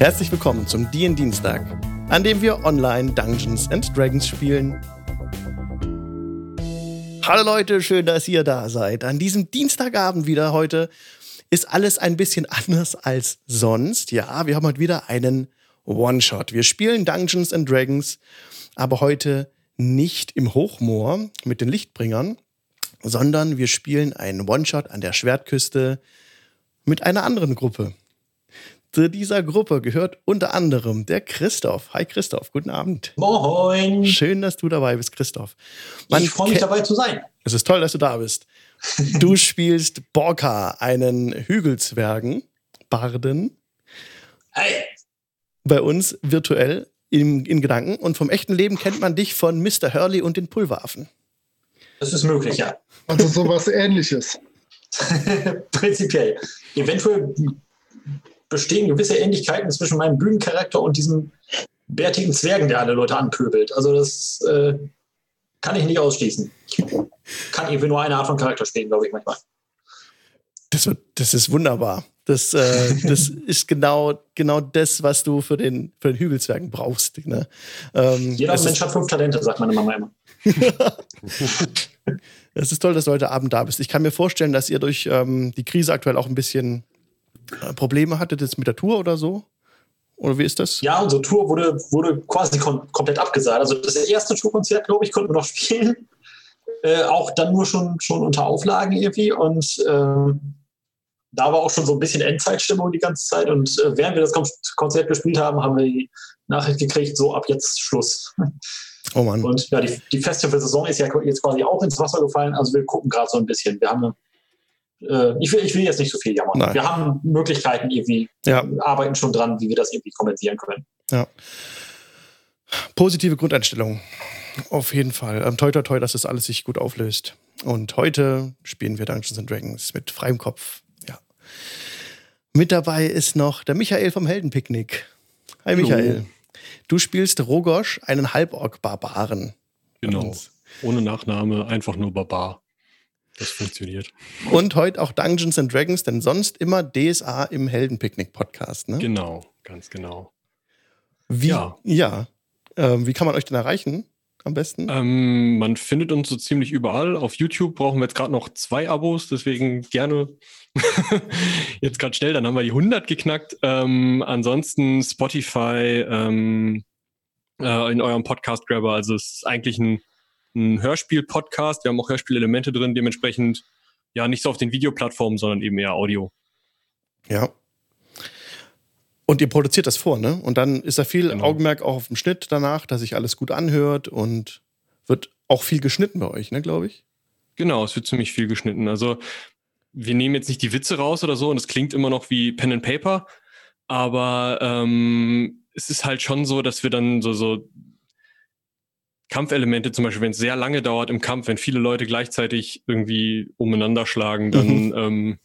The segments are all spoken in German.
Herzlich willkommen zum DIN Dienstag, an dem wir online Dungeons and Dragons spielen. Hallo Leute, schön, dass ihr da seid. An diesem Dienstagabend wieder heute ist alles ein bisschen anders als sonst. Ja, wir haben heute wieder einen One-Shot. Wir spielen Dungeons and Dragons, aber heute nicht im Hochmoor mit den Lichtbringern, sondern wir spielen einen One-Shot an der Schwertküste mit einer anderen Gruppe. Zu dieser Gruppe gehört unter anderem der Christoph. Hi Christoph, guten Abend. Moin. Schön, dass du dabei bist, Christoph. Man ich freue mich dabei zu sein. Es ist toll, dass du da bist. Du spielst Borka, einen Hügelzwergen, Barden. Hey. Bei uns virtuell in, in Gedanken und vom echten Leben kennt man dich von Mr. Hurley und den Pulveraffen. Das ist möglich, ja. Also sowas ähnliches. Prinzipiell. Eventuell bestehen gewisse Ähnlichkeiten zwischen meinem Bühnencharakter und diesem bärtigen Zwergen, der alle Leute anpöbelt. Also das äh, kann ich nicht ausschließen. Ich kann irgendwie nur eine Art von Charakter spielen, glaube ich manchmal. Das, das ist wunderbar. Das, äh, das ist genau, genau das, was du für den, für den Hügelzwergen brauchst. Ne? Ähm, Jeder Mensch hat fünf Talente, sagt meine Mama immer. es ist toll, dass du heute Abend da bist. Ich kann mir vorstellen, dass ihr durch ähm, die Krise aktuell auch ein bisschen Probleme hattet jetzt mit der Tour oder so? Oder wie ist das? Ja, unsere Tour wurde, wurde quasi kom komplett abgesagt. Also das erste Tourkonzert, glaube ich, konnten wir noch spielen. Äh, auch dann nur schon, schon unter Auflagen irgendwie. Und äh, da war auch schon so ein bisschen Endzeitstimmung die ganze Zeit. Und äh, während wir das Konzert gespielt haben, haben wir die Nachricht gekriegt, so ab jetzt Schluss. Oh Mann. Und ja, die, die Festivalsaison ist ja jetzt quasi auch ins Wasser gefallen. Also wir gucken gerade so ein bisschen. Wir haben äh, ich, will, ich will jetzt nicht so viel jammern. Nein. Wir haben Möglichkeiten irgendwie, ja. arbeiten schon dran, wie wir das irgendwie kompensieren können. Ja. Positive Grundeinstellung. Auf jeden Fall. Ähm, toi, toi, toi, dass das alles sich gut auflöst. Und heute spielen wir Dungeons and Dragons mit freiem Kopf. Ja. Mit dabei ist noch der Michael vom Heldenpicknick. Hi, Hallo. Michael. Du spielst Rogosch, einen Halborg-Barbaren. Genau. Ohne Nachname, einfach nur Barbar. Das funktioniert. Und heute auch Dungeons and Dragons, denn sonst immer DSA im Heldenpicknick-Podcast, ne? Genau, ganz genau. Wie, ja. ja. Ähm, wie kann man euch denn erreichen? Am besten? Ähm, man findet uns so ziemlich überall. Auf YouTube brauchen wir jetzt gerade noch zwei Abos, deswegen gerne jetzt gerade schnell, dann haben wir die 100 geknackt. Ähm, ansonsten Spotify ähm, äh, in eurem Podcast-Grabber. Also es ist eigentlich ein ein Hörspiel-Podcast. Wir haben auch Hörspielelemente drin, dementsprechend ja nicht so auf den Videoplattformen, sondern eben eher Audio. Ja. Und ihr produziert das vor, ne? Und dann ist da viel genau. Augenmerk auch auf dem Schnitt danach, dass sich alles gut anhört und wird auch viel geschnitten bei euch, ne, glaube ich? Genau, es wird ziemlich viel geschnitten. Also wir nehmen jetzt nicht die Witze raus oder so und es klingt immer noch wie Pen and Paper, aber ähm, es ist halt schon so, dass wir dann so, so Kampfelemente, zum Beispiel, wenn es sehr lange dauert im Kampf, wenn viele Leute gleichzeitig irgendwie umeinander schlagen, dann mhm. ähm,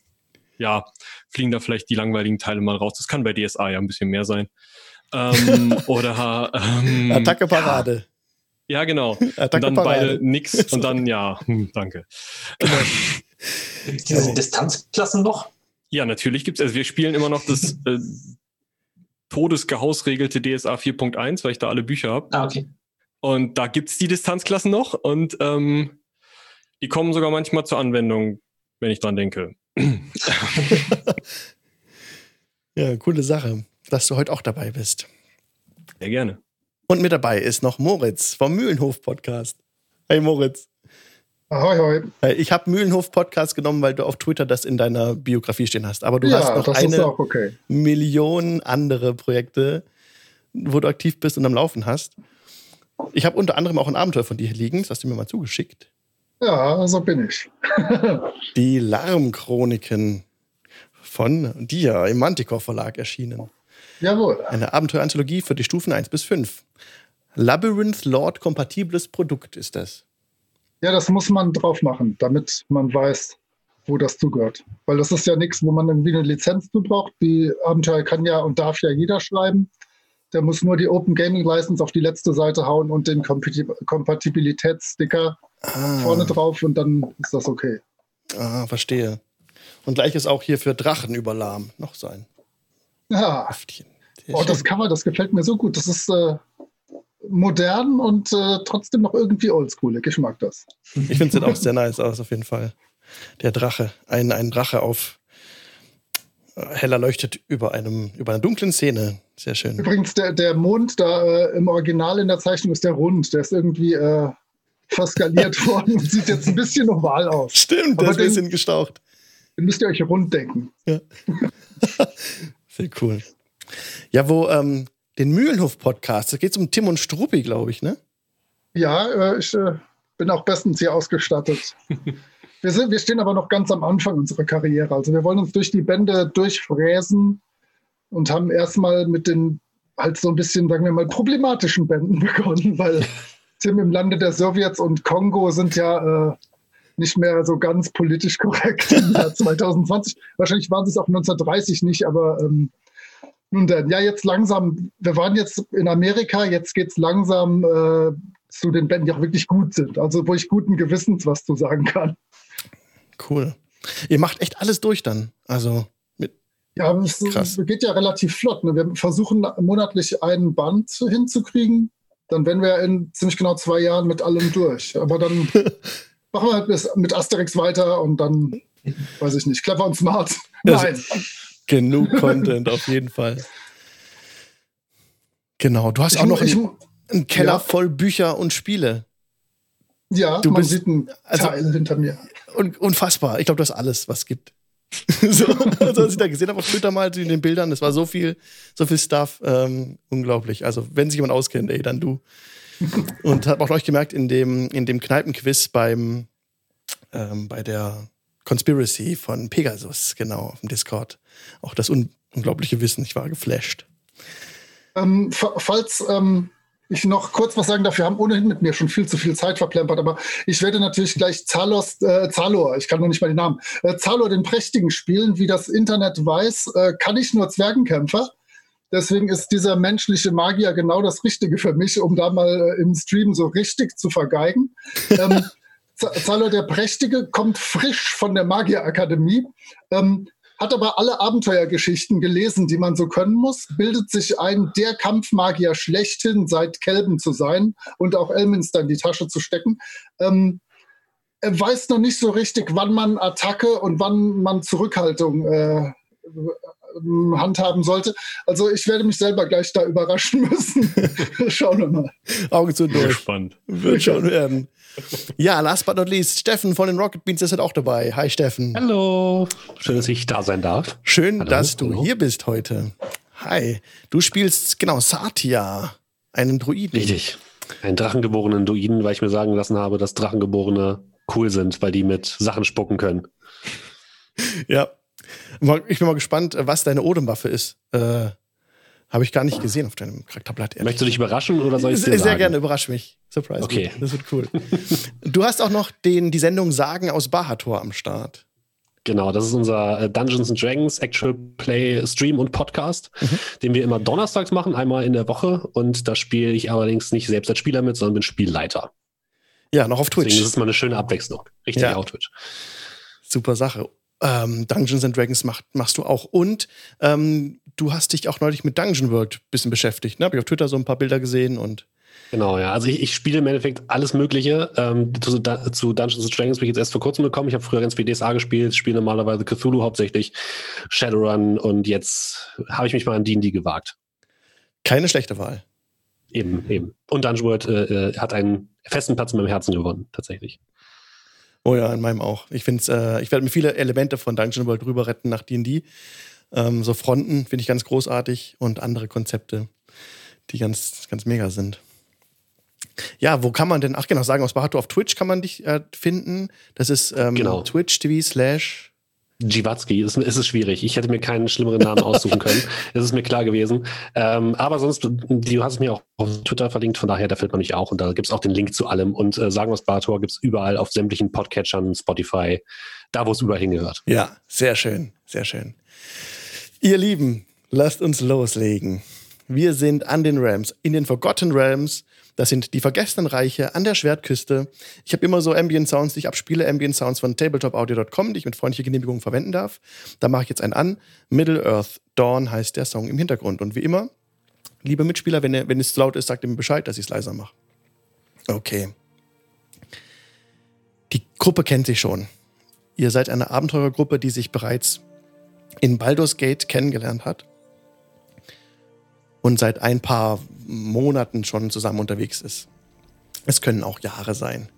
ja, fliegen da vielleicht die langweiligen Teile mal raus. Das kann bei DSA ja ein bisschen mehr sein. Ähm, oder ähm, Attacke Parade. Ja, ja genau. Attacke und dann beide nix und dann ja, hm, danke. Genau. Diese Distanzklassen noch? Ja, natürlich gibt es. Also wir spielen immer noch das äh, todesgehausregelte DSA 4.1, weil ich da alle Bücher habe. Ah, okay. Und da gibt es die Distanzklassen noch und ähm, die kommen sogar manchmal zur Anwendung, wenn ich dran denke. ja, coole Sache, dass du heute auch dabei bist. Sehr gerne. Und mit dabei ist noch Moritz vom Mühlenhof Podcast. Hey Moritz. Ahoi, hoi. Ich habe Mühlenhof Podcast genommen, weil du auf Twitter das in deiner Biografie stehen hast. Aber du ja, hast noch eine okay. Million andere Projekte, wo du aktiv bist und am Laufen hast. Ich habe unter anderem auch ein Abenteuer von dir liegen, das hast du mir mal zugeschickt. Ja, so bin ich. die Larmchroniken von dir im Manticore Verlag erschienen. Jawohl. Eine Abenteueranthologie für die Stufen 1 bis 5. Labyrinth Lord kompatibles Produkt ist das. Ja, das muss man drauf machen, damit man weiß, wo das zugehört. Weil das ist ja nichts, wo man irgendwie eine Lizenz zu braucht. Die Abenteuer kann ja und darf ja jeder schreiben. Der muss nur die Open Gaming License auf die letzte Seite hauen und den Kompatibilitätssticker ah. vorne drauf und dann ist das okay. Ah, verstehe. Und gleiches auch hier für Drachen über Lahm noch sein. Ja. Oh, das Cover, das gefällt mir so gut. Das ist äh, modern und äh, trotzdem noch irgendwie oldschoolig. Ich mag das. Ich finde es auch sehr nice aus, auf jeden Fall. Der Drache. Ein, ein Drache auf äh, heller leuchtet über einem über einer dunklen Szene. Sehr schön. Übrigens, der, der Mond da äh, im Original in der Zeichnung ist der rund. Der ist irgendwie äh, verskaliert worden und sieht jetzt ein bisschen oval aus. Stimmt, der ist ein bisschen gestaucht. Den müsst ihr euch rund denken. Ja. Sehr cool. Ja, wo ähm, den Mühlenhof-Podcast, da geht es um Tim und Struppi, glaube ich, ne? Ja, äh, ich äh, bin auch bestens hier ausgestattet. wir, sind, wir stehen aber noch ganz am Anfang unserer Karriere. Also wir wollen uns durch die Bände durchfräsen und haben erstmal mit den halt so ein bisschen, sagen wir mal, problematischen Bänden begonnen, weil Tim im Lande der Sowjets und Kongo sind ja äh, nicht mehr so ganz politisch korrekt im Jahr 2020. Wahrscheinlich waren sie es auch 1930 nicht, aber ähm, nun denn, ja, jetzt langsam, wir waren jetzt in Amerika, jetzt geht es langsam äh, zu den Bänden, die auch wirklich gut sind. Also wo ich guten Gewissens was zu sagen kann. Cool. Ihr macht echt alles durch dann. Also Ja, es Krass. geht ja relativ flott. Ne? Wir versuchen monatlich einen Band hinzukriegen. Dann wären wir in ziemlich genau zwei Jahren mit allem durch. Aber dann machen wir halt mit Asterix weiter und dann, weiß ich nicht, clever und smart. Nein. Genug Content auf jeden Fall. Genau, du hast ich auch noch einen, einen Keller ja. voll Bücher und Spiele. Ja, du man bist, sieht einen also, Teil hinter mir. Un, unfassbar. Ich glaube, du hast alles, was es gibt. so, also, als ich da gesehen habe auf Twitter mal in den Bildern, das war so viel, so viel Stuff, ähm, unglaublich. Also, wenn sich jemand auskennt, ey, dann du. Und habe auch euch gemerkt, in dem, in dem Kneipenquiz beim, ähm, bei der Conspiracy von Pegasus, genau, auf dem Discord. Auch das un unglaubliche Wissen, ich war geflasht. Ähm, falls ähm, ich noch kurz was sagen darf, wir haben ohnehin mit mir schon viel zu viel Zeit verplempert, aber ich werde natürlich gleich Zalos, äh, Zalor, ich kann noch nicht mal den Namen, äh, Zalor den Prächtigen spielen. Wie das Internet weiß, äh, kann ich nur Zwergenkämpfer. Deswegen ist dieser menschliche Magier genau das Richtige für mich, um da mal äh, im Stream so richtig zu vergeigen. ähm, Zalo der Prächtige kommt frisch von der Magierakademie, ähm, hat aber alle Abenteuergeschichten gelesen, die man so können muss, bildet sich ein, der Kampfmagier schlechthin seit Kelben zu sein und auch Elminster in die Tasche zu stecken. Ähm, er weiß noch nicht so richtig, wann man Attacke und wann man Zurückhaltung äh, handhaben sollte. Also ich werde mich selber gleich da überraschen müssen. Schauen wir mal. Augen zu durch. Spannend. Wird schon werden. Ja, last but not least, Steffen von den Rocket Beans ist halt auch dabei. Hi Steffen. Hallo. Schön, dass ich da sein darf. Schön, Hallo. dass du Hallo. hier bist heute. Hi. Du spielst, genau, Satya, einen Druiden. Richtig. Einen drachengeborenen Druiden, weil ich mir sagen lassen habe, dass Drachengeborene cool sind, weil die mit Sachen spucken können. Ja. Ich bin mal gespannt, was deine Odemwaffe ist. Äh, habe ich gar nicht gesehen auf deinem Charakterblatt. Möchtest du dich überraschen oder soll ich dir Sehr sagen? gerne, überrasch mich. Surprise. Okay. Das wird cool. du hast auch noch den, die Sendung Sagen aus Bahator am Start. Genau, das ist unser äh, Dungeons and Dragons Actual Play Stream und Podcast, mhm. den wir immer donnerstags machen, einmal in der Woche. Und da spiele ich allerdings nicht selbst als Spieler mit, sondern bin Spielleiter. Ja, noch auf Twitch. Deswegen ist es mal eine schöne Abwechslung. Richtig ja. auf Twitch. Super Sache. Ähm, Dungeons and Dragons macht, machst du auch. Und ähm, du hast dich auch neulich mit Dungeon World ein bisschen beschäftigt. Ne? Habe ich auf Twitter so ein paar Bilder gesehen und. Genau, ja. Also ich, ich spiele im Endeffekt alles Mögliche. Ähm, zu, zu, Dungeons Dragons bin ich jetzt erst vor kurzem gekommen. Ich habe früher ganz viel DSA gespielt, spiele normalerweise Cthulhu hauptsächlich, Shadowrun und jetzt habe ich mich mal an D&D gewagt. Keine schlechte Wahl. Eben, eben. Und Dungeon World äh, äh, hat einen festen Platz in meinem Herzen gewonnen, tatsächlich. Oh ja, in meinem auch. Ich finde äh, ich werde mir viele Elemente von Dungeon World rüber retten nach D&D. Ähm, so Fronten finde ich ganz großartig und andere Konzepte, die ganz, ganz mega sind. Ja, wo kann man denn, ach genau, sagen, aus Bahato auf Twitch kann man dich äh, finden. Das ist ähm, genau. Twitch TV slash Jiwatzki, es, es ist schwierig. Ich hätte mir keinen schlimmeren Namen aussuchen können. Es ist mir klar gewesen. Ähm, aber sonst, du hast es mir auch auf Twitter verlinkt, von daher, da findet man mich auch. Und da gibt es auch den Link zu allem. Und äh, Sagen aus Bator gibt es überall auf sämtlichen Podcatchern, Spotify, da wo es überall hingehört. Ja, sehr schön, sehr schön. Ihr Lieben, lasst uns loslegen. Wir sind an den Realms, in den Forgotten Realms. Das sind die vergessenen Reiche an der Schwertküste. Ich habe immer so Ambient Sounds, die ich abspiele, Ambient Sounds von tabletopaudio.com, die ich mit freundlicher Genehmigung verwenden darf. Da mache ich jetzt einen an. Middle Earth Dawn heißt der Song im Hintergrund. Und wie immer, liebe Mitspieler, wenn, wenn es zu laut ist, sagt ihm Bescheid, dass ich es leiser mache. Okay. Die Gruppe kennt sich schon. Ihr seid eine Abenteurergruppe, die sich bereits in Baldur's Gate kennengelernt hat und seit ein paar Monaten schon zusammen unterwegs ist. Es können auch Jahre sein.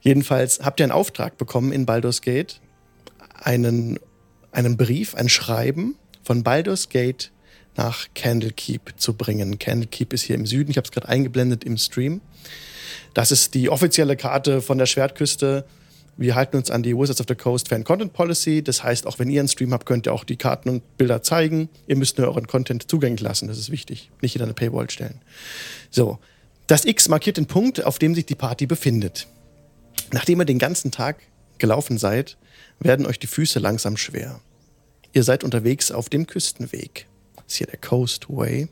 Jedenfalls habt ihr einen Auftrag bekommen in Baldur's Gate, einen, einen Brief, ein Schreiben von Baldur's Gate nach Candlekeep zu bringen. Candlekeep ist hier im Süden, ich habe es gerade eingeblendet im Stream. Das ist die offizielle Karte von der Schwertküste. Wir halten uns an die Wizards of the Coast Fan Content Policy. Das heißt, auch wenn ihr einen Stream habt, könnt ihr auch die Karten und Bilder zeigen. Ihr müsst nur euren Content zugänglich lassen. Das ist wichtig. Nicht in eine Paywall stellen. So. Das X markiert den Punkt, auf dem sich die Party befindet. Nachdem ihr den ganzen Tag gelaufen seid, werden euch die Füße langsam schwer. Ihr seid unterwegs auf dem Küstenweg. Das ist hier der Coast Way.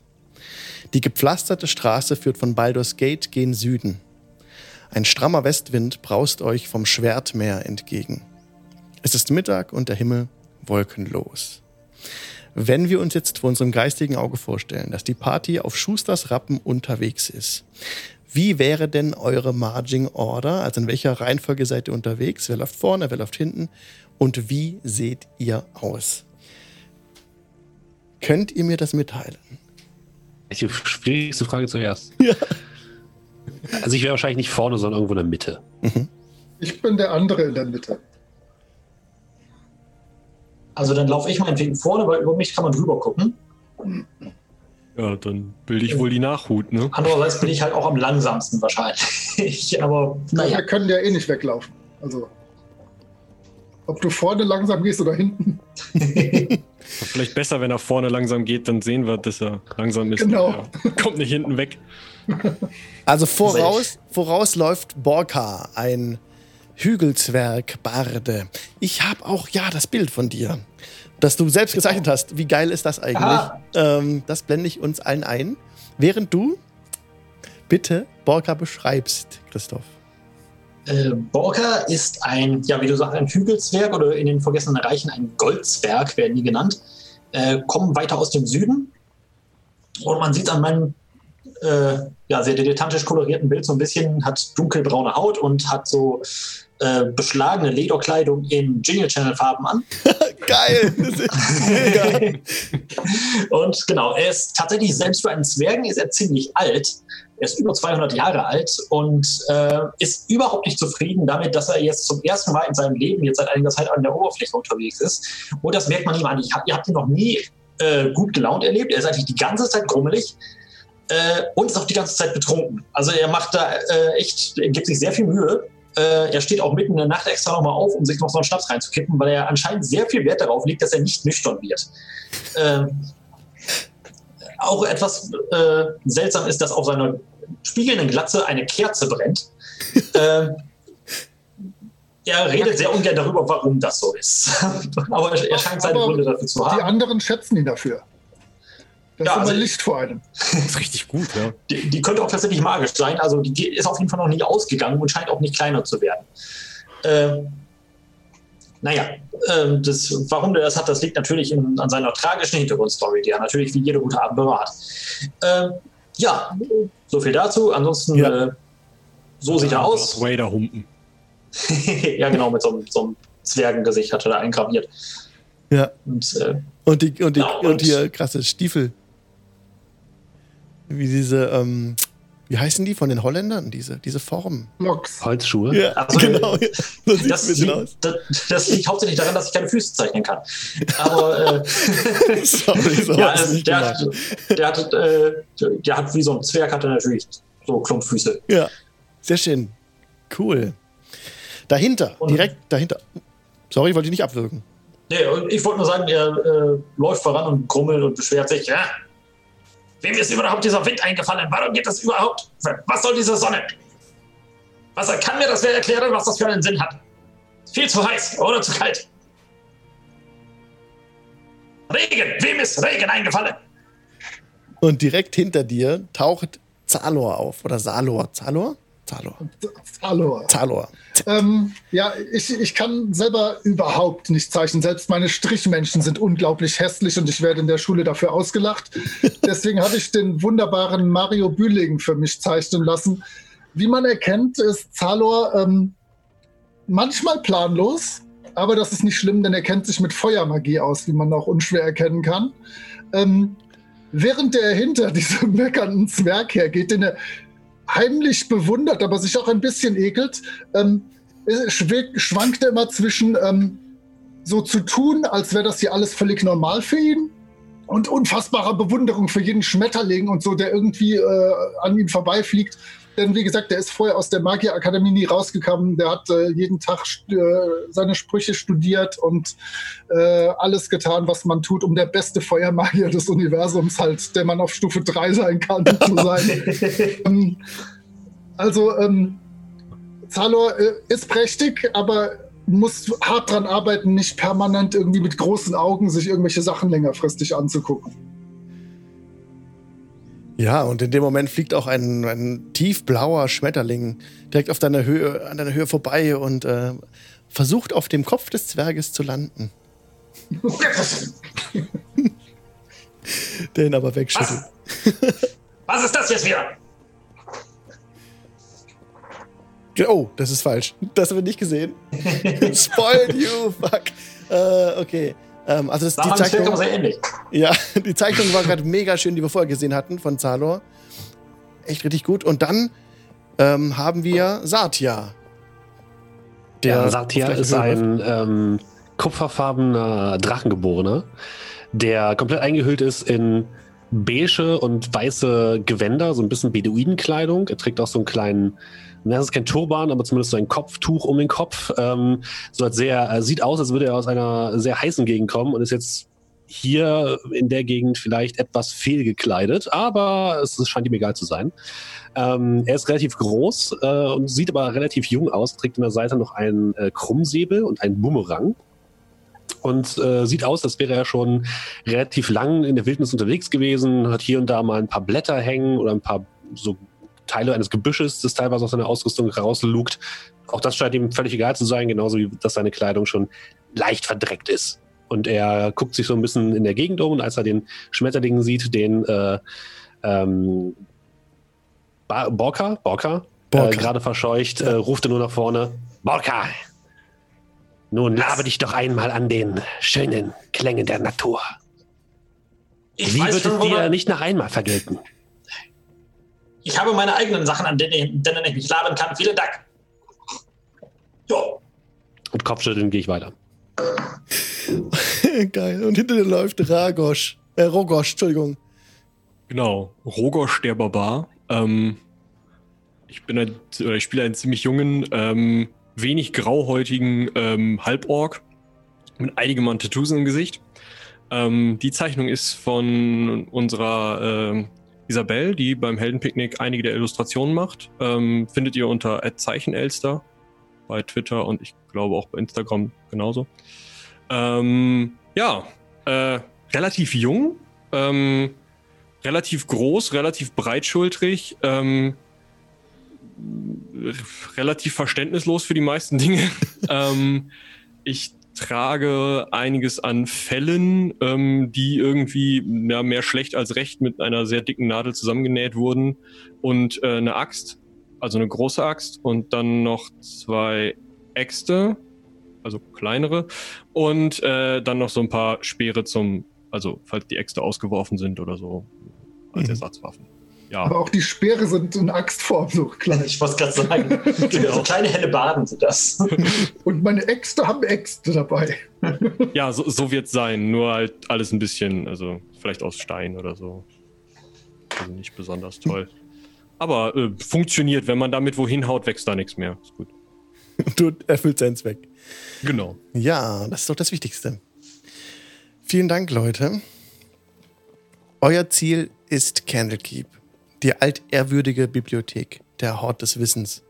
Die gepflasterte Straße führt von Baldur's Gate gen Süden. Ein strammer Westwind braust euch vom Schwertmeer entgegen. Es ist Mittag und der Himmel wolkenlos. Wenn wir uns jetzt vor unserem geistigen Auge vorstellen, dass die Party auf Schusters Rappen unterwegs ist, wie wäre denn eure Marging Order? Also in welcher Reihenfolge seid ihr unterwegs? Wer läuft vorne, wer läuft hinten? Und wie seht ihr aus? Könnt ihr mir das mitteilen? Die schwierigste Frage zuerst. Ja. Also ich wäre wahrscheinlich nicht vorne, sondern irgendwo in der Mitte. Mhm. Ich bin der andere in der Mitte. Also dann laufe ich meinetwegen vorne, weil über mich kann man drüber gucken. Ja, dann bilde ich wohl die Nachhut, ne? Andererseits bin ich halt auch am langsamsten wahrscheinlich. Aber naja. Wir können ja eh nicht weglaufen. Also. Ob du vorne langsam gehst oder hinten. Vielleicht besser, wenn er vorne langsam geht, dann sehen wir, dass er langsam ist. Genau. kommt nicht hinten weg. Also voraus, voraus läuft Borka, ein Hügelzwerg Barde. Ich habe auch ja das Bild von dir, das du selbst gezeichnet hast. Wie geil ist das eigentlich? Ähm, das blende ich uns allen ein. Während du bitte Borka beschreibst, Christoph. Äh, Borka ist ein, ja, wie du sagst, ein Hügelzwerg oder in den vergessenen Reichen ein Goldzwerg, werden die genannt. Äh, kommen weiter aus dem Süden. Und man sieht an meinem äh, ja, sehr dilettantisch kolorierten Bild so ein bisschen, hat dunkelbraune Haut und hat so äh, beschlagene Lederkleidung in Jingle Channel Farben an. Geil! und genau, er ist tatsächlich selbst für einen Zwergen ist er ziemlich alt. Er ist über 200 Jahre alt und äh, ist überhaupt nicht zufrieden damit, dass er jetzt zum ersten Mal in seinem Leben jetzt seit einiger Zeit an der Oberfläche unterwegs ist. Und das merkt man ihm an. Ich, ihr habt ihn noch nie äh, gut gelaunt erlebt. Er ist eigentlich die ganze Zeit grummelig äh, und ist auch die ganze Zeit betrunken. Also er macht da äh, echt, er gibt sich sehr viel Mühe. Äh, er steht auch mitten in der Nacht extra nochmal auf, um sich noch so einen Schnaps reinzukippen, weil er anscheinend sehr viel Wert darauf legt, dass er nicht nüchtern wird. Ähm, auch etwas äh, seltsam ist, dass auf seiner spiegelnden Glatze eine Kerze brennt. ähm, er redet sehr ungern darüber, warum das so ist. Aber er scheint seine Gründe dafür zu haben. Die anderen schätzen ihn dafür. Das ja, ist also, Licht vor einem. Das ist richtig gut, ja. Die, die, könnte auch tatsächlich magisch sein. Also die ist auf jeden Fall noch nie ausgegangen und scheint auch nicht kleiner zu werden. Ähm, naja, ähm, das, warum der das hat, das liegt natürlich in, an seiner tragischen Hintergrundstory, die er natürlich wie jede gute Abenteurer hat. Ähm, ja, so viel dazu. Ansonsten, ja. äh, so sieht er aus. Vader-Humpen. ja, genau, mit so, so einem Zwergengesicht hat er da eingraviert. Ja. Und, äh, und, die, und, die, ja, und, und hier krasse Stiefel wie diese, ähm, wie heißen die von den Holländern, diese, diese Form? Loks. Holzschuhe? Ja, also, genau. Das, das, liegt, das, das, liegt hauptsächlich daran, dass ich keine Füße zeichnen kann. Aber äh, Sorry, so ja, also, der, hat, der, hat, äh, der hat wie so ein Zwerg hat er natürlich so Klumpfüße. Ja, sehr schön. Cool. Dahinter, und, direkt dahinter. Sorry, wollte ich nicht abwürgen. Nee, ich wollte nur sagen, er äh, läuft voran und grummelt und beschwert sich. Ja, Wem ist überhaupt dieser Wind eingefallen? Warum geht das überhaupt? Was soll diese Sonne? Was kann mir das wer erklären, was das für einen Sinn hat? Viel zu heiß oder zu kalt? Regen! Wem ist Regen eingefallen? Und direkt hinter dir taucht Zalor auf. Oder Salor. Zalor? Zalor. Zalor. Zalor. Ähm, ja, ich, ich kann selber überhaupt nicht zeichnen. Selbst meine Strichmenschen sind unglaublich hässlich und ich werde in der Schule dafür ausgelacht. Deswegen habe ich den wunderbaren Mario Bühling für mich zeichnen lassen. Wie man erkennt, ist Zalor ähm, manchmal planlos, aber das ist nicht schlimm, denn er kennt sich mit Feuermagie aus, wie man auch unschwer erkennen kann. Ähm, während er hinter diesem meckernden Zwerg hergeht, den er heimlich bewundert, aber sich auch ein bisschen ekelt, ähm, schwankt er immer zwischen ähm, so zu tun, als wäre das hier alles völlig normal für ihn und unfassbarer Bewunderung für jeden Schmetterling und so, der irgendwie äh, an ihm vorbeifliegt denn wie gesagt, der ist vorher aus der Magierakademie nie rausgekommen. Der hat äh, jeden Tag äh, seine Sprüche studiert und äh, alles getan, was man tut, um der beste Feuermagier des Universums halt, der man auf Stufe 3 sein kann, zu sein. ähm, also, ähm, Zalor äh, ist prächtig, aber muss hart dran arbeiten, nicht permanent irgendwie mit großen Augen sich irgendwelche Sachen längerfristig anzugucken. Ja, und in dem Moment fliegt auch ein, ein tiefblauer Schmetterling direkt auf deiner Höhe, an deiner Höhe vorbei und äh, versucht auf dem Kopf des Zwerges zu landen. Den aber wegschüttelt. Was? Was ist das jetzt wieder? Oh, das ist falsch. Das haben wir nicht gesehen. Spoiled you, fuck. Uh, okay. Ähm, also das, die Zeichnung, sehr ähnlich. Ja, die Zeichnung war gerade mega schön, die wir vorher gesehen hatten von Zalor. Echt richtig gut. Und dann ähm, haben wir Satya. Der ja, Satya ist ein ähm, kupferfarbener Drachengeborener, der komplett eingehüllt ist in beige und weiße Gewänder, so ein bisschen Beduinenkleidung. Er trägt auch so einen kleinen das ist kein Turban, aber zumindest so ein Kopftuch um den Kopf. Ähm, so als sehr, äh, sieht aus, als würde er aus einer sehr heißen Gegend kommen und ist jetzt hier in der Gegend vielleicht etwas fehlgekleidet, aber es, scheint ihm egal zu sein. Ähm, er ist relativ groß äh, und sieht aber relativ jung aus, trägt in der Seite noch einen äh, Krummsäbel und einen Bumerang und äh, sieht aus, als wäre er schon relativ lang in der Wildnis unterwegs gewesen, hat hier und da mal ein paar Blätter hängen oder ein paar so Teile eines Gebüsches, das teilweise aus seiner Ausrüstung herauslugt. Auch das scheint ihm völlig egal zu sein, genauso wie dass seine Kleidung schon leicht verdreckt ist. Und er guckt sich so ein bisschen in der Gegend um und als er den Schmetterling sieht, den äh, ähm, Borka, Borka, Borka. Äh, gerade verscheucht, äh, ruft er nur nach vorne: Borka! Nun labe dich doch einmal an den schönen Klängen der Natur. Ich Wie wird es dir nicht nach einmal vergelten? Ich habe meine eigenen Sachen, an denen, denen ich mich laben kann. Vielen Dank. Jo. Und Kopfschütteln gehe ich weiter. Geil. Und hinter dir läuft Ragosch. Äh, Rogosch, Entschuldigung. Genau. Rogosch, der Barbar. Ähm, ich bin ein, oder ich spiele einen ziemlich jungen, ähm, wenig grauhäutigen ähm, Halborg mit einigen Mann Tattoos im Gesicht. Ähm, die Zeichnung ist von unserer äh, Isabel, die beim Heldenpicknick einige der Illustrationen macht. Ähm, findet ihr unter Zeichenelster bei Twitter und ich glaube auch bei Instagram genauso. Ähm, ja, äh, relativ jung, ähm, relativ groß, relativ breitschultrig, ähm, relativ verständnislos für die meisten Dinge. ähm, ich trage einiges an Fällen, ähm, die irgendwie ja, mehr schlecht als recht mit einer sehr dicken Nadel zusammengenäht wurden und äh, eine Axt, also eine große Axt und dann noch zwei Äxte, also kleinere und äh, dann noch so ein paar Speere zum, also falls die Äxte ausgeworfen sind oder so als mhm. Ersatzwaffen. Ja. Aber auch die Speere sind in Axtform so klein. Ich wollte gerade sagen, genau. so kleine helle Baden sind das. Und meine Äxte haben Äxte dabei. Ja, so, so wird es sein. Nur halt alles ein bisschen, also vielleicht aus Stein oder so. Also nicht besonders toll. Aber äh, funktioniert. Wenn man damit wohin haut, wächst da nichts mehr. Ist gut. Du erfüllt seinen Zweck. Genau. Ja, das ist doch das Wichtigste. Vielen Dank, Leute. Euer Ziel ist Candlekeep die altehrwürdige Bibliothek, der Hort des Wissens.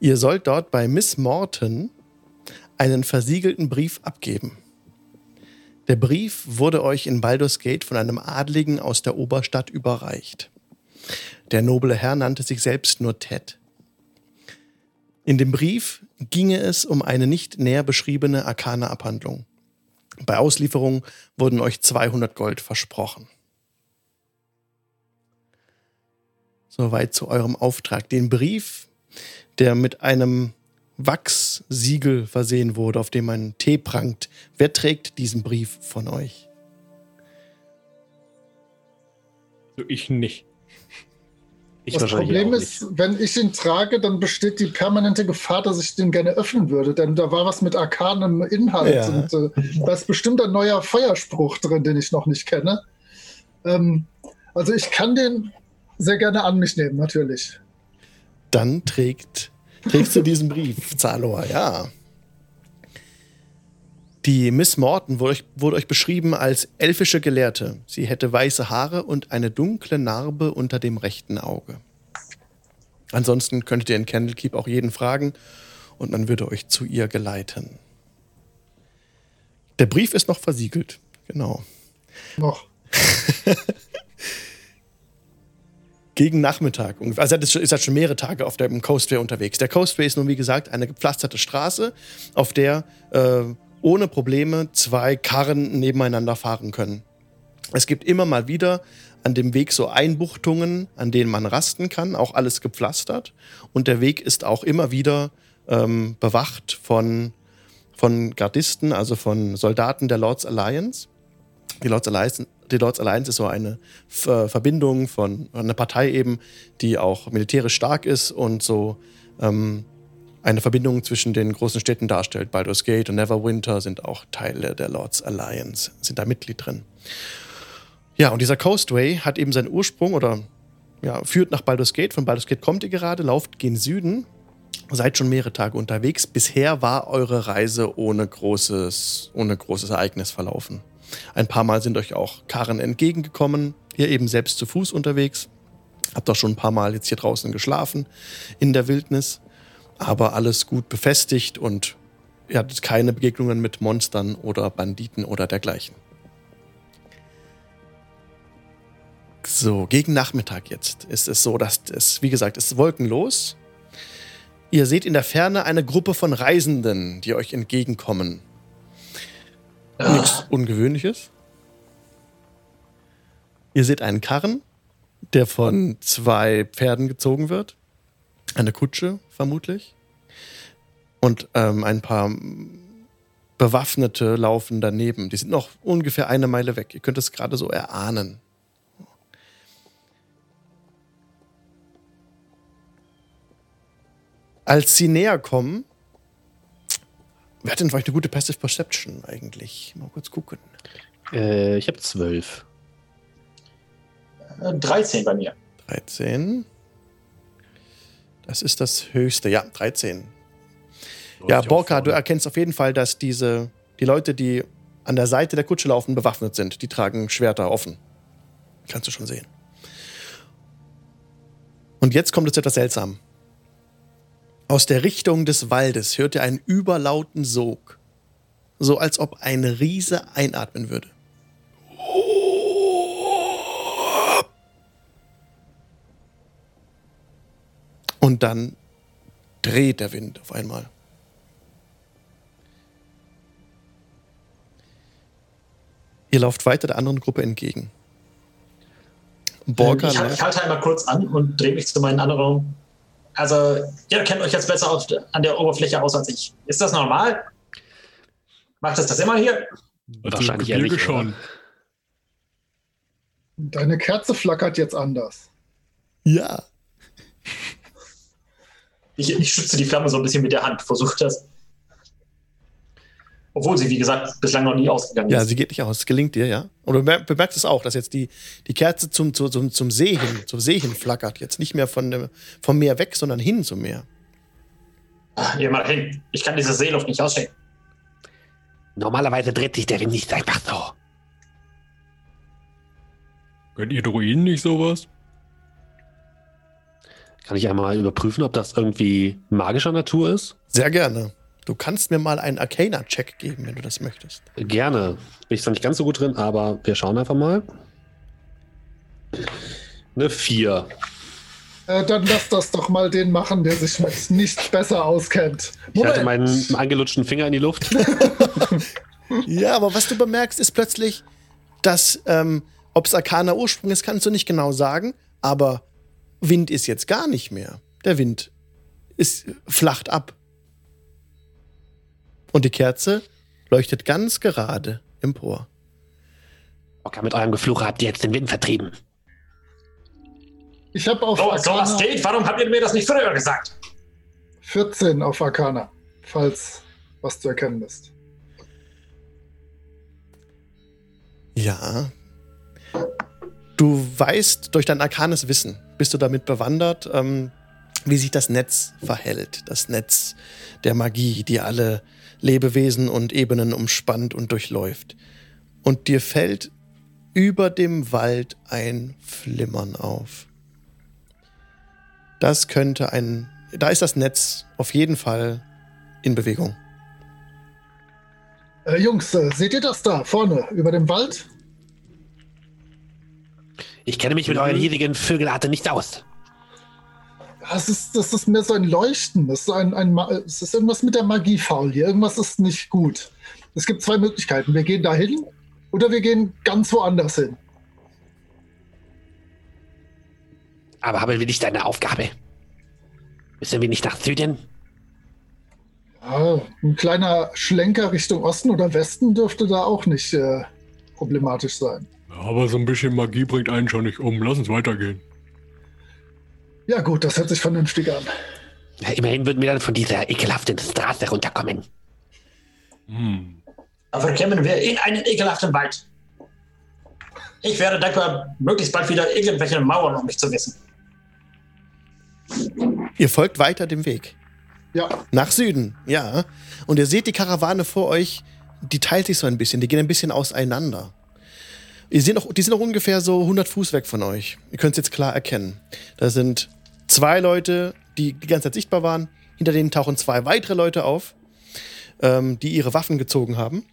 Ihr sollt dort bei Miss Morton einen versiegelten Brief abgeben. Der Brief wurde euch in Baldur's Gate von einem Adligen aus der Oberstadt überreicht. Der noble Herr nannte sich selbst nur Ted. In dem Brief ginge es um eine nicht näher beschriebene arkane Abhandlung. Bei Auslieferung wurden euch 200 Gold versprochen. Soweit zu eurem Auftrag. Den Brief, der mit einem Wachssiegel versehen wurde, auf dem ein T prangt. Wer trägt diesen Brief von euch? Ich nicht. Ich das Problem ist, wenn ich ihn trage, dann besteht die permanente Gefahr, dass ich den gerne öffnen würde. Denn da war was mit arkanem Inhalt. Ja. Und äh, da ist bestimmt ein neuer Feuerspruch drin, den ich noch nicht kenne. Ähm, also ich kann den sehr gerne an mich nehmen, natürlich. Dann trägt, trägst du diesen Brief, Zalor, ja. Die Miss Morton wurde euch, wurde euch beschrieben als elfische Gelehrte. Sie hätte weiße Haare und eine dunkle Narbe unter dem rechten Auge. Ansonsten könntet ihr in Candlekeep auch jeden fragen und man würde euch zu ihr geleiten. Der Brief ist noch versiegelt, genau. Noch. Gegen Nachmittag. Also das ist halt schon mehrere Tage auf dem Coastway unterwegs. Der Coastway ist nun, wie gesagt, eine gepflasterte Straße, auf der äh, ohne Probleme zwei Karren nebeneinander fahren können. Es gibt immer mal wieder an dem Weg so Einbuchtungen, an denen man rasten kann, auch alles gepflastert. Und der Weg ist auch immer wieder ähm, bewacht von, von Gardisten, also von Soldaten der Lords Alliance. Die Lords Alliance, die Lords Alliance ist so eine äh, Verbindung von einer Partei eben, die auch militärisch stark ist und so ähm, eine Verbindung zwischen den großen Städten darstellt. Baldur's Gate und Neverwinter sind auch Teile der Lords Alliance, sind da Mitglied drin. Ja, und dieser Coastway hat eben seinen Ursprung oder ja, führt nach Baldur's Gate. Von Baldur's Gate kommt ihr gerade, lauft gen Süden, seid schon mehrere Tage unterwegs. Bisher war eure Reise ohne großes, ohne großes Ereignis verlaufen. Ein paar Mal sind euch auch Karren entgegengekommen, ihr eben selbst zu Fuß unterwegs. Habt auch schon ein paar Mal jetzt hier draußen geschlafen in der Wildnis, aber alles gut befestigt und ihr hattet keine Begegnungen mit Monstern oder Banditen oder dergleichen. So, gegen Nachmittag jetzt ist es so, dass es, wie gesagt, es ist wolkenlos. Ihr seht in der Ferne eine Gruppe von Reisenden, die euch entgegenkommen. Nichts Ungewöhnliches. Ihr seht einen Karren, der von zwei Pferden gezogen wird. Eine Kutsche, vermutlich. Und ähm, ein paar Bewaffnete laufen daneben. Die sind noch ungefähr eine Meile weg. Ihr könnt es gerade so erahnen. Als sie näher kommen, wer hat denn euch eine gute Passive Perception eigentlich? Mal kurz gucken. Äh, ich habe zwölf. Äh, 13 bei mir. 13. Das ist das höchste. Ja, 13. Ja, Borka, du erkennst auf jeden Fall, dass diese, die Leute, die an der Seite der Kutsche laufen, bewaffnet sind. Die tragen Schwerter offen. Kannst du schon sehen. Und jetzt kommt es etwas seltsam. Aus der Richtung des Waldes hört ihr einen überlauten Sog. So als ob ein Riese einatmen würde. Und dann dreht der Wind auf einmal. Ihr lauft weiter der anderen Gruppe entgegen. Borka, ich, ich halte einmal kurz an und drehe mich zu meinen anderen. Also, ihr kennt euch jetzt besser auf, an der Oberfläche aus als ich. Ist das normal? Macht es das immer hier? Wahrscheinlich eher Gebirge nicht, schon. Deine Kerze flackert jetzt anders. ja. Ich, ich schütze die Flamme so ein bisschen mit der Hand, versuche das. Obwohl sie, wie gesagt, bislang noch nie ausgegangen Ja, ist. sie geht nicht aus. Es gelingt dir, ja. Und du bemer- bemerkst es auch, dass jetzt die, die Kerze zum, zum, zum, See hin, zum See hin flackert. Jetzt nicht mehr von dem, vom Meer weg, sondern hin zum Meer. Ah, Geh mal hin. Ich kann diese Seeluft nicht ausschenken. Normalerweise dreht sich der Wind nicht einfach so. Könnt ihr Druiden nicht sowas? Kann ich einmal überprüfen, ob das irgendwie magischer Natur ist? Sehr gerne. Du kannst mir mal einen Arcana-Check geben, wenn du das möchtest. Gerne. Bin ich zwar nicht ganz so gut drin, aber wir schauen einfach mal. Eine 4. Äh, dann lass das doch mal den machen, der sich mit nicht besser auskennt. Ich halte meinen angelutschten Finger in die Luft. Ja, aber was du bemerkst, ist plötzlich, dass, ähm, ob es arkaner Ursprung ist, kannst du nicht genau sagen, aber Wind ist jetzt gar nicht mehr. Der Wind ist flacht ab. Und die Kerze leuchtet ganz gerade empor. Okay, mit eurem Gefluche habt ihr jetzt den Wind vertrieben. Ich habe auf So, so was steht, warum habt ihr mir das nicht früher gesagt? 14 auf Arcana, falls was zu erkennen ist. Ja. Du weißt durch dein arkanes Wissen, bist du damit bewandert, ähm, wie sich das Netz verhält. Das Netz der Magie, die alle Lebewesen und Ebenen umspannt und durchläuft. Und dir fällt über dem Wald ein Flimmern auf. Das könnte ein. Da ist das Netz auf jeden Fall in Bewegung. Äh, Jungs, äh, seht ihr das da vorne über dem Wald? Ich kenne mich mit euren hiesigen Vögelarten nicht aus. Das ist, das ist mehr so ein Leuchten. Das ist, ein, ein, es ist irgendwas mit der Magie faul hier. Irgendwas ist nicht gut. Es gibt zwei Möglichkeiten. Wir gehen da hin oder wir gehen ganz woanders hin. Aber haben wir nicht eine Aufgabe? Müssen wir nicht nach Süden? Ja, ein kleiner Schlenker Richtung Osten oder Westen dürfte da auch nicht äh, problematisch sein. Aber so ein bisschen Magie bringt einen schon nicht um. Lass uns weitergehen. Ja gut, das hört sich vernünftig an. Ja, immerhin würden wir dann von dieser ekelhaften Straße runterkommen. Hm. Dafür kämen wir in einen ekelhaften Wald. Ich wäre dankbar, möglichst bald wieder irgendwelche Mauern um mich zu wissen. Ihr folgt weiter dem Weg. Ja, Nach Süden, ja. Und ihr seht die Karawane vor euch, die teilt sich so ein bisschen, die gehen ein bisschen auseinander. Ihr seht noch, die sind noch ungefähr so 100 Fuß weg von euch. Ihr könnt es jetzt klar erkennen. Da sind zwei Leute, die die ganze Zeit sichtbar waren. Hinter denen tauchen zwei weitere Leute auf, ähm, die ihre Waffen gezogen haben,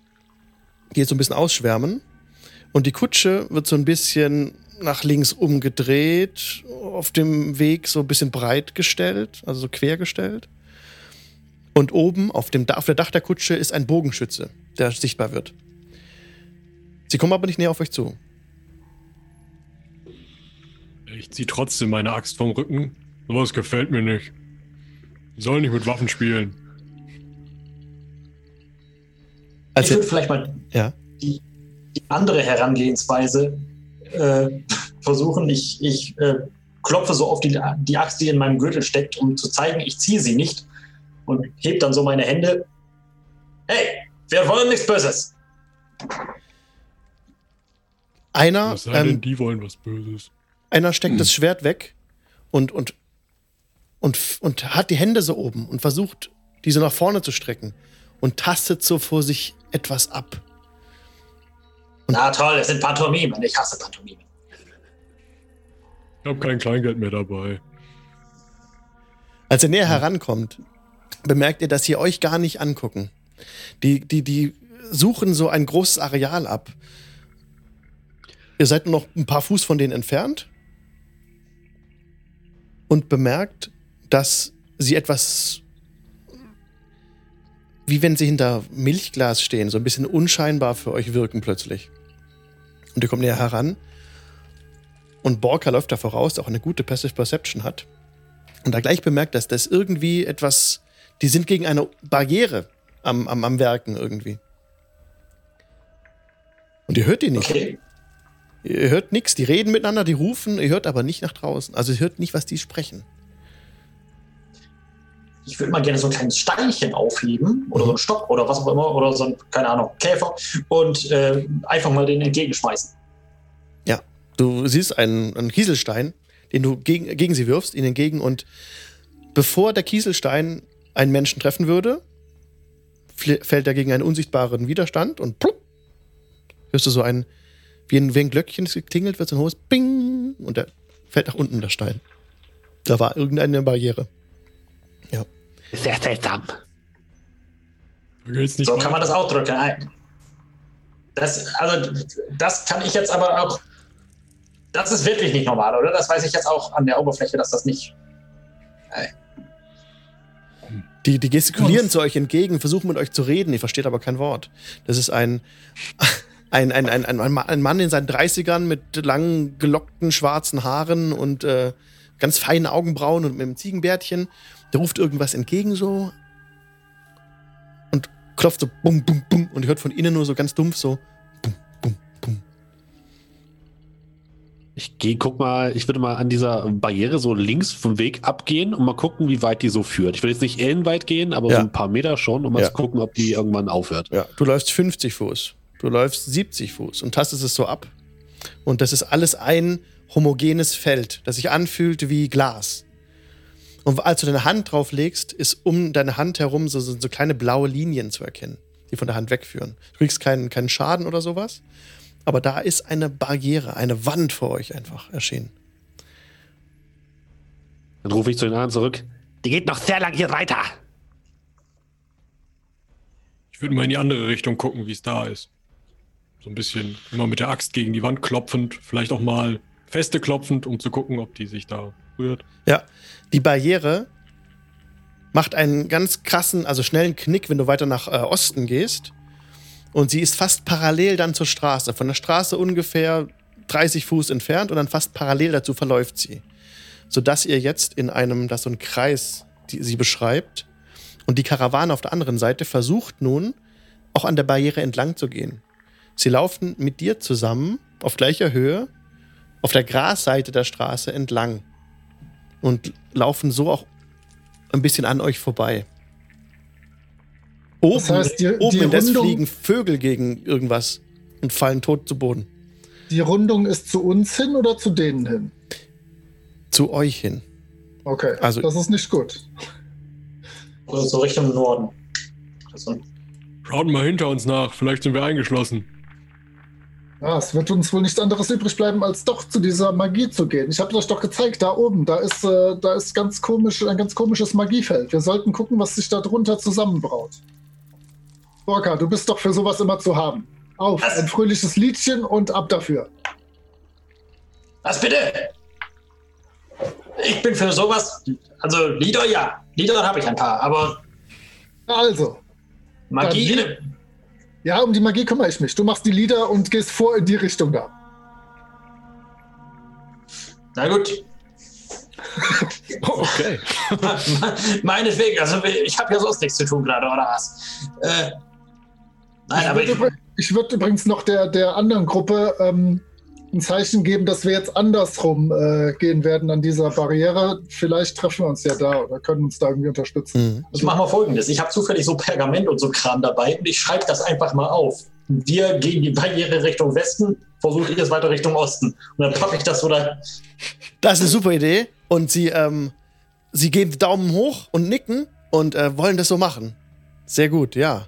die jetzt so ein bisschen ausschwärmen. Und die Kutsche wird so ein bisschen nach links umgedreht, auf dem Weg so ein bisschen breit gestellt, also so quer gestellt. Und oben auf, dem, auf der Dach der Kutsche ist ein Bogenschütze, der sichtbar wird. Sie kommen aber nicht näher auf euch zu. Ich ziehe trotzdem meine Axt vom Rücken. Sowas gefällt mir nicht. Die sollen nicht mit Waffen spielen. ich Also, würde vielleicht mal ja. die, die andere Herangehensweise äh, versuchen. Ich, ich äh, klopfe so auf die, die Axt, die in meinem Gürtel steckt, um zu zeigen, ich ziehe sie nicht. Und heb dann so meine Hände. Hey, wir wollen nichts Böses. Einer, Was sei denn, ähm, die wollen was Böses. Einer steckt das Schwert weg und, und, und, und hat die Hände so oben und versucht, diese nach vorne zu strecken und tastet so vor sich etwas ab. Na toll, es sind Pantomimen. Ich hasse Pantomimen. Ich habe kein Kleingeld mehr dabei. Als er näher herankommt, bemerkt ihr, dass sie euch gar nicht angucken. Die, die, die suchen so ein großes Areal ab. Ihr seid nur noch ein paar Fuß von denen entfernt und bemerkt, dass sie etwas, wie wenn sie hinter Milchglas stehen, so ein bisschen unscheinbar für euch wirken plötzlich. Und ihr kommt näher heran und Borka läuft da voraus, auch eine gute Passive Perception hat. Und da gleich bemerkt, dass das irgendwie etwas, die sind gegen eine Barriere am, am, am Werken irgendwie. Und ihr hört die nicht. Okay. Ihr hört nichts. Die reden miteinander, die rufen, ihr hört aber nicht nach draußen. Also ihr hört nicht, was die sprechen. Ich würde mal gerne so ein kleines Steinchen aufheben oder so einen Stock oder was auch immer oder so ein, keine Ahnung, Käfer und äh, einfach mal den entgegenschmeißen. Ja, du siehst einen, einen Kieselstein, den du gegen, gegen sie wirfst, ihnen entgegen und bevor der Kieselstein einen Menschen treffen würde, fällt er gegen einen unsichtbaren Widerstand und plupp, hörst du so ein, wie ein, wie ein Glöckchen das geklingelt wird, so ein hohes Bing und der fällt nach unten, der Stein. Da war irgendeine Barriere. Sehr seltsam. Da So kann man das ausdrücken. Ein- Das, also, das kann ich jetzt aber auch Das ist wirklich nicht normal, oder? Das weiß ich jetzt auch an der Oberfläche, dass das nicht. Die, die gestikulieren zu euch entgegen, versuchen mit euch zu reden, ihr versteht aber kein Wort. Das ist ein, ein, ein, ein, ein, ein Mann in seinen 30ern mit langen, gelockten schwarzen Haaren und äh, ganz feinen Augenbrauen und mit einem Ziegenbärtchen. Der ruft irgendwas entgegen so und klopft so bum, bum, bum und hört von innen nur so ganz dumpf so bum, bum, bum. Ich gehe, guck mal, ich würde mal an dieser Barriere so links vom Weg abgehen und mal gucken, wie weit die so führt. Ich will jetzt nicht ellenweit gehen, aber Ja. so ein paar Meter schon, um mal Ja. zu gucken, ob die irgendwann aufhört. Ja, du läufst 50 Fuß, du läufst 70 Fuß und tastest es so ab. Und das ist alles ein homogenes Feld, das sich anfühlt wie Glas. Und als du deine Hand drauf legst, ist um deine Hand herum so, so, so kleine blaue Linien zu erkennen, die von der Hand wegführen. Du kriegst keinen, keinen Schaden oder sowas, aber da ist eine Barriere, eine Wand vor euch einfach erschienen. Dann rufe ich zu den anderen zurück. Die geht noch sehr lang hier weiter. Ich würde mal in die andere Richtung gucken, wie es da ist. So ein bisschen immer mit der Axt gegen die Wand klopfend, vielleicht auch mal feste klopfend, um zu gucken, ob die sich da rührt. Ja, die Barriere macht einen ganz krassen, also schnellen Knick, wenn du weiter nach äh, Osten gehst. Und sie ist fast parallel dann zur Straße. Von der Straße ungefähr 30 Fuß entfernt und dann fast parallel dazu verläuft sie. Sodass ihr jetzt in einem, das so ein Kreis die, sie beschreibt. Und die Karawane auf der anderen Seite versucht nun, auch an der Barriere entlang zu gehen. Sie laufen mit dir zusammen auf gleicher Höhe auf der Grasseite der Straße entlang und laufen so auch ein bisschen an euch vorbei. Oben, Das heißt, die- oben die Rundung- fliegen Vögel gegen irgendwas und fallen tot zu Boden. Die Rundung ist zu uns hin oder zu denen hin? Zu euch hin. Okay, Also- das ist nicht gut. Also so Richtung Norden. Also, Schaut mal hinter uns nach, vielleicht sind wir eingeschlossen. Ja, es wird uns wohl nichts anderes übrig bleiben, als doch zu dieser Magie zu gehen. Ich habe euch doch gezeigt, da oben, da ist, äh, da ist ganz komisch, ein ganz komisches Magiefeld. Wir sollten gucken, was sich da drunter zusammenbraut. Borka, du bist doch für sowas immer zu haben. Auf, Was? ein fröhliches Liedchen und ab dafür. was bitte? Ich bin für sowas. Also Lieder ja. Lieder habe ich ein paar, aber Also, Magie. Dann ja, um die Magie kümmere ich mich. Du machst die Lieder und gehst vor in die Richtung da. Na gut. Okay. Meinetwegen, also ich habe ja sonst nichts zu tun gerade, oder was? Äh, nein, Ich aber würde ich, ich würde übrigens noch der, der anderen Gruppe ähm, ein Zeichen geben, dass wir jetzt andersrum äh, gehen werden an dieser Barriere. Vielleicht treffen wir uns ja da oder können uns da irgendwie unterstützen. Mhm. ich mache mal folgendes. Ich habe zufällig so Pergament und so Kram dabei und ich schreibe das einfach mal auf. Wir gehen die Barriere Richtung Westen, versucht ihr es weiter Richtung Osten. Und dann pappe ich das so da. Das ist eine super Idee. Und sie, ähm, sie geben Daumen hoch und nicken und äh, wollen das so machen. Sehr gut, ja.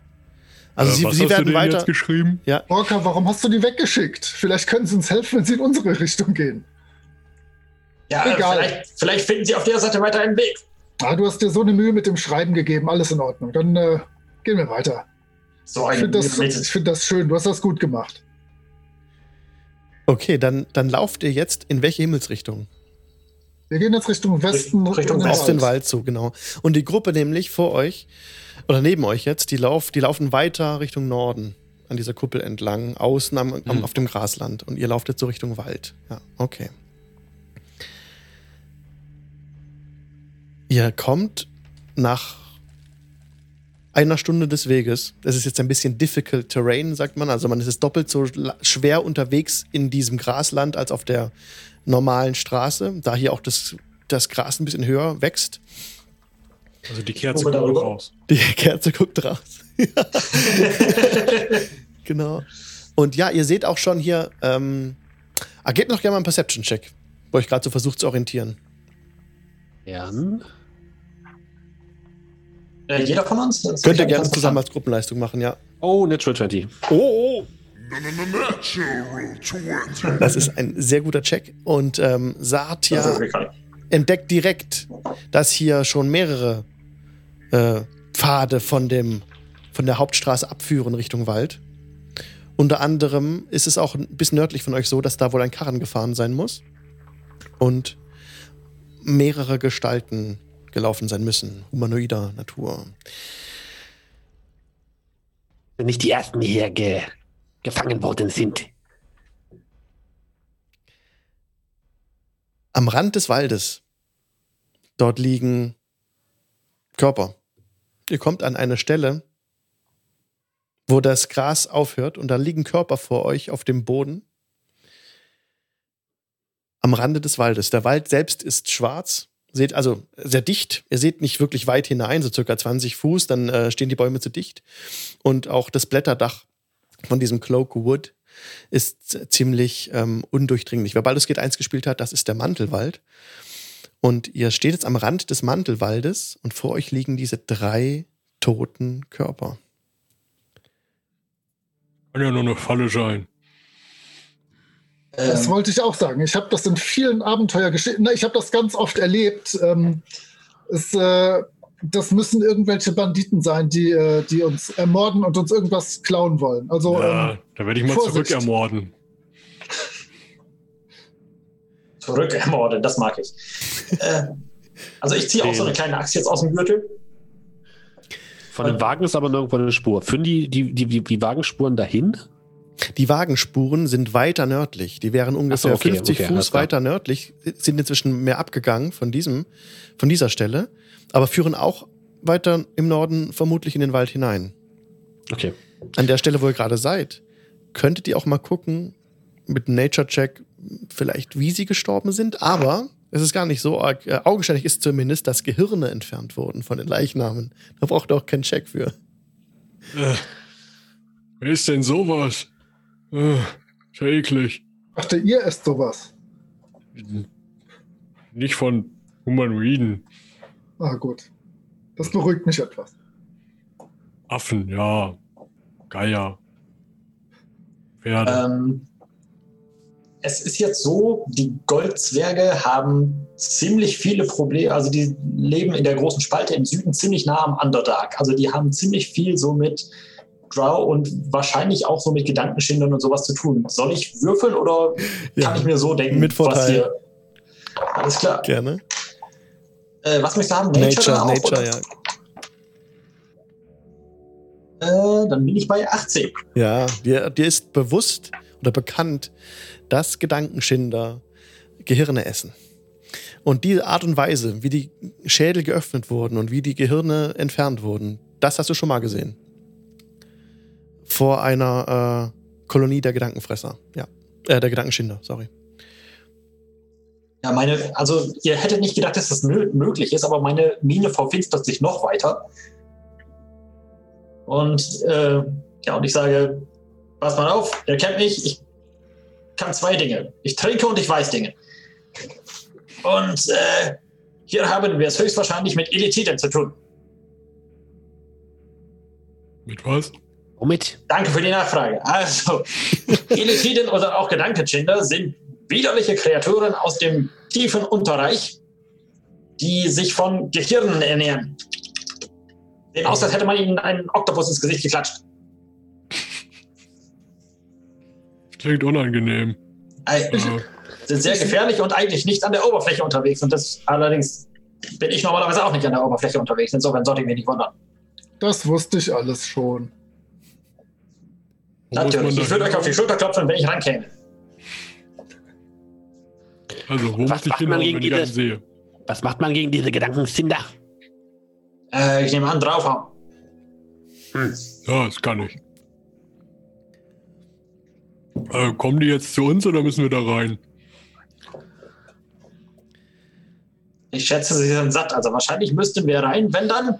Also Äh, sie, was sie hast werden du denn weiter. jetzt geschrieben? Orca, warum hast du die weggeschickt? Vielleicht können sie uns helfen, wenn sie in unsere Richtung gehen. Ja, Egal. vielleicht, vielleicht finden sie auf der Seite weiter einen Weg. Ah, du hast dir so eine Mühe mit dem Schreiben gegeben. Alles in Ordnung. Dann äh, gehen wir weiter. So Ich ein finde das, ich find das schön. Du hast das gut gemacht. Okay, dann, dann lauft ihr jetzt in welche Himmelsrichtung? Wir gehen jetzt Richtung Westen. Richtung Wald. Wald zu, genau. Und die Gruppe nämlich vor euch oder neben euch jetzt, die, lauf, die laufen weiter Richtung Norden an dieser Kuppel entlang, außen am, am, Mhm. auf dem Grasland. Und ihr lauft jetzt so Richtung Wald. Ja, okay. Ihr kommt nach einer Stunde des Weges. Das ist jetzt ein bisschen difficult terrain, sagt man. Also man ist doppelt so schwer unterwegs in diesem Grasland als auf der normalen Straße, da hier auch das, das Gras ein bisschen höher wächst. Also die Kerze kommt darüber? raus. Die Kerze guckt raus. genau. Und ja, ihr seht auch schon hier, ähm, ah, gebt noch gerne mal einen Perception-Check, wo ich gerade so versucht zu orientieren. Gern. Äh, jeder von uns? Das Könnt ihr gerne zusammen als Gruppenleistung machen, ja. Oh, Natural 20. Oh, oh. Das ist ein sehr guter Check. Und ähm, Satya entdeckt direkt, dass hier schon mehrere äh, Pfade von, dem, von der Hauptstraße abführen Richtung Wald. Unter anderem ist es auch ein bisschen nördlich von euch so, dass da wohl ein Karren gefahren sein muss und mehrere Gestalten gelaufen sein müssen, humanoider Natur. Wenn nicht die ersten, die hier ge gefangen worden sind. Am Rand des Waldes, dort liegen Körper. Ihr kommt an eine Stelle, wo das Gras aufhört und da liegen Körper vor euch auf dem Boden. Am Rande des Waldes. Der Wald selbst ist schwarz, seht also sehr dicht. Ihr seht nicht wirklich weit hinein, so circa 20 Fuß, dann äh, stehen die Bäume zu dicht. Und auch das Blätterdach von diesem Cloak Wood ist ziemlich ähm, undurchdringlich. Wer Baldur's Gate 1 gespielt hat, das ist der Mantelwald. Und ihr steht jetzt am Rand des Mantelwaldes und vor euch liegen diese drei toten Körper. Kann ja nur eine Falle sein. Das Ähm, wollte ich auch sagen. Ich habe das in vielen Abenteuergeschichten, ich habe das ganz oft erlebt. Ähm, es, äh, das müssen irgendwelche Banditen sein, die, äh, die uns ermorden und uns irgendwas klauen wollen. Also Ja, ähm, da werde ich mal Vorsicht. zurückermorden. Zurück ermordet, das mag ich. äh, also ich ziehe auch so eine kleine Axt jetzt aus dem Gürtel. Von dem Wagen ist aber nirgendwo eine Spur. Führen die, die, die, die, die Wagenspuren dahin? Die Wagenspuren sind weiter nördlich. Die wären ungefähr so, okay, 50 okay, Fuß weiter nördlich, sind inzwischen mehr abgegangen von diesem, von dieser Stelle, aber führen auch weiter im Norden vermutlich in den Wald hinein. Okay. An der Stelle, wo ihr gerade seid, könntet ihr auch mal gucken, mit einem Nature-Check, vielleicht wie sie gestorben sind, aber es ist gar nicht so arg. Äh, augenscheinlich ist zumindest, dass Gehirne entfernt wurden von den Leichnamen. Da braucht ihr auch keinen Check für. Äh, wer ist denn sowas? Äh, ist ja eklig. dachte, ihr esst sowas. Nicht von Humanoiden. Ah, gut. Das beruhigt mich etwas. Affen, ja. Geier. Pferde. Ähm, es ist jetzt so, die Goldzwerge haben ziemlich viele Probleme, also die leben in der großen Spalte im Süden ziemlich nah am Underdark. Also die haben ziemlich viel so mit Drow und wahrscheinlich auch so mit Gedankenschindern und sowas zu tun. Soll ich würfeln oder kann ich mir so denken, mit Vorteil. Alles klar. Gerne. Äh, was möchtest du haben? Nature, auch, Nature, ja. Äh, dann bin ich bei 18. Ja, dir, dir ist bewusst oder bekannt, dass Gedankenschinder Gehirne essen. Und die Art und Weise, wie die Schädel geöffnet wurden und wie die Gehirne entfernt wurden, das hast du schon mal gesehen. Vor einer äh, Kolonie der Gedankenfresser. Ja. Äh, der Gedankenschinder, sorry. Ja, meine, also ihr hättet nicht gedacht, dass das mö- möglich ist, aber meine Mine verfinstert sich noch weiter. Und äh, ja, und ich sage, pass mal auf, ihr kennt mich, ich kann zwei Dinge. Ich trinke und ich weiß Dinge. Und äh, hier haben wir es höchstwahrscheinlich mit Elitiden zu tun. Mit was? Womit? Danke für die Nachfrage. Also, Elitiden oder auch Gedankenschinder sind widerliche Kreaturen aus dem tiefen Unterreich, die sich von Gehirnen ernähren. Sehen aus, als hätte man ihnen einen Oktopus ins Gesicht geklatscht. Klingt unangenehm. Äh, sind sehr gefährlich und eigentlich nicht an der Oberfläche unterwegs. Und das allerdings bin ich normalerweise auch nicht an der Oberfläche unterwegs. Insofern sollte ich mich nicht wundern. Das wusste ich alles schon. wo Natürlich. Ich würde euch auf die Schulter klopfen, wenn ich rankäme. Also, wo Was muss ich macht man hinhauen, gegen wenn ich dieses- sehe? Was macht man gegen diese Gedankensinder? Äh, ich nehme an, draufhauen. Hm. Ja, das kann ich. Äh, kommen die jetzt zu uns oder müssen wir da rein? Ich schätze, sie sind satt. Also wahrscheinlich müssten wir rein, wenn dann.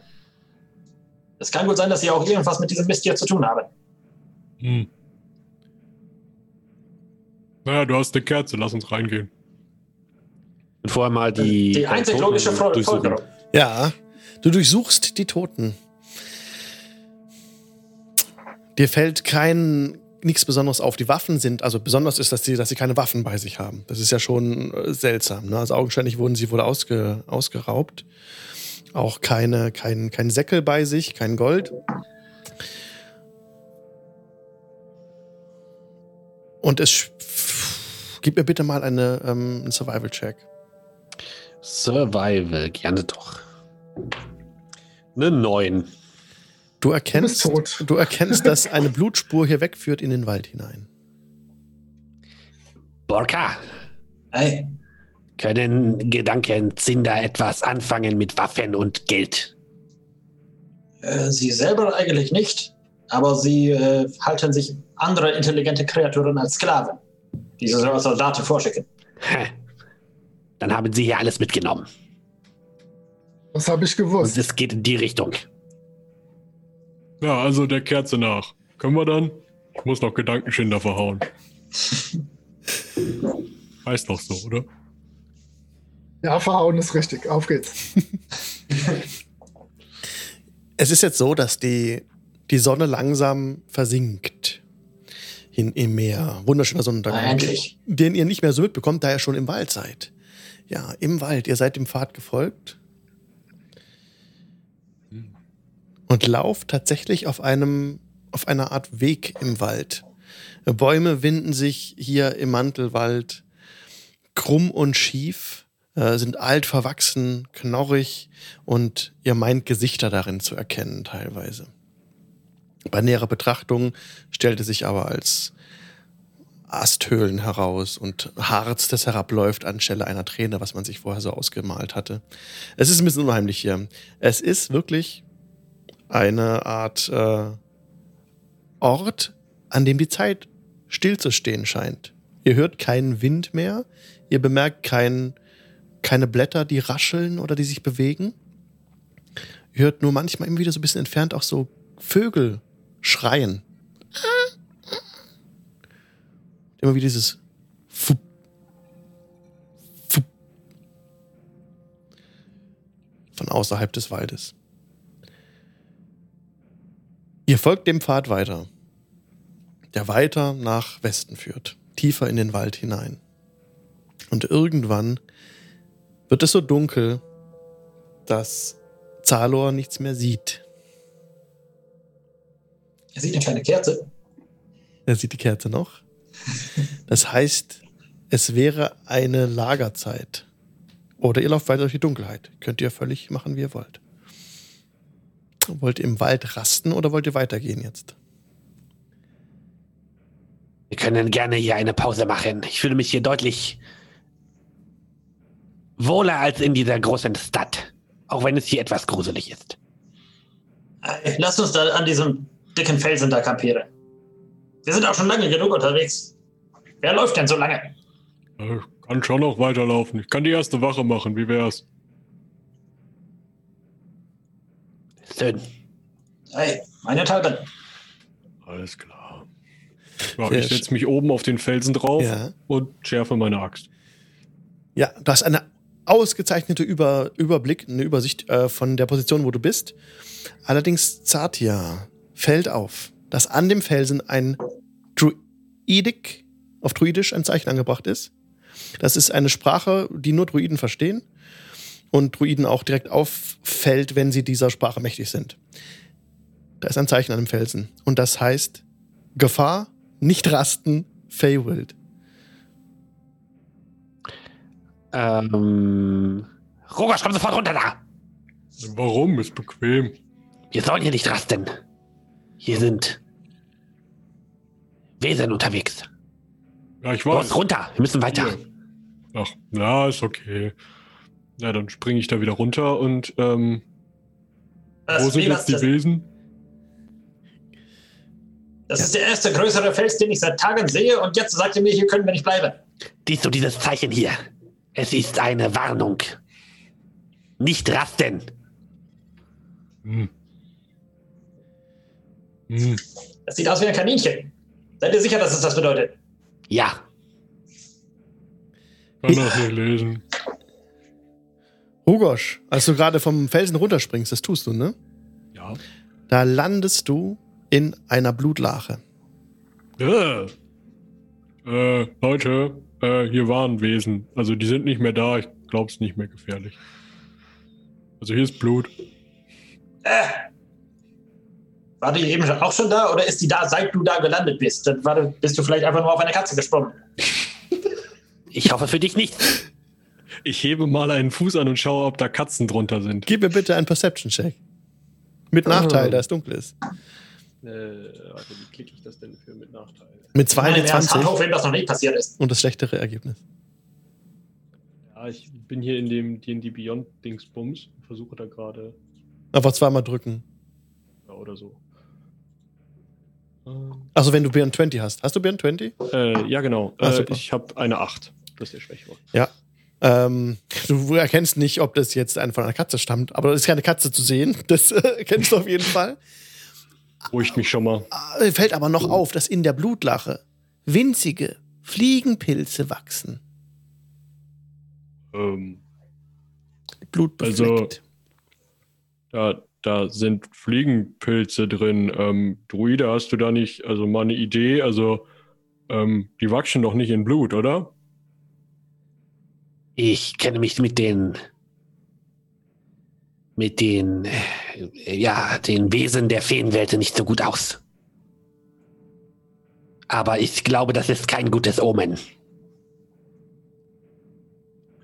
Es kann gut sein, dass sie auch irgendwas mit diesem Mist hier zu tun haben. Hm. Naja, du hast eine Kerze, lass uns reingehen. Und vorher mal die. die einzig logische. Folgerung. Ja, du durchsuchst die Toten. Dir fällt kein nichts Besonderes auf. Die Waffen sind, also besonders ist, dass sie, dass sie keine Waffen bei sich haben. Das ist ja schon äh, seltsam. Ne? Also augenscheinlich wurden sie wohl ausge, ausgeraubt. Auch keine, kein, kein Säckel bei sich, kein Gold. Und es. Gib mir bitte mal eine, ähm, einen Survival-Check. Survival, gerne doch. Eine 9. Du erkennst, Du bist tot. du erkennst, dass eine Blutspur hier wegführt in den Wald hinein. Borka, Hey, können Gedankenzinder etwas anfangen mit Waffen und Geld? äh, Sie selber eigentlich nicht, aber Sie äh, halten sich andere intelligente Kreaturen als Sklaven, die Sie als Soldaten vorschicken. Hä. Dann haben sie hier alles mitgenommen. Das habe ich Und gewusst. es geht in die Richtung. Ja, also der Kerze nach. Können wir dann? Ich muss noch Gedankenschinder verhauen. Heißt doch so, oder? Ja, verhauen ist richtig. Auf geht's. Es ist jetzt so, dass die, die Sonne langsam versinkt hin im Meer. Wunderschöner Sonnenuntergang. endlich. Den ihr nicht mehr so mitbekommt, da ihr schon im Wald seid. Ja, im Wald. Ihr seid dem Pfad gefolgt. Und lauft tatsächlich auf einem, auf einer Art Weg im Wald. Bäume winden sich hier im Mantelwald krumm und schief, äh, sind alt, verwachsen, knorrig und ihr meint Gesichter darin zu erkennen teilweise. Bei näherer Betrachtung stellt es sich aber als Asthöhlen heraus und Harz, das herabläuft anstelle einer Träne, was man sich vorher so ausgemalt hatte. Es ist ein bisschen unheimlich hier. Es ist wirklich eine Art äh, Ort, an dem die Zeit stillzustehen scheint. Ihr hört keinen Wind mehr, ihr bemerkt kein, keine Blätter, die rascheln oder die sich bewegen. Ihr hört nur manchmal immer wieder so ein bisschen entfernt auch so Vögel schreien. Immer wieder dieses Fup, Fup von außerhalb des Waldes. Ihr folgt dem Pfad weiter, der weiter nach Westen führt, tiefer in den Wald hinein. Und irgendwann wird es so dunkel, dass Zalor nichts mehr sieht. Er sieht eine kleine Kerze. Er sieht die Kerze noch. Das heißt, es wäre eine Lagerzeit. Oder ihr lauft weiter durch die Dunkelheit. Könnt ihr völlig machen, wie ihr wollt. Wollt ihr im Wald rasten oder wollt ihr weitergehen jetzt? Wir können gerne hier eine Pause machen. Ich fühle mich hier deutlich wohler als in dieser großen Stadt. Auch wenn es hier etwas gruselig ist. Hey, Lasst uns da an diesem dicken Felsen da kampieren. Wir sind auch schon lange genug unterwegs. Wer läuft denn so lange? Äh, kann schon noch weiterlaufen. Ich kann die erste Wache machen. Wie wär's? Schön. Hey, meine Talben. Alles klar. Ja, ich setze mich oben auf den Felsen drauf Ja. und schärfe meine Axt. Ja, du hast eine ausgezeichnete Über Überblick, eine Übersicht äh, von der Position, wo du bist. Allerdings, Zatia fällt auf, dass an dem Felsen ein Druidic, auf Druidisch ein Zeichen angebracht ist. Das ist eine Sprache, die nur Druiden verstehen und Druiden auch direkt auffällt, wenn sie dieser Sprache mächtig sind. Da ist ein Zeichen an dem Felsen. Und das heißt Gefahr, nicht rasten, Feywild. Ähm. Rogosch, komm sofort runter da! Warum? Ist bequem. Wir sollen hier nicht rasten. Hier sind Wesen unterwegs. Ja, ich Los, weiß. runter! Wir müssen weiter. Hier. Ach, na, ist okay. Na, dann springe ich da wieder runter und ähm, Das, wo sind was jetzt die das, Wesen? das ist der erste größere Fels, den ich seit Tagen sehe und jetzt sagt ihr mir, hier können wir nicht bleiben. Siehst du dieses Zeichen hier? Es ist eine Warnung. Nicht rasten. Hm. Hm. Das sieht aus wie ein Kaninchen. Seid ihr sicher, dass es das bedeutet? Ja, Kann auch nicht lesen. Hugosch, als du gerade vom Felsen runterspringst, das tust du, ne? Ja. Da landest du in einer Blutlache. Äh, äh, Leute, äh, hier waren Wesen. Also die sind nicht mehr da. Ich glaube, es ist nicht mehr gefährlich. Also hier ist Blut. Äh. War die eben auch schon da oder ist die da, seit du da gelandet bist? Dann war, bist du vielleicht einfach nur auf eine Katze gesprungen. Ich hoffe für dich nicht. Ich hebe mal einen Fuß an und schaue, ob da Katzen drunter sind. Gib mir bitte einen Perception-Check. Mit Nachteil, da es dunkel ist. Äh, warte, wie klicke ich das denn für mit Nachteil? Mit Nein, im Ernst, 22 auf, wem das noch nicht passiert ist. und das schlechtere Ergebnis. Ja, ich bin hier in dem D&D Beyond Dingsbums und versuche da gerade Einfach zweimal drücken. ja, oder so. Also wenn du Beyond 20 hast. Hast du Beyond 20? Äh, ja, genau. Ah, Äh, ich habe eine 8. Das ist der Schwächere. Ja. Ähm, du erkennst nicht, ob das jetzt von einer Katze stammt, aber es ist keine Katze zu sehen. Das äh, erkennst du auf jeden Fall. Beruhigt mich schon mal. Äh, Fällt aber noch auf, dass in der Blutlache winzige Fliegenpilze wachsen. Ähm, Blutbefleckt. da, da sind Fliegenpilze drin. Ähm, Druide, hast du da nicht, also mal eine Idee? Also, ähm, die wachsen doch nicht in Blut, oder? Ich kenne mich mit den mit den ja den Wesen der Feenwelt nicht so gut aus. Aber ich glaube, das ist kein gutes Omen.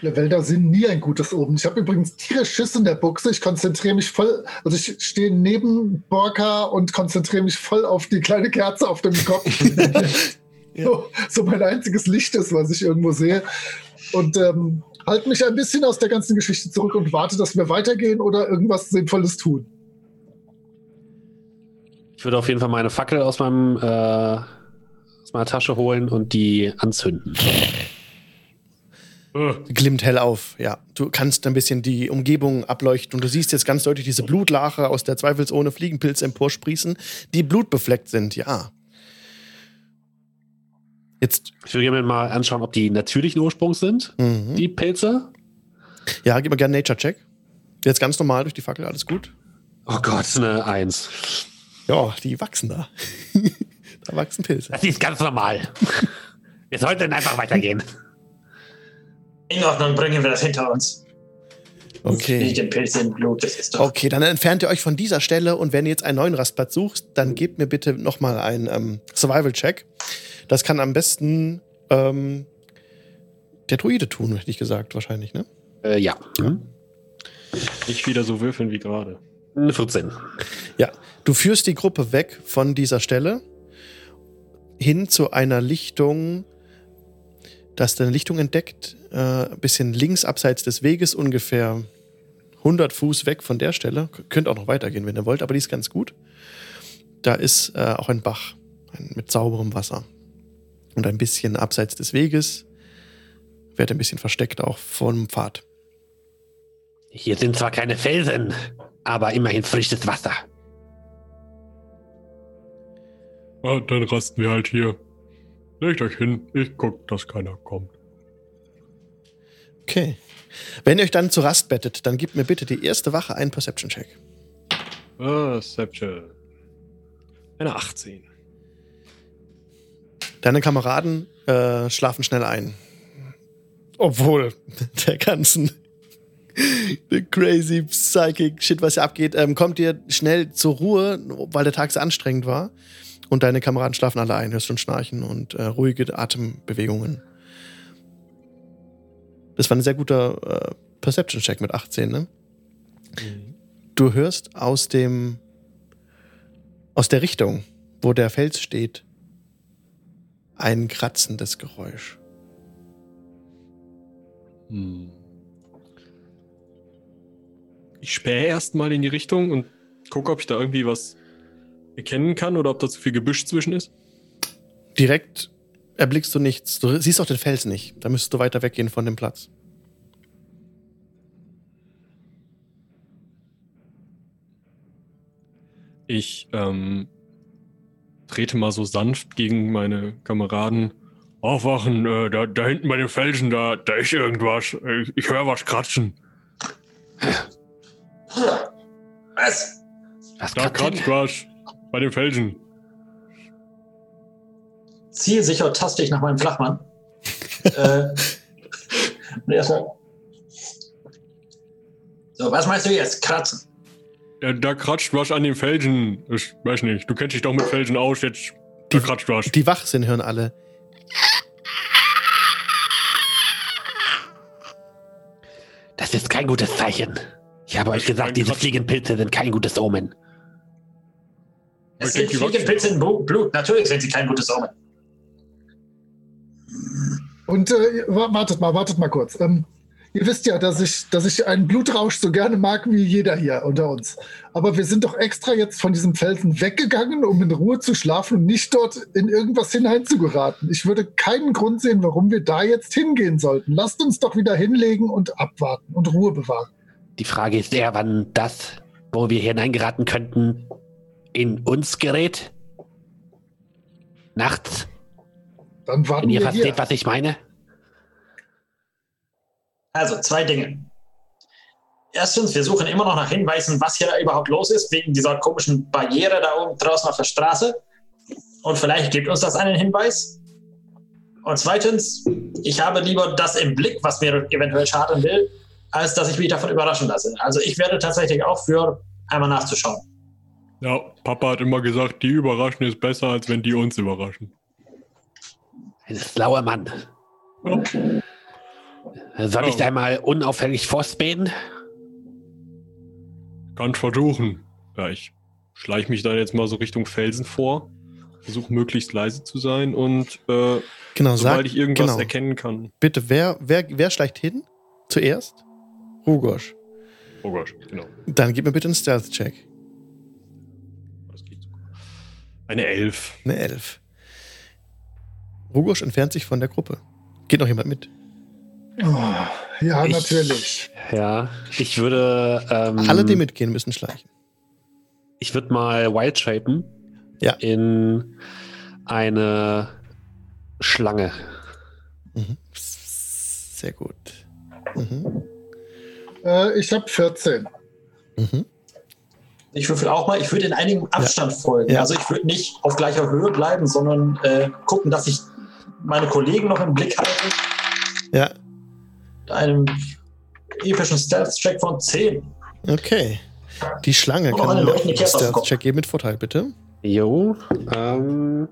Wälder sind nie ein gutes Oben. Ich habe übrigens tierisch Schiss in der Buchse. Ich konzentriere mich voll, also ich stehe neben Borka und konzentriere mich voll auf die kleine Kerze auf dem Kopf. so, so mein einziges Licht ist, was ich irgendwo sehe. Und ähm, halte mich ein bisschen aus der ganzen Geschichte zurück und warte, dass wir weitergehen oder irgendwas Sinnvolles tun. Ich würde auf jeden Fall meine Fackel aus meinem äh, aus meiner Tasche holen und die anzünden. Äh, Glimmt hell auf, ja. Du kannst ein bisschen die Umgebung ableuchten und du siehst jetzt ganz deutlich diese Blutlache aus der zweifelsohne Fliegenpilze emporsprießen, die blutbefleckt sind, ja. Jetzt, Ich würde gerne mal anschauen, ob die natürlichen Ursprungs sind, mhm. die Pilze. ja, gib mir gerne Nature-Check. Jetzt ganz normal durch die Fackel, alles gut. Oh Gott, eine Eins. Ja, die wachsen da. da wachsen Pilze. Das ist ganz normal. Wir sollten einfach weitergehen. In Ordnung, bringen wir das hinter uns. Nicht Okay. den Pilz im Blut, das ist doch. Okay, dann entfernt ihr euch von dieser Stelle und wenn ihr jetzt einen neuen Rastplatz sucht, dann gebt mir bitte nochmal einen ähm, Survival-Check. Das kann am besten ähm, der Druide tun, hätte ich gesagt, wahrscheinlich, ne? Äh, ja. Mhm. nicht wieder so würfeln wie gerade. Eine 14. Ja, du führst die Gruppe weg von dieser Stelle hin zu einer Lichtung. Da ist eine Lichtung entdeckt, äh, ein bisschen links abseits des Weges, ungefähr 100 Fuß weg von der Stelle. Könnt auch noch weitergehen, wenn ihr wollt, aber die ist ganz gut. Da ist äh, auch ein Bach ein, mit sauberem Wasser. Und ein bisschen abseits des Weges wird ein bisschen versteckt auch vom Pfad. Hier sind zwar keine Felsen, aber immerhin frisches Wasser. Ah, dann rasten wir halt hier. Legt euch hin, ich guck, dass keiner kommt. Okay. Wenn ihr euch dann zur Rast bettet, dann gebt mir bitte die erste Wache einen Perception-Check. Perception. Eine 18. Deine Kameraden äh, schlafen schnell ein. Obwohl der ganzen crazy psychic Shit, was hier abgeht, ähm, kommt ihr schnell zur Ruhe, weil der Tag sehr anstrengend war. Und deine Kameraden schlafen alle ein, hörst schon Schnarchen und äh, ruhige Atembewegungen. Das war ein sehr guter äh, Perception-Check mit 18, ne? Du hörst aus dem aus der Richtung, wo der Fels steht, ein kratzendes Geräusch. Hm. Ich spähe erstmal in die Richtung und gucke, ob ich da irgendwie was erkennen kann oder ob da zu viel Gebüsch zwischen ist. Direkt erblickst du nichts. Du siehst auch den Fels nicht. Da müsstest du weiter weggehen von dem Platz. Ich ähm, trete mal so sanft gegen meine Kameraden. Aufwachen, äh, da, da hinten bei den Felsen, da, da ist irgendwas. Ich, ich höre was kratzen. Was? Was Da kratzt was. Bei den Felsen. Zielsicher taste ich nach meinem Flachmann. äh, und erstmal. So, was meinst du jetzt? Kratzen. Ja, da kratscht was an den Felsen. Ich weiß nicht, du kennst dich doch mit Felsen aus, jetzt da Die- kratscht was. Die wach sind, hören alle. Das ist kein gutes Zeichen. Ich habe euch gesagt, diese Fliegenpilze sind kein gutes Omen. Es sind Fliegenpilze in Blut. Natürlich sind sie kein gutes Omen. Und äh, wa- wartet mal, wartet mal kurz. Ähm, ihr wisst ja, dass ich, dass ich einen Blutrausch so gerne mag wie jeder hier unter uns. Aber wir sind doch extra jetzt von diesem Felsen weggegangen, um in Ruhe zu schlafen und nicht dort in irgendwas hineinzugeraten. Ich würde keinen Grund sehen, warum wir da jetzt hingehen sollten. Lasst uns doch wieder hinlegen und abwarten und Ruhe bewahren. Die Frage ist eher, wann das, wo wir hineingeraten könnten, in uns gerät. Nachts. Dann warten Wenn ihr versteht, was ich meine. Also, zwei Dinge. Erstens, wir suchen immer noch nach Hinweisen, was hier überhaupt los ist, wegen dieser komischen Barriere da oben draußen auf der Straße. Und vielleicht gibt uns das einen Hinweis. Und zweitens, ich habe lieber das im Blick, was mir eventuell schaden will, als dass ich mich davon überraschen lasse. Also ich werde tatsächlich auch für einmal nachzuschauen. Ja, Papa hat immer gesagt, die überraschen ist besser, als wenn die uns überraschen. Ein schlauer Mann. Soll ich Oh. da einmal unauffällig vorspähen? Kann ich versuchen. Ja, ich schleich mich dann jetzt mal so Richtung Felsen vor. Versuche möglichst leise zu sein und äh, Genau, sobald sag ich irgendwas genau. erkennen kann. bitte, wer, wer, wer schleicht hin? Zuerst? Rugosch. Oh Gott, genau. Dann gib mir bitte einen Stealth-Check. Das geht sogar. Eine Elf. Eine Elf. Rugosch entfernt sich von der Gruppe. Geht noch jemand mit? Oh, ja, Ich- natürlich. Ja, ich würde. Ähm, Alle, die mitgehen, müssen schleichen. Ich würde mal Wild shapen. Ja. In eine Schlange. Mhm. Sehr gut. Mhm. Äh, ich habe 14. Mhm. Ich würfel auch mal, ich würde in einigem Abstand folgen. Ja. Also ich würde nicht auf gleicher Höhe bleiben, sondern äh, gucken, dass ich meine Kollegen noch im Blick halte. Ja, einem epischen Stealth-Check von 10. okay. Die Schlange kann einen. Stealth-Check geben mit Vorteil, bitte. Jo. Ähm,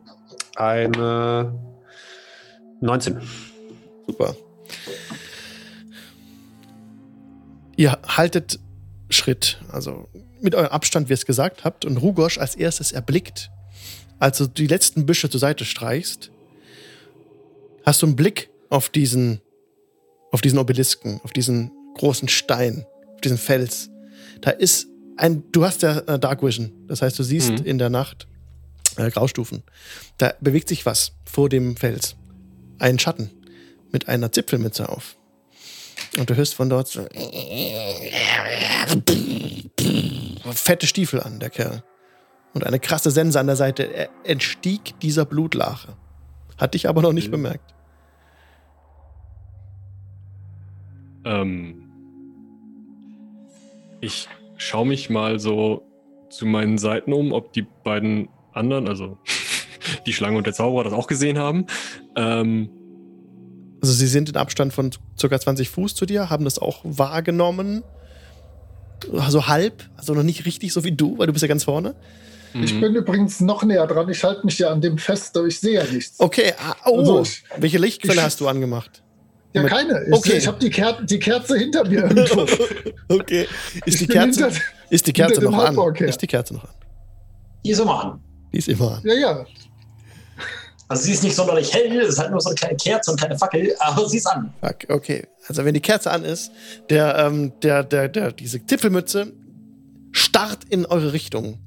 eine 19. Super. Ihr haltet Schritt, also mit eurem Abstand, wie ihr es gesagt habt, und Rugosch als erstes erblickt, als du die letzten Büsche zur Seite streichst, hast du einen Blick auf diesen, auf diesen Obelisken, auf diesen großen Stein, auf diesen Fels. Da ist ein, du hast ja äh, Dark Vision, das heißt, du siehst Mhm. in der Nacht äh, Graustufen. Da bewegt sich was vor dem Fels. Ein Schatten mit einer Zipfelmütze auf. Und du hörst von dort so fette Stiefel an, der Kerl. Und eine krasse Sense an der Seite. Er entstieg dieser Blutlache. Hat dich aber noch nicht Mhm. bemerkt. Ähm, ich schaue mich mal so zu meinen Seiten um, ob die beiden anderen, also die Schlange und der Zauberer, das auch gesehen haben. Ähm, Also sie sind in Abstand von ca. 20 Fuß zu dir, haben das auch wahrgenommen. So halb, also noch nicht richtig so wie du, weil du bist ja ganz vorne. Ich mhm. bin übrigens noch näher dran. Ich halte mich ja an dem fest, ich sehe ja nichts. Okay, ah, oh, Also ich- welche Lichtquelle ich- hast du angemacht? Ja, Mit- keine. Ich, Okay. ich habe die, Ker die Kerze hinter mir irgendwo. okay, ist Ich die Kerze, hinter- ist die Kerze noch an? Ist die Kerze noch an? Die ist immer an. Die ist immer an. Ja, ja. Also sie ist nicht sonderlich hell, es ist halt nur so eine kleine Kerze und keine Fackel, aber sie ist an. Fuck, okay. Also wenn die Kerze an ist, der, ähm, der, der, der, diese Zipfelmütze starrt in eure Richtung.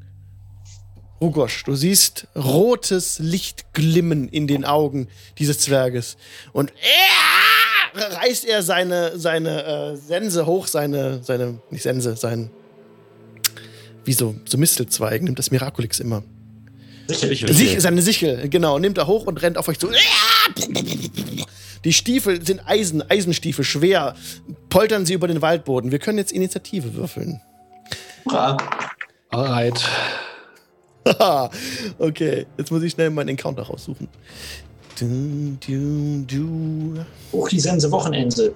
Rugosch, du siehst rotes Licht glimmen in den Augen dieses Zwerges. Und er reißt er seine, seine äh, Sense hoch, seine, seine, nicht Sense, sein, wie so, so Mistelzweig, nimmt das Miraculix immer. Sicherlich. Sicher. Sich, seine Sichel, genau, nimmt er hoch und rennt auf euch zu. Die Stiefel sind Eisen, Eisenstiefel, schwer. Poltern sie über den Waldboden. Wir können jetzt Initiative würfeln. Hurra. Alright. Haha, okay, jetzt muss ich schnell meinen Encounter raussuchen. Du, du, du. Hoch die Sense Wochenende.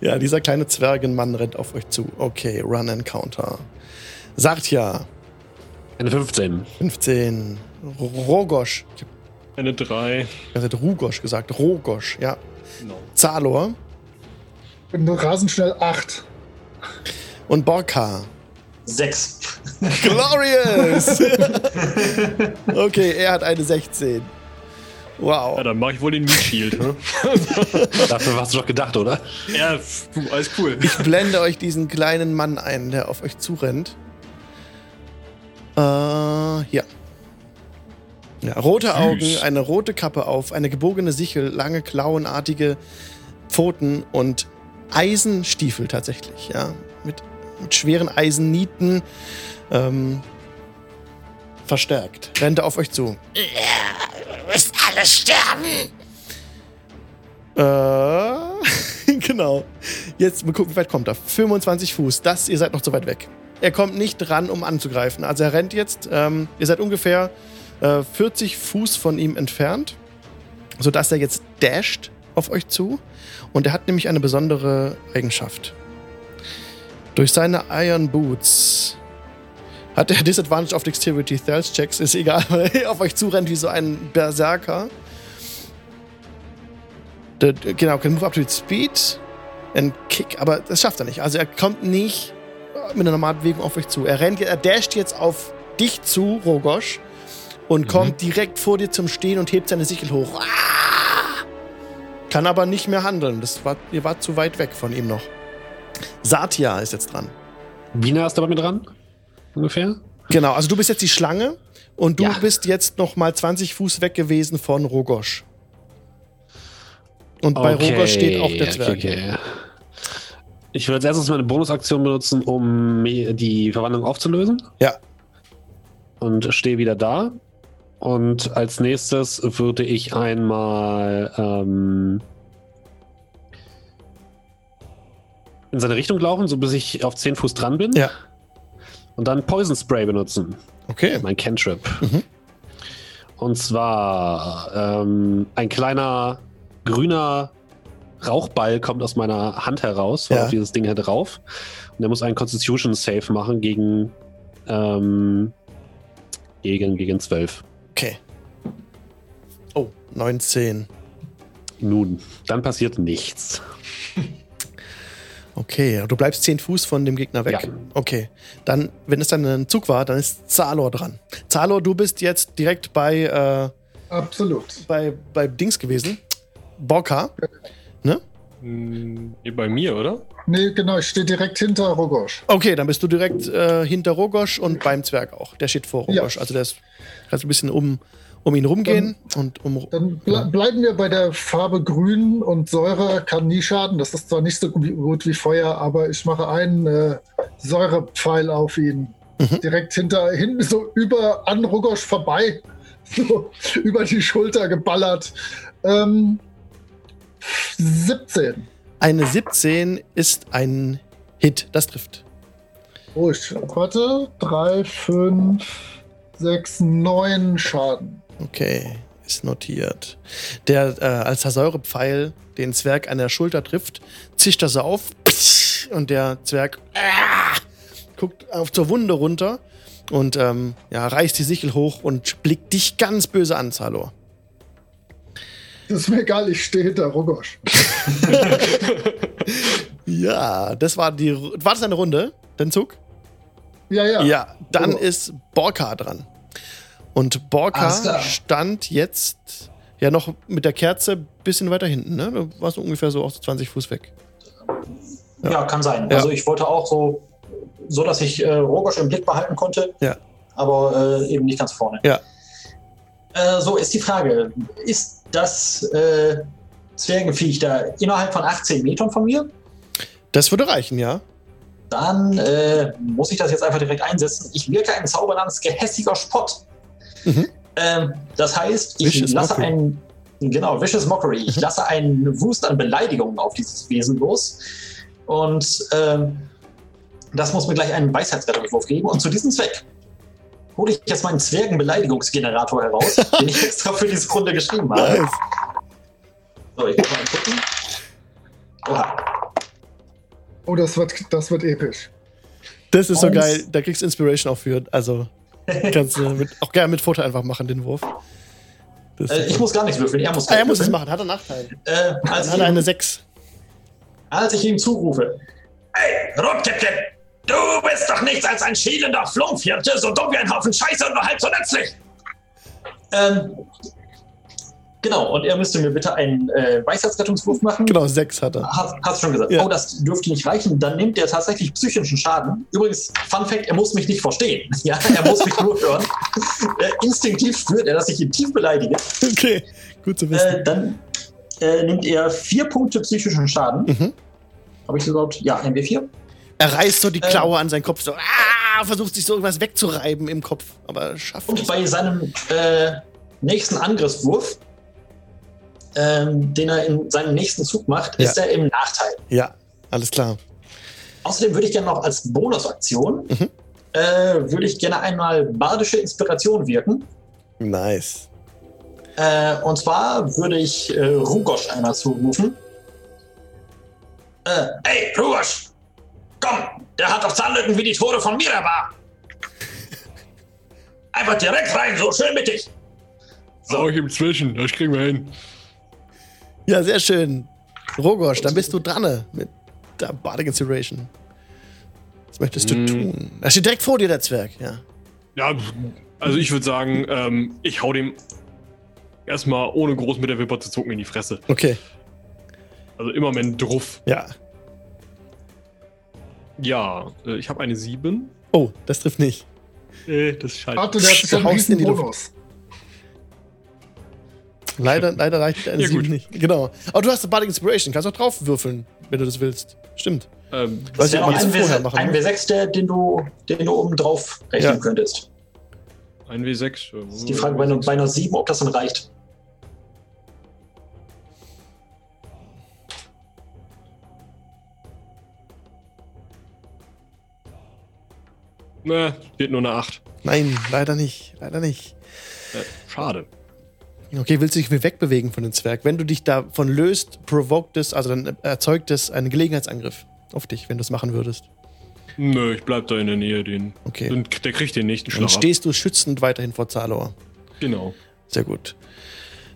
Ja, dieser kleine Zwergenmann rennt auf euch zu. Okay, Run Encounter. Sagt ja. Eine 15. 15. Rogosch. Eine 3. habe Rugosch gesagt. Rogosch, ja. Genau. Zalor Bin nur rasend schnell 8. und Borka. Sechs. Glorious! okay, er hat eine 16. Wow. Ja, dann mache ich wohl den Meat Shield. Ne? Dafür warst du doch gedacht, oder? ja, alles cool. Ich blende euch diesen kleinen Mann ein, der auf euch zurennt. Äh, hier. Ja, rote Süß. Augen, eine rote Kappe auf, eine gebogene Sichel, lange klauenartige Pfoten und Eisenstiefel tatsächlich, ja. Mit, schweren Eisennieten ähm, verstärkt. Rennt er auf euch zu. müsst alle sterben. Äh, genau. Jetzt mal gucken, wie weit kommt er. 25 Fuß. Das, ihr seid noch zu weit weg. Er kommt nicht dran, um anzugreifen. Also er rennt jetzt. Ähm, ihr seid ungefähr äh, 40 Fuß von ihm entfernt, sodass er jetzt dasht auf euch zu. Und er hat nämlich eine besondere Eigenschaft. Durch seine Iron Boots hat er Disadvantage auf Dexterity Stealth Checks. Ist egal, weil er auf euch zurennt wie so ein Berserker. Genau, can move up to its speed and kick, aber das schafft er nicht. Also er kommt nicht mit einer normalen Bewegung auf euch zu. Er rennt, er dasht jetzt auf dich zu, Rogosch, und kommt direkt vor dir zum Stehen und hebt seine Sichel hoch. Ah! Kann aber nicht mehr handeln. Das war, ihr wart zu weit weg von ihm noch. Satya ist jetzt dran. Wie nah ist er bei mir dran? Ungefähr? Genau, also du bist jetzt die Schlange und du Ja. bist jetzt noch mal 20 Fuß weg gewesen von Rogosch. Und bei Rogosch steht auch der Zwerg. Okay, okay. Ich würde als erstes meine Bonusaktion benutzen, um die Verwandlung aufzulösen. Ja. Und stehe wieder da. Und als nächstes würde ich einmal ähm, in seine Richtung laufen, so bis ich auf 10 Fuß dran bin. Ja. Und dann Poison Spray benutzen. Okay. Mein Cantrip. Mhm. Und zwar ähm, ein kleiner grüner Rauchball kommt aus meiner Hand heraus, Ja. auf dieses Ding hier drauf. Und der muss einen Constitution Save machen gegen, ähm, gegen, gegen 12. Okay. Oh, 19. Nun, dann passiert nichts. Okay, du bleibst 10 Fuß von dem Gegner weg. Ja. Okay. Dann, wenn es dann ein Zug war, dann ist Zalor dran. Zalor, du bist jetzt direkt bei, äh, Absolut. bei, bei Dings gewesen. Borka. Ne? Hm, bei mir, oder? Nee, genau, ich stehe direkt hinter Rogosch. Okay, dann bist du direkt äh, hinter Rogosch und beim Zwerg auch. Der steht vor Ja. Rogosch. Also der ist, kannst ein bisschen um, um ihn rumgehen und um. Dann ble bleiben wir bei der Farbe Grün und Säure kann nie schaden. Das ist zwar nicht so gu- gut wie Feuer, aber ich mache einen äh, Säurepfeil auf ihn. Mhm. Direkt hinter, hinten so über an Rogosch vorbei. So über die Schulter geballert. Ähm, 17. Eine 17 ist ein Hit. Das trifft. Oh, ich, warte. 3, 5, 6, 9 Schaden. Okay, ist notiert. Der, äh, als der Säurepfeil den Zwerg an der Schulter trifft, zischt er so auf und der Zwerg ah, guckt auf zur Wunde runter und ähm, ja, reißt die Sichel hoch und blickt dich ganz böse an, Zalor. Das ist mir egal, ich stehe hinter Rogosch. Ja, das war die. War das eine Runde? Dein Zug? Ja, ja. Ja, dann Oh. ist Borka dran. Und Borka stand jetzt ja noch mit der Kerze ein bisschen weiter hinten, ne? Du warst ungefähr so auch so 20 Fuß weg. Ja, kann sein. Ja. Also ich wollte auch so, so dass ich äh, Rogosch im Blick behalten konnte, Ja. aber äh, eben nicht ganz vorne. Ja. Äh, so ist die Frage, ist das äh, Zwergenviech da innerhalb von 18 Metern von mir? Das würde reichen, ja. Dann äh, muss ich das jetzt einfach direkt einsetzen. Ich wirke einen Zauber namens gehässiger Spott. Mhm. Ähm, das heißt, ich Vicious lasse Mockery. einen, genau, Vicious Mockery. Ich Mhm. lasse einen Wust an Beleidigungen auf dieses Wesen los. Und ähm, das muss mir gleich einen Weisheitsrettungswurf geben. Und zu diesem Zweck hole ich jetzt meinen Zwergenbeleidigungsgenerator heraus, den ich extra für diese Runde geschrieben habe. Nice. So, ich muss mal gucken. Oha. Oh, das wird, das wird episch. Das ist so Eins. geil. Da kriegst du Inspiration auch für. Also kannst du mit, auch gerne mit Foto einfach machen, den Wurf. Äh, ich muss gar nichts würfeln, er muss ah, er muss es machen. Hat er Nachteil. Äh, als, hat er eine ich, 6. als ich ihm zurufe, Ey, Rotkäppchen, du bist doch nichts als ein schielender Flumpfjirte, so dumm wie ein Haufen Scheiße und nur halb so nützlich. Ähm, genau, und er müsste mir bitte einen äh, Weisheitsrettungswurf machen. Genau, 6 hat er. Hast, hast du schon gesagt. Ja. Oh, das dürfte nicht reichen. Dann nimmt er tatsächlich psychischen Schaden. Übrigens, Fun Fact, er muss mich nicht verstehen. Ja, er muss mich nur hören. Äh, instinktiv spürt er, dass ich ihn tief beleidige. Okay, gut zu wissen. Äh, dann äh, nimmt er vier Punkte psychischen Schaden. Mhm. Habe ich das überhaupt? Ja, ein W4. Er reißt so die äh, Klaue an seinen Kopf, so, ah, versucht sich so irgendwas wegzureiben im Kopf, aber schafft Und bei seinem äh, nächsten Angriffswurf, ähm, den er in seinem nächsten Zug macht, Ja. ist er im Nachteil. Ja, alles klar. Außerdem würde ich gerne noch als Bonusaktion, Mhm. äh, würde ich gerne einmal bardische Inspiration wirken. Nice. Äh, und zwar würde ich äh, Rugosch einmal zurufen. Äh, ey, Rugosch! Komm, der hat doch Zahnlücken wie die Tore von Miraba! Einfach direkt rein, so schön mittig! So, ich im Zwischen, das kriegen wir hin. Ja, sehr schön. Rogosch, dann bist du dran mit der Bardic Inspiration. Was möchtest du Mm. tun? Da steht direkt vor dir der Zwerg, ja. Ja, also ich würde sagen, ähm, ich hau dem erstmal ohne groß mit der Wimper zu zucken in die Fresse. Okay, Also immer mehr ein Druff. ja. Ja, äh, ich habe eine 7. Oh, das trifft nicht. Äh, das ist scheiße. Warte, der hat einen Haust in riesen die Luft. Bonus. Leider, leider reicht eine Ja, 7 gut. nicht. Genau. Aber du hast Bardic Inspiration, kannst auch drauf würfeln, wenn du das willst. Stimmt. Ähm, Das ob noch man ein, das vorher W6, machen ein muss. W6, der, den, du, den du oben drauf rechnen Ja. könntest. ein W6. äh, Das ist die Frage bei einer, bei einer 7, ob das dann reicht. Ne, wird nur eine 8. Nein, leider nicht. Leider nicht. Äh, schade. Okay, willst du dich wegbewegen von dem Zwerg? Wenn du dich davon löst, provoked es, also dann erzeugt es einen Gelegenheitsangriff auf dich, wenn du es machen würdest. Nö, ich bleib da in der Nähe. Den, Okay. den, der kriegt den nächsten Dann Schlag. ab. stehst du schützend weiterhin vor Zalor. Genau. Sehr gut.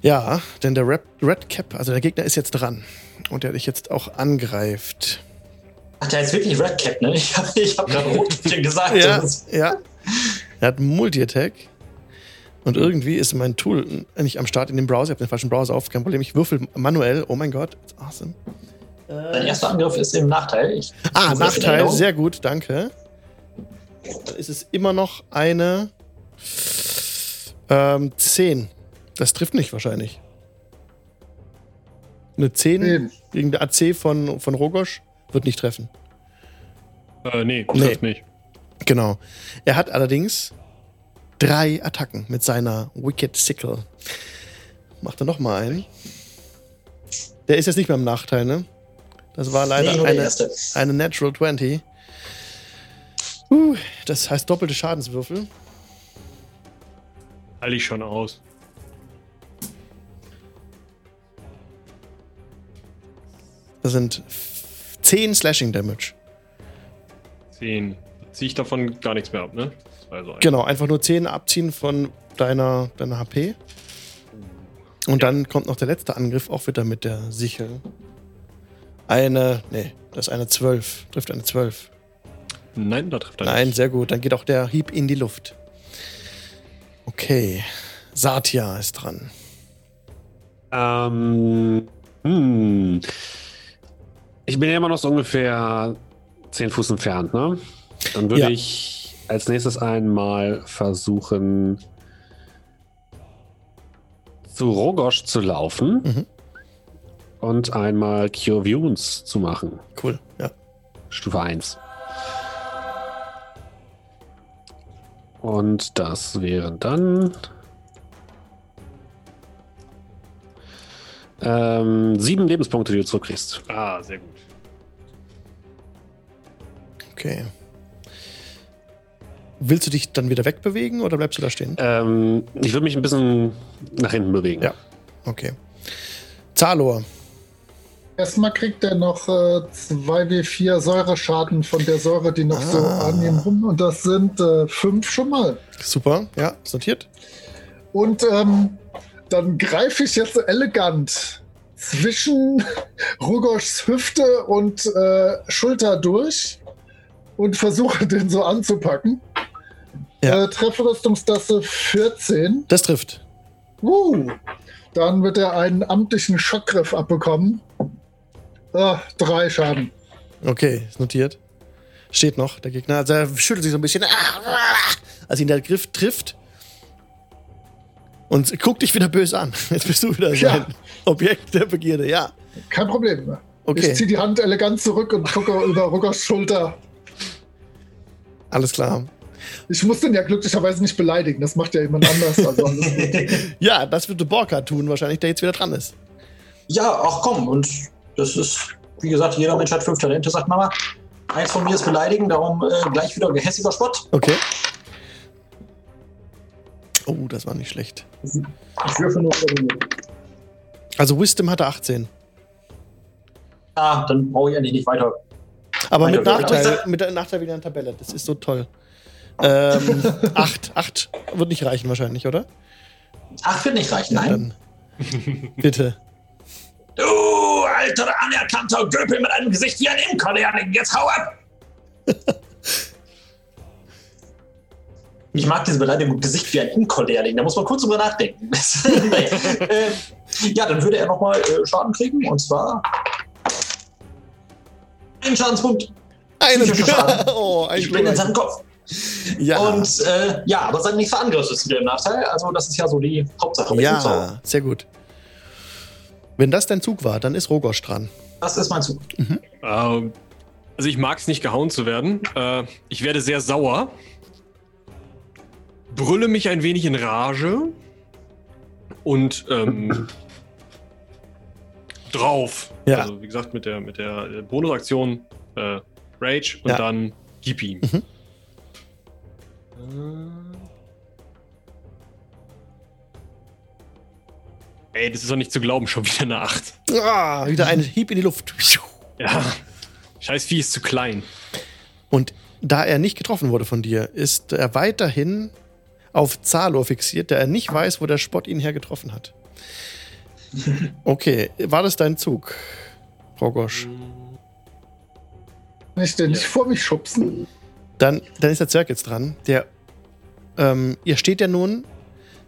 Ja, denn der Red, Red Cap, also der Gegner ist jetzt dran. Und der dich jetzt auch angreift. Ach, der ist wirklich Red Cap, ne? Ich habe ich hab gerade Rotkäppchen gesagt. Ja, ja. Er hat Multi-Attack. Und irgendwie ist mein Tool nicht am Start in dem Browser. Ich habe den falschen Browser auf, kein Problem. Ich würfel manuell. Oh mein Gott, that's awesome. Dein erster Angriff ist im Nachteil. Ich Ah, Nachteil, sehr gut, danke. Dann ist es immer noch eine ähm, 10. Das trifft nicht wahrscheinlich. Eine 10 Zehn. gegen der AC von, von Rogosch wird nicht treffen. Äh, nee, Nee. trifft nicht. Genau. Er hat allerdings drei Attacken mit seiner Wicked Sickle. Macht er nochmal einen. Der ist jetzt nicht mehr im Nachteil, ne? Das war leider Nee, eine, eine Natural 20. Uh, das heißt doppelte Schadenswürfel. Halte ich schon aus. Das sind f- 10 Slashing Damage. 10. Ziehe ich davon gar nichts mehr ab, ne? Also Genau, einfach nur 10 abziehen von deiner, deiner HP. Und dann kommt noch der letzte Angriff, auch wieder mit der Sichel. Eine, nee, das ist eine 12. Trifft eine 12. Nein, da trifft er Nein, nicht. sehr gut. Dann geht auch der Hieb in die Luft. Okay. Satya ist dran. Ähm, hm. Ich bin ja immer noch so ungefähr 10 Fuß entfernt, ne? Dann würde Ja. ich als nächstes einmal versuchen, zu Rogosch zu laufen Mhm. und einmal Cure Wounds zu machen. Cool. Ja. Stufe 1. Und das wäre dann ähm, sieben Lebenspunkte, die du zurückkriegst. Ah, sehr gut. Okay. Willst du dich dann wieder wegbewegen oder bleibst du da stehen? Ähm, ich würde mich ein bisschen nach hinten bewegen. Ja. Okay. Zalor. Erstmal kriegt er noch äh, 2W4 Säureschaden von der Säure, die noch so Ah. an ihm rum. Und das sind äh, fünf schon mal. Super, ja, ist notiert. Und ähm, dann greife ich jetzt elegant zwischen Rugoschs Hüfte und äh, Schulter durch und versuche den so anzupacken. Ja. Äh, Trefferrüstungstasse 14. Das trifft. Uh, dann wird er einen amtlichen Schockgriff abbekommen. Ah, drei Schaden. Okay, ist notiert. Steht noch, der Gegner. Also er schüttelt sich so ein bisschen, als ihn der Griff trifft. Und guckt dich wieder böse an. Jetzt bist du wieder Ja. sein Objekt der Begierde. Ja, Kein Problem. Okay. Ich ziehe die Hand elegant zurück und gucke über Ruggers Schulter. alles klar. Ich muss den ja glücklicherweise nicht beleidigen. Das macht ja jemand anders. Also. Ja, das wird der Borka tun, wahrscheinlich, der jetzt wieder dran ist. Ja, ach komm, und das ist, wie gesagt, jeder Mensch hat fünf Talente, sagt Mama. Eins von mir ist beleidigen, darum äh, gleich wieder gehässiger Spott. Okay. Oh, das war nicht schlecht. Ich würfe nur. Also Wisdom hatte 18. Ah, dann brauche ich eigentlich nicht weiter. Aber mit Weiter- Nachteil, mit Nachteil wieder in der Tabelle. Das ist so toll. Ähm, 8. 8 wird nicht reichen wahrscheinlich, oder? Ach, wird nicht reichen, nein. Dann. Bitte. Du alter anerkannter Göpel mit einem Gesicht wie ein Imkerlehrling, jetzt hau ab! Ich mag diese Beleidigung Gesicht wie ein Imkerlehrling, da muss man kurz drüber nachdenken. naja. äh, ja, dann würde er nochmal äh, Schaden kriegen und zwar ein Schadenspunkt. Einen. Schaden. oh, ein Ich bin in seinem Kopf. Ja. Und äh, ja, aber sein nächster Angriff ist wieder im Nachteil. Also das ist ja so die Hauptsache. mit dem Zauber. ja, sehr gut. Wenn das dein Zug war, dann ist Rogosch dran. Das ist mein Zug. Ähm, also ich mag es nicht gehauen zu werden. Äh, ich werde sehr sauer. Brülle mich ein wenig in Rage. Und ähm, drauf. Ja. Also wie gesagt, mit der, mit der Bonusaktion äh, Rage und Ja. dann gib ihm. Mhm. Äh. Ey, das ist doch nicht zu glauben, schon wieder eine 8. Ah, wieder ein Hieb in die Luft. Ja. Scheiß Vieh ist zu klein. Und da er nicht getroffen wurde von dir, ist er weiterhin auf Zalor fixiert, der er nicht weiß, wo der Spott ihn hergetroffen hat. Okay, war das dein Zug, Rogosch? Kann ich den nicht vor mich schubsen? Dann, dann ist der Zwerg jetzt dran. Der, ähm, ihr steht ja nun,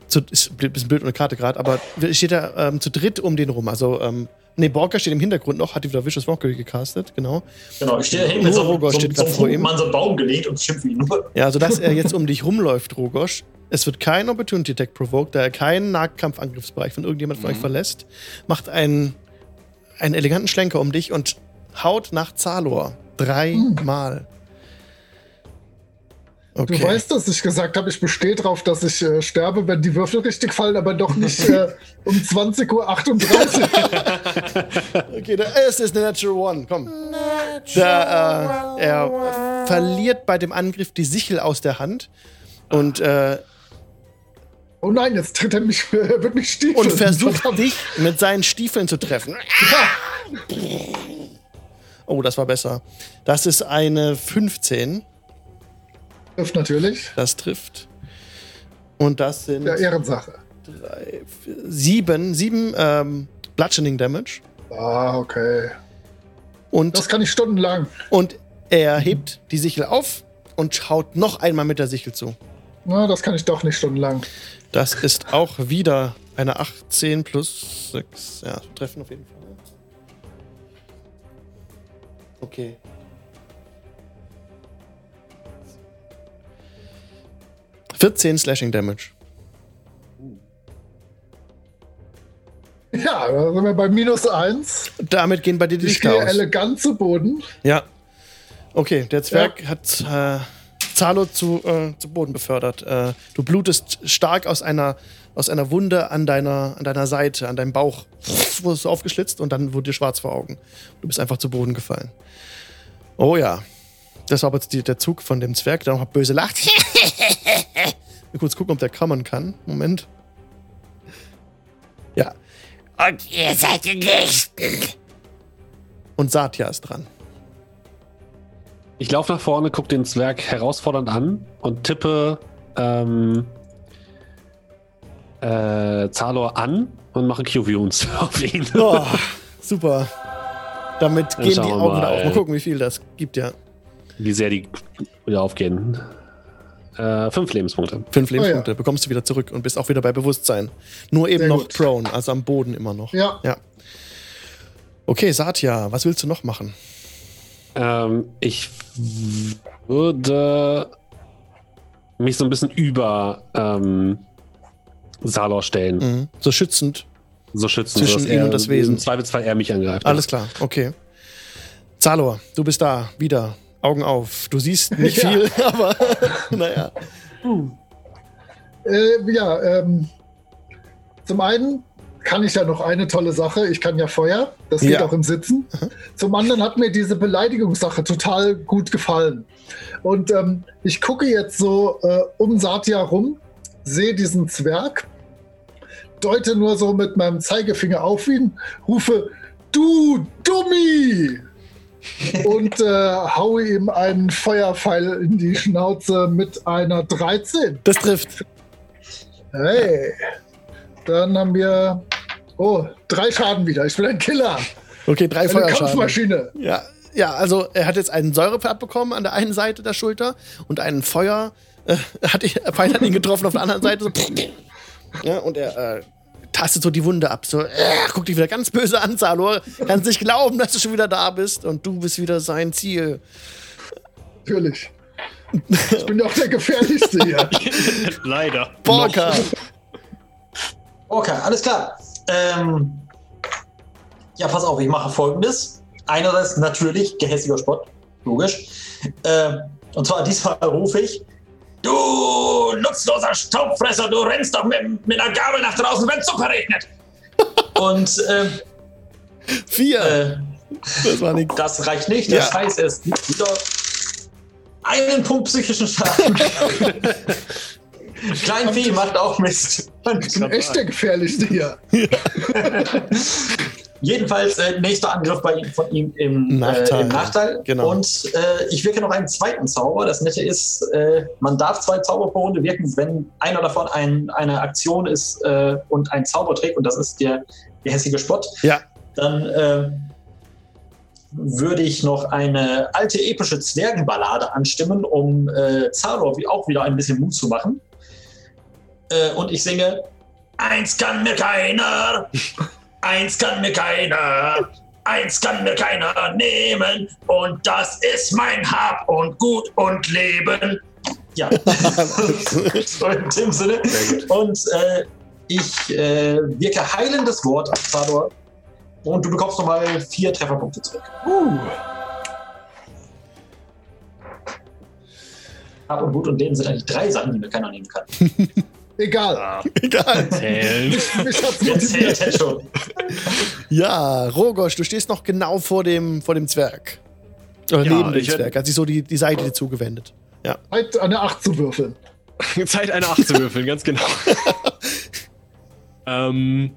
zu, ist ein bisschen blöd ohne Karte gerade, aber steht ja ähm, zu dritt um den rum. Also, ähm, nee, Borka steht im Hintergrund noch, hat wieder Vicious Walker gecastet, genau. Genau, ich stehe da hinten mit so, Rogosch so, steht so, vor ihm. Mann so einen Baum gelegt und schimpfe ihn nur. Ja, also dass er jetzt um dich rumläuft, Rogosch. Es wird kein Opportunity Attack provoked, da er keinen Nahkampfangriffsbereich von irgendjemand von euch verlässt. Macht einen, einen eleganten Schlenker um dich und haut nach Zalor. Dreimal. Okay. Du weißt, dass ich gesagt habe, ich bestehe darauf, dass ich äh, sterbe, wenn die Würfel richtig fallen, aber doch nicht äh, um 20.38 Uhr. Okay, der erste ist eine Natural One. Komm. Der, äh, er verliert bei dem Angriff die Sichel aus der Hand und, äh, Oh nein, jetzt tritt er mich, wird mich stiefeln. und versucht dich mit seinen Stiefeln zu treffen. Oh, das war besser. Das ist eine 15. Trifft natürlich. Das trifft. Und das sind Ja, Ehrensache. drei, vier, sieben, sieben ähm, Bludgeoning Damage. Ah, okay. Und, Das kann ich stundenlang. und er hebt die Sichel auf und haut noch einmal mit der Sichel zu. Na, das kann ich doch nicht stundenlang. Das ist auch wieder eine 18 plus 6. Ja, treffen auf jeden Fall. Okay. Vierzehn Slashing Damage. Ja, da sind wir bei minus eins. Damit gehen bei dir die Ich Lichter aus. elegant zu Boden. Ja. Okay, der Zwerg hat äh, Zalo zu, äh, zu Boden befördert. Äh, du blutest stark aus einer, aus einer Wunde an deiner, an deiner Seite, an deinem Bauch. Wurdest du aufgeschlitzt und dann wurde dir schwarz vor Augen. Du bist einfach zu Boden gefallen. Oh ja. Das war aber jetzt die, der Zug von dem Zwerg, der noch böse lacht. Mal kurz gucken, ob der kammern kann. Moment. Ja. Und ihr seid die Nächsten. und Satya ist dran. Ich laufe nach vorne, gucke den Zwerg herausfordernd an und tippe ähm, äh, Zalor an und mache Q-Vunes auf ihn. Oh, super. Damit Dann gehen die Augen wieder mal. auf. Mal gucken, wie viel das gibt, ja. Wie sehr die wieder aufgehen. Äh, fünf Lebenspunkte. Fünf Oh ja. Lebenspunkte bekommst du wieder zurück und bist auch wieder bei Bewusstsein. Nur eben Sehr noch gut. prone, also am Boden immer noch. Ja. Ja. Okay, Satya, was willst du noch machen? Ähm, ich würde mich so ein bisschen über ähm, Salor stellen. Mhm. So schützend. So schützen, Zwischen er und das Wesen. Im Zweifelsfall er mich angreift. Alles klar, okay. Zalor, du bist da, wieder. Augen auf. Du siehst nicht Ja. viel, aber naja. Äh, ja, ähm, zum einen kann ich ja noch eine tolle Sache. Ich kann ja Feuer. Das geht Ja. auch im Sitzen. Zum anderen hat mir diese Beleidigungssache total gut gefallen. Und ähm, ich gucke jetzt so äh, um Satya rum, sehe diesen Zwerg, deute nur so mit meinem Zeigefinger auf ihn, rufe, du Dummi! Und äh, haue ihm einen Feuerpfeil in die Schnauze mit einer 13. Das trifft. Hey, dann haben wir oh drei Schaden wieder. Ich bin ein Killer, Okay, drei eine Feuerschaden. Kampfmaschine. Ja, ja, also er hat jetzt einen Säurepfad bekommen an der einen Seite der Schulter und einen Feuer. Äh, hat, Pfeil hat ihn getroffen auf der anderen Seite. So, ja, und er äh, tastet so die Wunde ab. So, äh, guckt dich wieder ganz böse an, Zalor. Kannst nicht glauben, dass du schon wieder da bist und du bist wieder sein Ziel. Natürlich. Ich bin doch der gefährlichste hier. Leider. Borka. Okay, alles klar. Ähm, ja, pass auf, ich mache folgendes. Einerseits natürlich gehässiger Spott, logisch. Ähm, und zwar diesmal rufe ich: Du nutzloser Staubfresser, du rennst doch mit, mit einer Gabel nach draußen, wenn Zucker regnet. und ähm, Vier. äh, das war nix. das reicht nicht. Das Ja. heißt, es gibt wieder einen Punkt psychischen Schaden. Kleinvieh macht auch Mist. Ich bin echt der gefährlichste hier. Jedenfalls äh, nächster Angriff bei von ihm im Nachteil. Äh, im Nachteil. Genau. Und äh, ich wirke noch einen zweiten Zauber. Das Nette ist, äh, man darf zwei Zauber pro Runde wirken, wenn einer davon ein, eine Aktion ist äh, und ein Zauber trägt, und das ist der gehässige Spott. Ja. Dann äh, würde ich noch eine alte epische Zwergenballade anstimmen, um äh, Zalor wie auch wieder ein bisschen Mut zu machen. Äh, und ich singe: Eins kann mir keiner, eins kann mir keiner, eins kann mir keiner nehmen, und das ist mein Hab und Gut und Leben. Ja, so in dem Sinne. Und äh, ich äh, wirke heilendes Wort auf Zador. Und du bekommst nochmal vier Trefferpunkte zurück. Hab und Gut und Leben sind eigentlich drei Sachen, die mir keiner nehmen kann. Egal. Egal. Hat's Wer motiviert. zählt schon? Ja, Rogosch, du stehst noch genau vor dem, vor dem Zwerg. Oder Ja, neben dem Zwerg. Hat sich so die, die Seite dir zugewendet. Ja. Zeit, eine 8 zu würfeln. Zeit, eine 8 zu würfeln, ganz genau. ähm,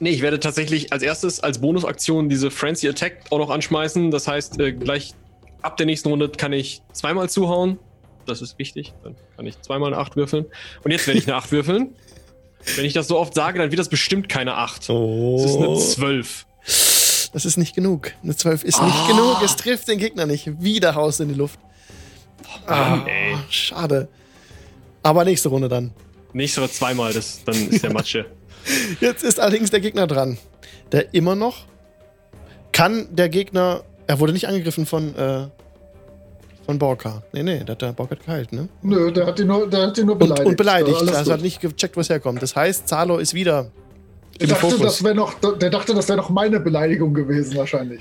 nee, ich werde tatsächlich als erstes als Bonusaktion diese Frenzy Attack auch noch anschmeißen. Das heißt, äh, gleich ab der nächsten Runde kann ich zweimal zuhauen. Das ist wichtig. Dann kann ich zweimal eine 8 würfeln. Und jetzt werde ich eine 8 würfeln. Wenn ich das so oft sage, dann wird das bestimmt keine 8. Oh. Das ist eine 12. Das ist nicht genug. Eine 12 ist Ah. nicht genug. Es trifft den Gegner nicht. Wieder haust in die Luft. Ah, ey. schade. Aber nächste Runde dann. Nächste oder zweimal, das, dann ist der Matsche. Jetzt ist allerdings der Gegner dran. Der immer noch. Kann der Gegner. Er wurde nicht angegriffen von. Äh, von Borka. Nee, nee, der hat der Borka geheilt, ne? Nö, der hat ihn nur, der hat ihn nur Und beleidigt. beleidigt. Und beleidigt. Also hat nicht gecheckt, wo es herkommt. Das heißt, Zalo ist wieder im dachte, Fokus. das noch, der dachte, das wäre noch meine Beleidigung gewesen, wahrscheinlich.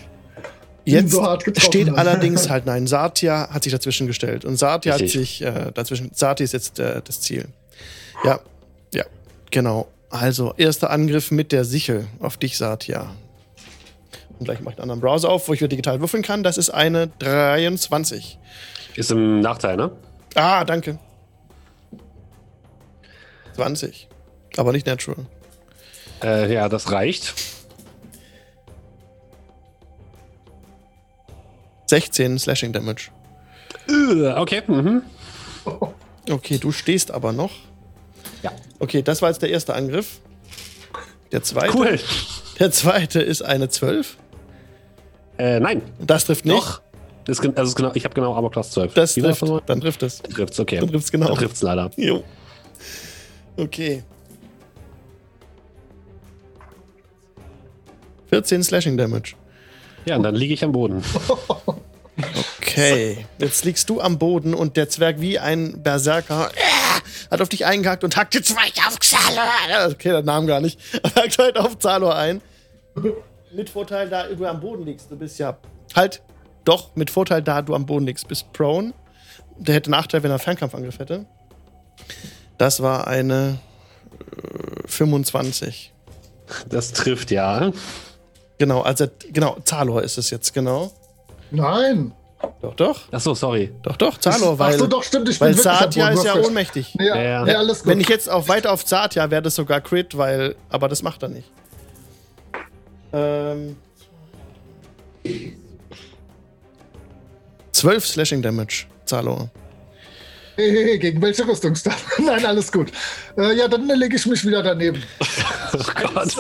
Jetzt so hart getroffen steht hat. allerdings halt nein. Satya hat sich dazwischen gestellt. Und Satya hat sich äh, dazwischen. Satya ist jetzt äh, das Ziel. Ja, ja, genau. Also, erster Angriff mit der Sichel auf dich, Satya. Und gleich mache ich einen anderen Browser auf, wo ich wieder digital würfeln kann. Das ist eine 23. Ist im Nachteil, ne? Ah, danke. 20. Aber nicht natural. Äh, ja, das reicht. 16 Slashing Damage. Äh, Okay, mhm. Okay, du stehst aber noch. Ja. Okay, das war jetzt der erste Angriff. Der zweite. Cool. Der zweite ist eine 12. Äh, nein, Das trifft nicht. doch. Das also genau, ich habe genau Armor Class 12. Das Wie trifft. nochmal? Dann trifft es. Trifft's, okay. Dann trifft's genau. Dann trifft's leider. Jo. Okay. 14 Slashing Damage. Ja, und dann liege ich am Boden. Okay. Jetzt liegst du am Boden und der Zwerg wie ein Berserker äh, hat auf dich eingehackt und hackt jetzt Zwei auf Xalor. Okay, der Name gar nicht. Hackt halt auf Zalor ein. Mit Vorteil, da du am Boden liegst. Du bist ja. Halt. Doch, mit Vorteil, da du am Boden liegst. Bist prone. Der hätte Nachteil, wenn er einen Fernkampfangriff hätte. Das war eine äh, 25. Das trifft, ja. Genau, also genau, Zalor ist es jetzt, genau. Nein. Doch, doch. Achso, sorry. Doch, doch, Zalor, weil, Ach so, doch, stimmt. Ich weil Boden, ist ja ohnmächtig. Ja, Ja, ja. ja. alles gut. Wenn ich jetzt auch weiter auf Satya wäre das sogar Crit, weil. Aber das macht er nicht. Ähm. 12 Slashing Damage, Zalor. Hey, hey, hey, gegen welche Rüstungsstadt? Nein, alles gut. Äh, ja, dann lege ich mich wieder daneben. Oh Gott.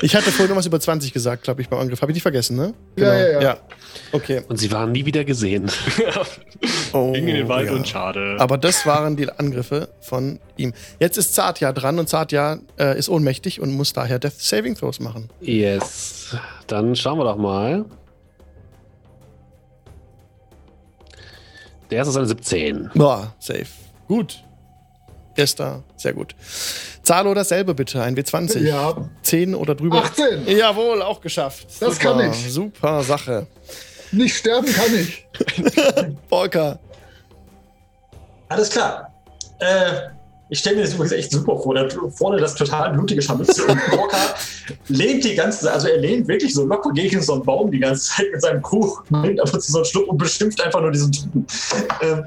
Ich hatte vorhin noch was über 20 gesagt, glaube ich, beim Angriff. Habe ich nicht vergessen, ne? Ja, ja, ja. Okay. Und sie waren nie wieder gesehen. Oh, Ging in den Wald ja. und schade. Aber das waren die Angriffe von ihm. Jetzt ist Satya dran und Satya äh, ist ohnmächtig und muss daher Death Saving Throws machen. Yes. Dann schauen wir doch mal. Der erste ist eine 17. Boah, safe. Gut. Erster, sehr gut. Zalo dasselbe bitte, ein W20. Ja. 10 oder drüber. 18. Jawohl, auch geschafft. Das super, kann ich. Super Sache. Nicht sterben kann ich. Volker. Alles klar. Äh, ich stelle mir das übrigens echt super vor. Da vorne das total blutige Scharmützel und Walker lehnt die ganze also er lehnt wirklich so locker gegen so einen Baum die ganze Zeit mit seinem Kuch, nimmt und zu so einen Schluck und beschimpft einfach nur diesen Typen. Ähm,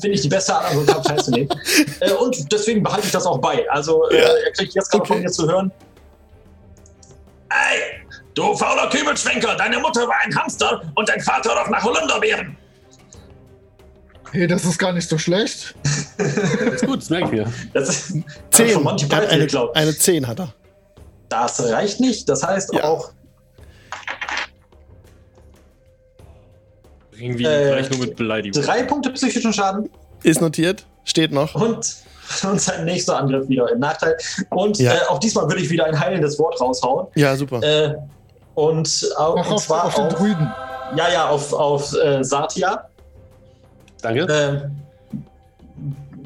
Finde ich die beste Art, an so einem teilzunehmen. äh, und deswegen behalte ich das auch bei. Also, äh, er kriegt jetzt gerade Okay. von mir zu hören. Ey, du fauler Kübelschwenker, deine Mutter war ein Hamster und dein Vater doch nach Holunderbeeren. Hey, das ist gar nicht so schlecht. Ist gut, das merke ich mir. Das ist 10. von Monty Er hat Python eine, geklaut. eine 10 hat er. Das reicht nicht. Das heißt Ja. auch, Irgendwie Äh, gleich nur mit Beleidigung. drei Punkte psychischen Schaden Ist notiert, steht noch. und, und sein nächster Angriff wieder im Nachteil. Und Ja. äh, auch diesmal würde ich wieder ein heilendes Wort raushauen. Ja, super. Äh, und, Mach und auf, zwar auf den auf, Druiden. ja, ja, auf, auf äh, Satya. Danke. Ähm,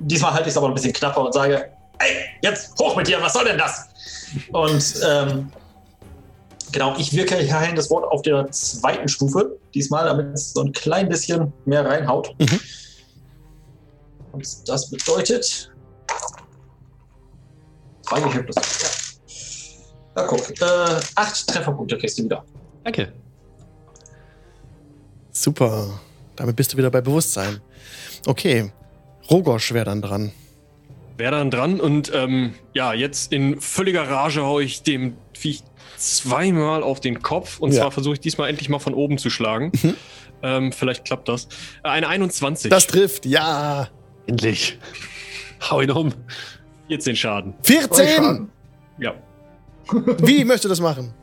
diesmal halte ich es aber ein bisschen knapper und sage, ey, jetzt hoch mit dir, was soll denn das? Und ähm, genau, ich wirke hierhin das Wort auf der zweiten Stufe, diesmal, damit es so ein klein bisschen mehr reinhaut. Mhm. Und das bedeutet. Zwei Gehirn plus. Ja. Na guck, äh, acht Trefferpunkte kriegst du wieder. Danke. Super. Damit bist du wieder bei Bewusstsein. Okay. Rogosch wäre dann dran. Wäre dann dran und ähm, ja, jetzt in völliger Rage hau ich dem Viech zweimal auf den Kopf und Ja. zwar versuche ich diesmal endlich mal von oben zu schlagen. Mhm. Ähm, vielleicht klappt das. Äh, Eine 21. Das trifft, ja. Endlich. Hau ihn um. 14 Schaden. 14! Ja. Wie möchtest du das machen?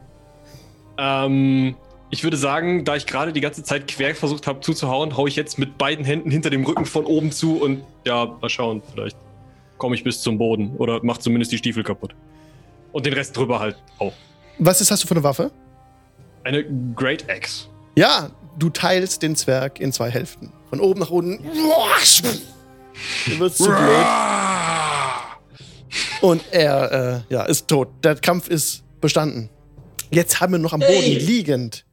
Ähm, ich würde sagen, da ich gerade die ganze Zeit quer versucht habe zuzuhauen, hau ich jetzt mit beiden Händen hinter dem Rücken von oben zu und ja, mal schauen, vielleicht komme ich bis zum Boden oder mach zumindest die Stiefel kaputt. Und den Rest drüber halt auch. Was ist, hast du für eine Waffe? Eine Great Axe. Ja, du teilst den Zwerg in zwei Hälften. Von oben nach unten. Du wirst zu blöd. Und er äh, ja, ist tot. Der Kampf ist bestanden. Jetzt haben wir noch am Boden Hey. liegend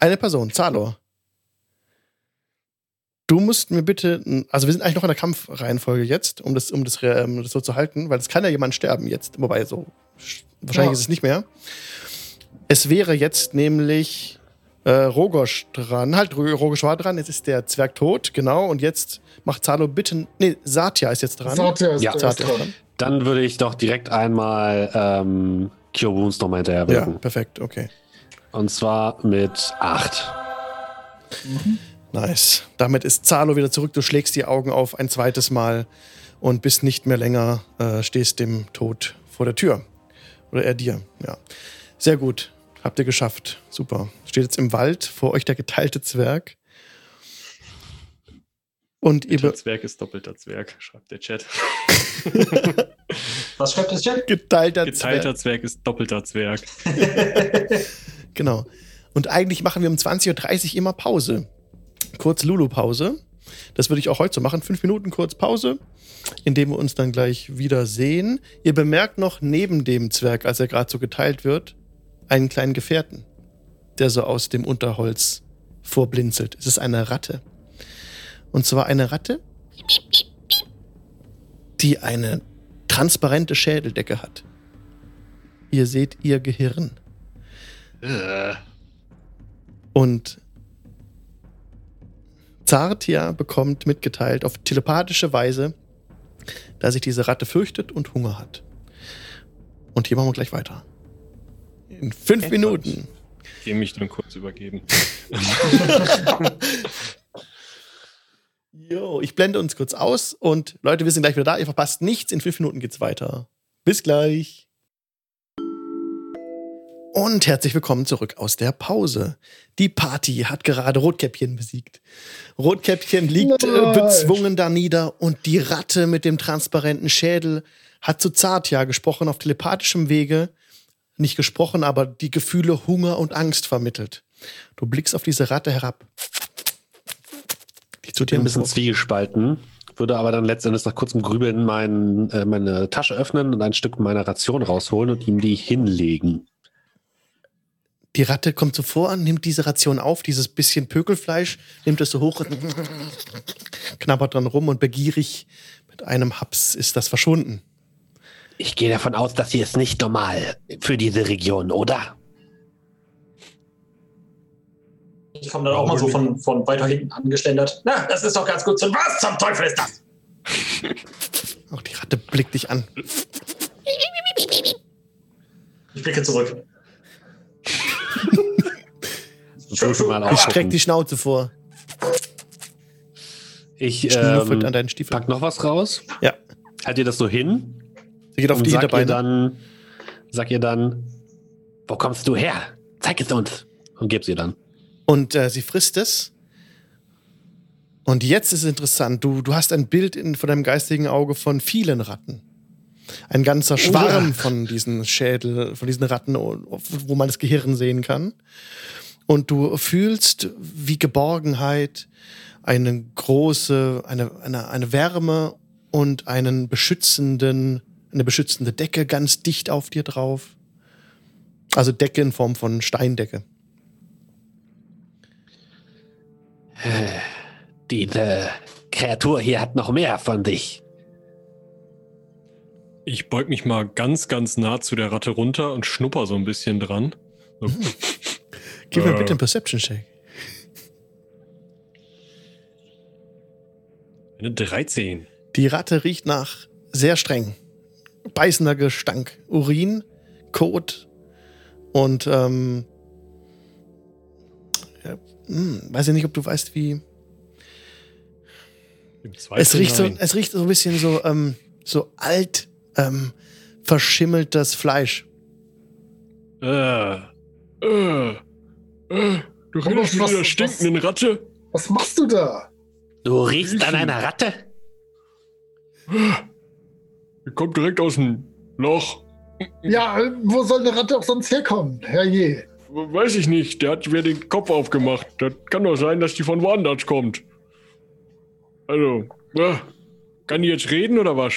eine Person, Zalor. Du musst mir bitte, also wir sind eigentlich noch in der Kampfreihenfolge jetzt, um das, um das, ähm, das so zu halten, weil es kann ja jemand sterben jetzt. Wobei so, wahrscheinlich Ja. ist es nicht mehr. Es wäre jetzt nämlich äh, Rogosch dran. Halt, Ro- Rogosch war dran, jetzt ist der Zwerg tot, genau. Und jetzt macht Zalo bitte. Nee, Satya ist jetzt dran. Satya ist Ja, Satya ist dran. Dann würde ich doch direkt einmal ähm, Cure Wounds nochmal hinterher Ja, perfekt, okay. Und zwar mit 8. Nice. Damit ist Zalo wieder zurück. Du schlägst die Augen auf ein zweites Mal und bist nicht mehr länger, äh, stehst dem Tod vor der Tür. Oder er dir, ja. Sehr gut. Habt ihr geschafft. Super. Steht jetzt im Wald, vor euch der geteilte Zwerg. Und ihr Doppelter Zwerg ist doppelter Zwerg, schreibt der Chat. Was schreibt das Chat? geteilter, Geteilter Zwerg. Zwerg ist doppelter Zwerg. Genau. Und eigentlich machen wir um 20.30 Uhr immer Pause. Kurz Lulu-Pause. Das würde ich auch heute so machen. Fünf Minuten kurz Pause, indem wir uns dann gleich wieder sehen. Ihr bemerkt noch neben dem Zwerg, als er gerade so geteilt wird, einen kleinen Gefährten, der so aus dem Unterholz vorblinzelt. Es ist eine Ratte. Und zwar eine Ratte, die eine transparente Schädeldecke hat. Ihr seht ihr Gehirn. Und Zartia bekommt mitgeteilt auf telepathische Weise, dass sich diese Ratte fürchtet und Hunger hat. Und hier machen wir gleich weiter. In fünf. Minuten. Ich gehe mich dann kurz übergeben. Jo, ich blende uns kurz aus und Leute, wir sind gleich wieder da. Ihr verpasst nichts. In fünf Minuten geht's weiter. Bis gleich. Und herzlich willkommen zurück aus der Pause. Die Party hat gerade Rotkäppchen besiegt. Rotkäppchen liegt äh, Nice. bezwungen da nieder und die Ratte mit dem transparenten Schädel hat zu Zartja gesprochen auf telepathischem Wege. Nicht gesprochen, aber die Gefühle Hunger und Angst vermittelt. Du blickst auf diese Ratte herab. Die zu dir ein bisschen zwiegespalten, würde aber dann letztendlich nach kurzem Grübeln mein, äh, meine Tasche öffnen und ein Stück meiner Ration rausholen und ihm die hinlegen. Die Ratte kommt so vor und nimmt diese Ration auf, dieses bisschen Pökelfleisch, nimmt es so hoch und knabbert dran rum und begierig mit einem Haps ist das verschwunden. Ich gehe davon aus, dass hier ist nicht normal für diese Region, oder? Ich komme dann auch mal so von, von weiter hinten angeschlendert. Na, das ist doch ganz gut. zu- Was zum Teufel ist das? Auch die Ratte blickt dich an. Ich blicke zurück. Fünfmal Ich streck die Schnauze vor. Ich Schnüffelt an ähm, deinen Stiefel. pack noch was raus. Ja. Halt ihr das so hin Sie geht auf und die sag ihr dann, sag ihr dann, Wo kommst du her? Zeig es uns. und gib sie dann. Und äh, sie frisst es. Und jetzt ist es interessant. Du, du hast ein Bild in, vor deinem geistigen Auge von vielen Ratten. Ein ganzer Schwarm von diesen Schädel, von diesen Ratten, wo man das Gehirn sehen kann. Und du fühlst wie Geborgenheit, eine große, eine, eine, eine Wärme und einen beschützenden, eine beschützende Decke ganz dicht auf dir drauf. Also Decke in Form von Steindecke. Diese Kreatur hier hat noch mehr von sich. Ich beug mich mal ganz, ganz nah zu der Ratte runter und schnupper so ein bisschen dran. So, Gib mir Äh. bitte einen Perception-Check. eine 13. Die Ratte riecht nach sehr streng. Beißender Gestank. Urin, Kot und ähm, ja, hm, weiß ich nicht, ob du weißt, wie. Es riecht, so, es riecht so ein bisschen so, ähm, so alt, ähm, verschimmeltes Fleisch. Äh, äh, du was- dieser was- stinkenden Ratte? Was machst du da? Du riechst an einer Ratte? Die kommt direkt aus dem Loch. Ja, wo soll eine Ratte auch sonst herkommen? Herrje. Weiß ich nicht, der hat mir den Kopf aufgemacht. Das kann doch sein, dass die von woanders kommt. Also, äh, kann die jetzt reden oder was?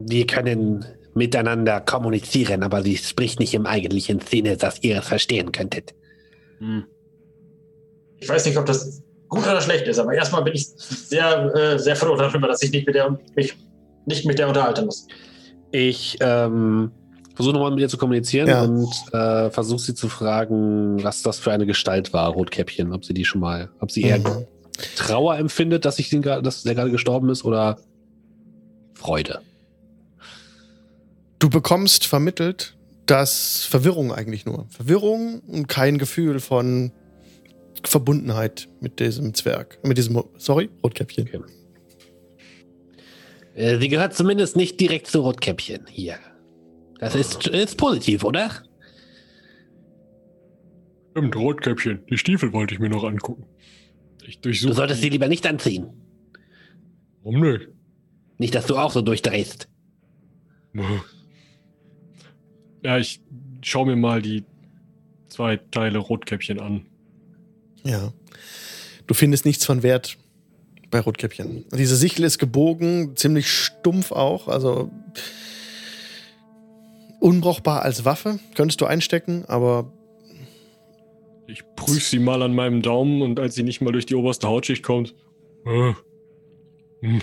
Wir können miteinander kommunizieren, aber sie spricht nicht im eigentlichen Sinne, dass ihr es verstehen könntet. Hm. Ich weiß nicht, ob das gut oder schlecht ist, aber erstmal bin ich sehr, äh, sehr froh darüber, dass ich nicht mit der, mich nicht mit der unterhalten muss. Ich ähm, versuche nochmal mit ihr zu kommunizieren Ja. und äh, versuche sie zu fragen, was das für eine Gestalt war, Rotkäppchen. Ob sie die schon mal, ob sie eher Mhm. Trauer empfindet, dass, ich den, dass der gerade gestorben ist oder Freude. Du bekommst vermittelt, Das Verwirrung eigentlich nur. Verwirrung und kein Gefühl von Verbundenheit mit diesem Zwerg. Mit diesem, sorry, Rotkäppchen. Okay. Äh, Sie gehört zumindest nicht direkt zu Rotkäppchen hier. Das ist, ist positiv, oder? Stimmt, Rotkäppchen. Die Stiefel wollte ich mir noch angucken. Ich durchsuche. Du solltest sie lieber nicht anziehen. Warum nicht? Nicht, dass du auch so durchdrehst. Ja, ich schaue mir mal die zwei Teile Rotkäppchen an. Ja. Du findest nichts von Wert bei Rotkäppchen. Diese Sichel ist gebogen, ziemlich stumpf auch, also unbrauchbar als Waffe. Könntest du einstecken, aber Ich prüfe sie mal an meinem Daumen und als sie nicht mal durch die oberste Hautschicht kommt, äh, hm,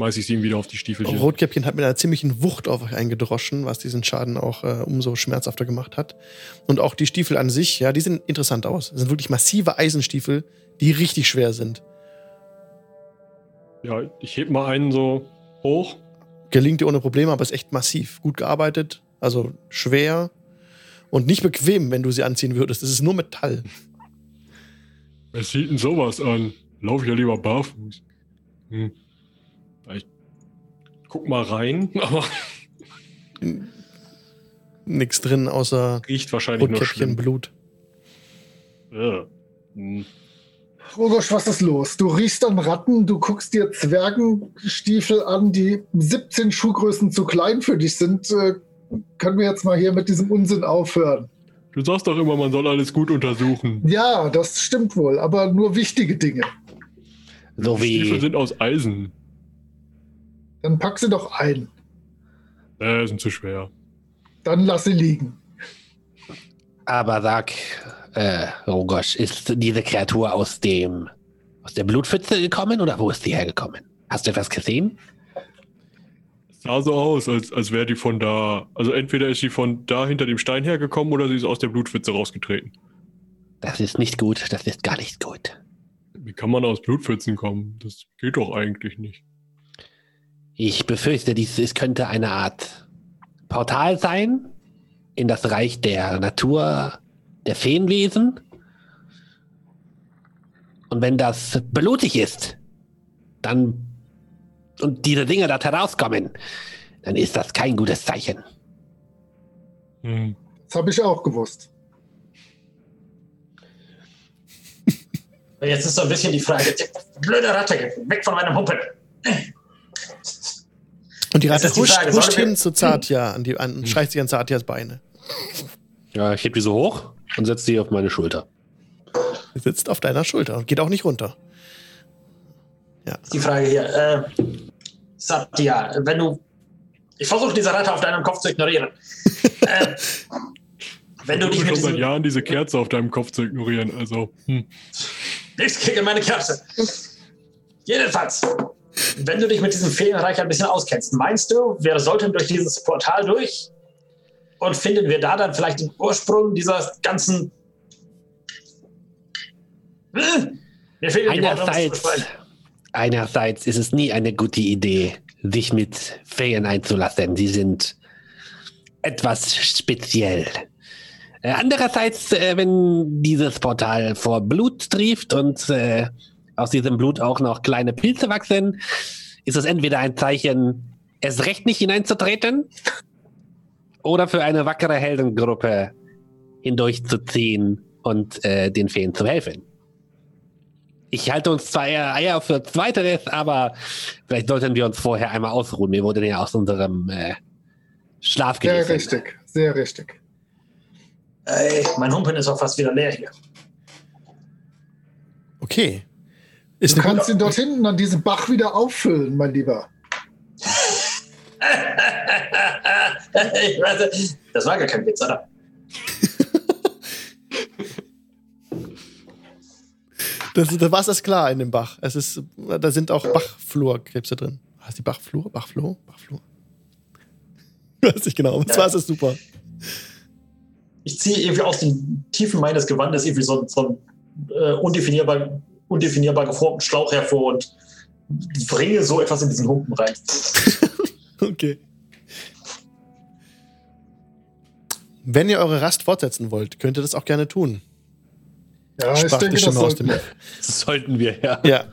schmeiße ich sie ihm wieder auf die Stiefelchen. Rotkäppchen hat mit einer ziemlichen Wucht auf euch eingedroschen, was diesen Schaden auch äh, umso schmerzhafter gemacht hat. Und auch die Stiefel an sich, ja, die sehen interessant aus. Das sind wirklich massive Eisenstiefel, die richtig schwer sind. Ja, ich heb mal einen so hoch. Gelingt dir ohne Probleme, aber ist echt massiv. Gut gearbeitet, also schwer und nicht bequem, wenn du sie anziehen würdest. Es ist nur Metall. Wer sieht denn sowas an? Lauf ich ja lieber barfuß. Hm. Guck mal rein, aber Nix drin außer riecht wahrscheinlich nur schlimm. Blut. Ja. Hm. Rogosch, was ist los? Du riechst an Ratten, du guckst dir Zwergenstiefel an, die 17 Schuhgrößen zu klein für dich sind. Äh, können wir jetzt mal hier mit diesem Unsinn aufhören? Du sagst doch immer, man soll alles gut untersuchen. Ja, das stimmt wohl, aber nur wichtige Dinge. So Die Stiefel sind aus Eisen. Dann pack sie doch ein. Äh, sind zu schwer. Dann lass sie liegen. Aber sag, äh, oh Gott, ist diese Kreatur aus dem. aus der Blutpfütze gekommen oder wo ist sie hergekommen? Hast du etwas gesehen? Es sah so aus, als, als wäre die von da. Also entweder ist sie von da hinter dem Stein hergekommen oder sie ist aus der Blutpfütze rausgetreten. Das ist nicht gut, das ist gar nicht gut. Wie kann man aus Blutpfützen kommen? Das geht doch eigentlich nicht. Ich befürchte, dies es könnte eine Art Portal sein in das Reich der Natur, der Feenwesen. Und wenn das blutig ist, dann und diese Dinge dort herauskommen, dann ist das kein gutes Zeichen. Hm. Das habe ich auch gewusst. Jetzt ist so ein bisschen die Frage, blöde Ratte, weg von meinem Humpel. Und die Ratte die huscht, Frage, huscht hin zu Zartia an die, an, und streicht sich an Zartias Beine. Ja, ich heb die so hoch und setze sie auf meine Schulter. Sie sitzt auf deiner Schulter und geht auch nicht runter. Ist die Frage hier. Äh, Satya, wenn du. Ich versuche diese Ratte auf deinem Kopf zu ignorieren. äh, wenn du Ich dich versuche mit schon seit. Jahren diese Kerze auf deinem Kopf zu ignorieren. Also, hm. Nichts gegen meine Kerze. Jedenfalls, wenn du dich mit diesem Feenreich ein bisschen auskennst, meinst du, wir sollten durch dieses Portal durch und finden wir da dann vielleicht den Ursprung dieser ganzen. Mir fehlen Worte, Einerseits, beschreiben. einerseits ist es nie eine gute Idee, sich mit Feen einzulassen. Sie sind etwas speziell. Äh, andererseits, äh, wenn dieses Portal vor Blut trieft und äh, aus diesem Blut auch noch kleine Pilze wachsen, ist es entweder ein Zeichen, es recht nicht hineinzutreten oder für eine wackere Heldengruppe hindurchzuziehen und äh, den Feen zu helfen. Ich halte uns zwar eher Eier für Zweiteres, aber vielleicht sollten wir uns vorher einmal ausruhen. Wir wurden ja aus unserem äh, Schlaf Sehr gerissen. richtig, sehr richtig. Ey, mein Humpen ist auch fast wieder leer hier. Okay. Ist Du kannst ihn dort hinten an diesem Bach wieder auffüllen, mein Lieber. ich weiß, das war gar kein Witz, oder? Das, das Wasser ist klar in dem Bach. Es ist, da sind auch Bachflurkrebse drin. Heißt die Bachflur? Bachflur? Bachflur? Weiß nicht genau, das Ja. Wasser ist super. Ich ziehe irgendwie aus den Tiefen meines Gewandes irgendwie so, so einen äh, undefinierbar, undefinierbar geformten Schlauch hervor und bringe so etwas in diesen Humpen rein. Okay. Wenn ihr eure Rast fortsetzen wollt, könnt ihr das auch gerne tun. Ja, ich Sprach die denke, das aus dem sollten wir. Das sollten wir, ja. Ja. Ja,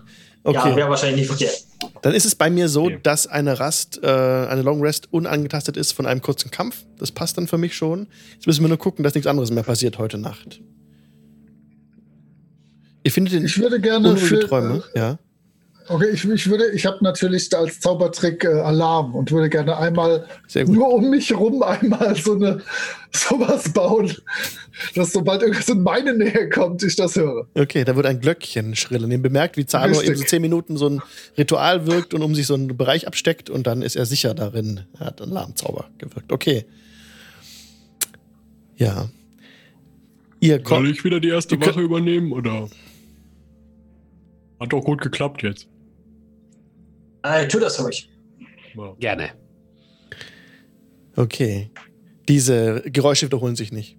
Okay. wäre wahrscheinlich nicht verkehrt. Dann ist es bei mir so, Okay. dass eine Rast, äh, eine Long Rest unangetastet ist von einem kurzen Kampf. Das passt dann für mich schon. Jetzt müssen wir nur gucken, dass nichts anderes mehr passiert heute Nacht. Ihr findet den Ich würde gerne für, Träume, ja. Okay, ich, ich würde, ich habe natürlich als Zaubertrick äh, Alarm und würde gerne einmal Sehr gut. nur um mich rum einmal so eine sowas bauen, dass sobald irgendwas in meine Nähe kommt, ich das höre. Okay, da wird ein Glöckchen schrillen. Ihr bemerkt, wie Zano Richtig. eben so zehn Minuten so ein Ritual wirkt und um sich so einen Bereich absteckt und dann ist er sicher darin. Er hat einen Alarmzauber gewirkt. Okay. Ja. Ihr Soll ich wieder die erste Wache übernehmen oder? Hat doch gut geklappt jetzt. Äh, tu das ruhig. Ja. Gerne. Okay. Diese Geräusche wiederholen sich nicht.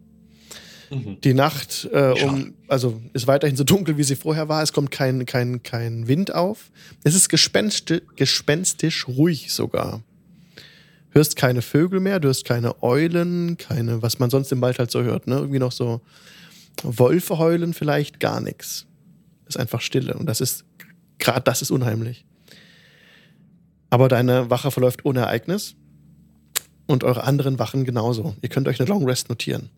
Mhm. Die Nacht äh, um, also ist weiterhin so dunkel, wie sie vorher war. Es kommt kein, kein, kein Wind auf. Es ist gespensti gespenstisch ruhig sogar. Hörst keine Vögel mehr, du hörst keine Eulen, keine, was man sonst im Wald halt so hört, ne? Irgendwie noch so Wölfe heulen, vielleicht gar nichts. Ist einfach Stille. Und das ist, gerade das ist unheimlich. Aber deine Wache verläuft ohne Ereignis. Und eure anderen Wachen genauso. Ihr könnt euch eine Long Rest notieren.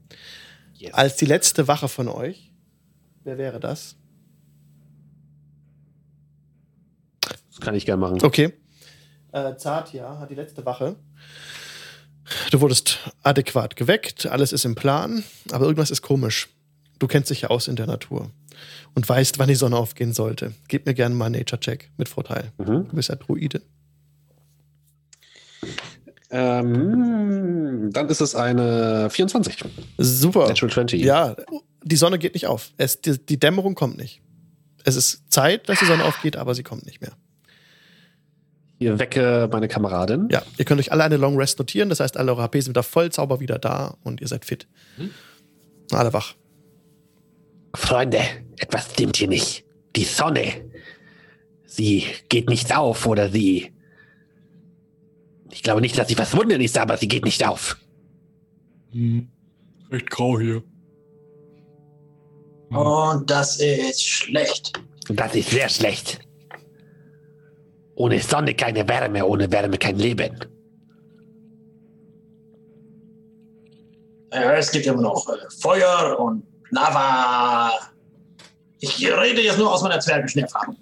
Yes. Als die letzte Wache von euch, wer wäre das? Das kann ich gerne machen. Okay. Äh, Zatia hat die letzte Wache. Du wurdest adäquat geweckt, alles ist im Plan, aber irgendwas ist komisch. Du kennst dich ja aus in der Natur und weißt, wann die Sonne aufgehen sollte. Gib mir gerne mal einen Nature-Check mit Vorteil. Mhm. Du bist ja Druide. Ähm, dann ist es eine 24. Super. Natural 20. Ja, die Sonne geht nicht auf. Es, die, die Dämmerung kommt nicht. Es ist Zeit, dass die Sonne aufgeht, aber sie kommt nicht mehr. Ich wecke meine Kameradin. Ja, ihr könnt euch alle eine Long Rest notieren. Das heißt, alle eure HP sind da voll Zauber wieder da und ihr seid fit. Alle wach. Freunde, etwas stimmt hier nicht. Die Sonne. Sie geht nicht auf oder sie. Ich glaube nicht, dass sie verschwunden ist, aber sie geht nicht auf. Hm. Recht grau hier. Und das ist schlecht. Und das ist sehr schlecht. Ohne Sonne keine Wärme, ohne Wärme kein Leben. Ja, es gibt immer noch äh, Feuer und Lava. Ich rede jetzt nur aus meiner zwergischen Erfahrung.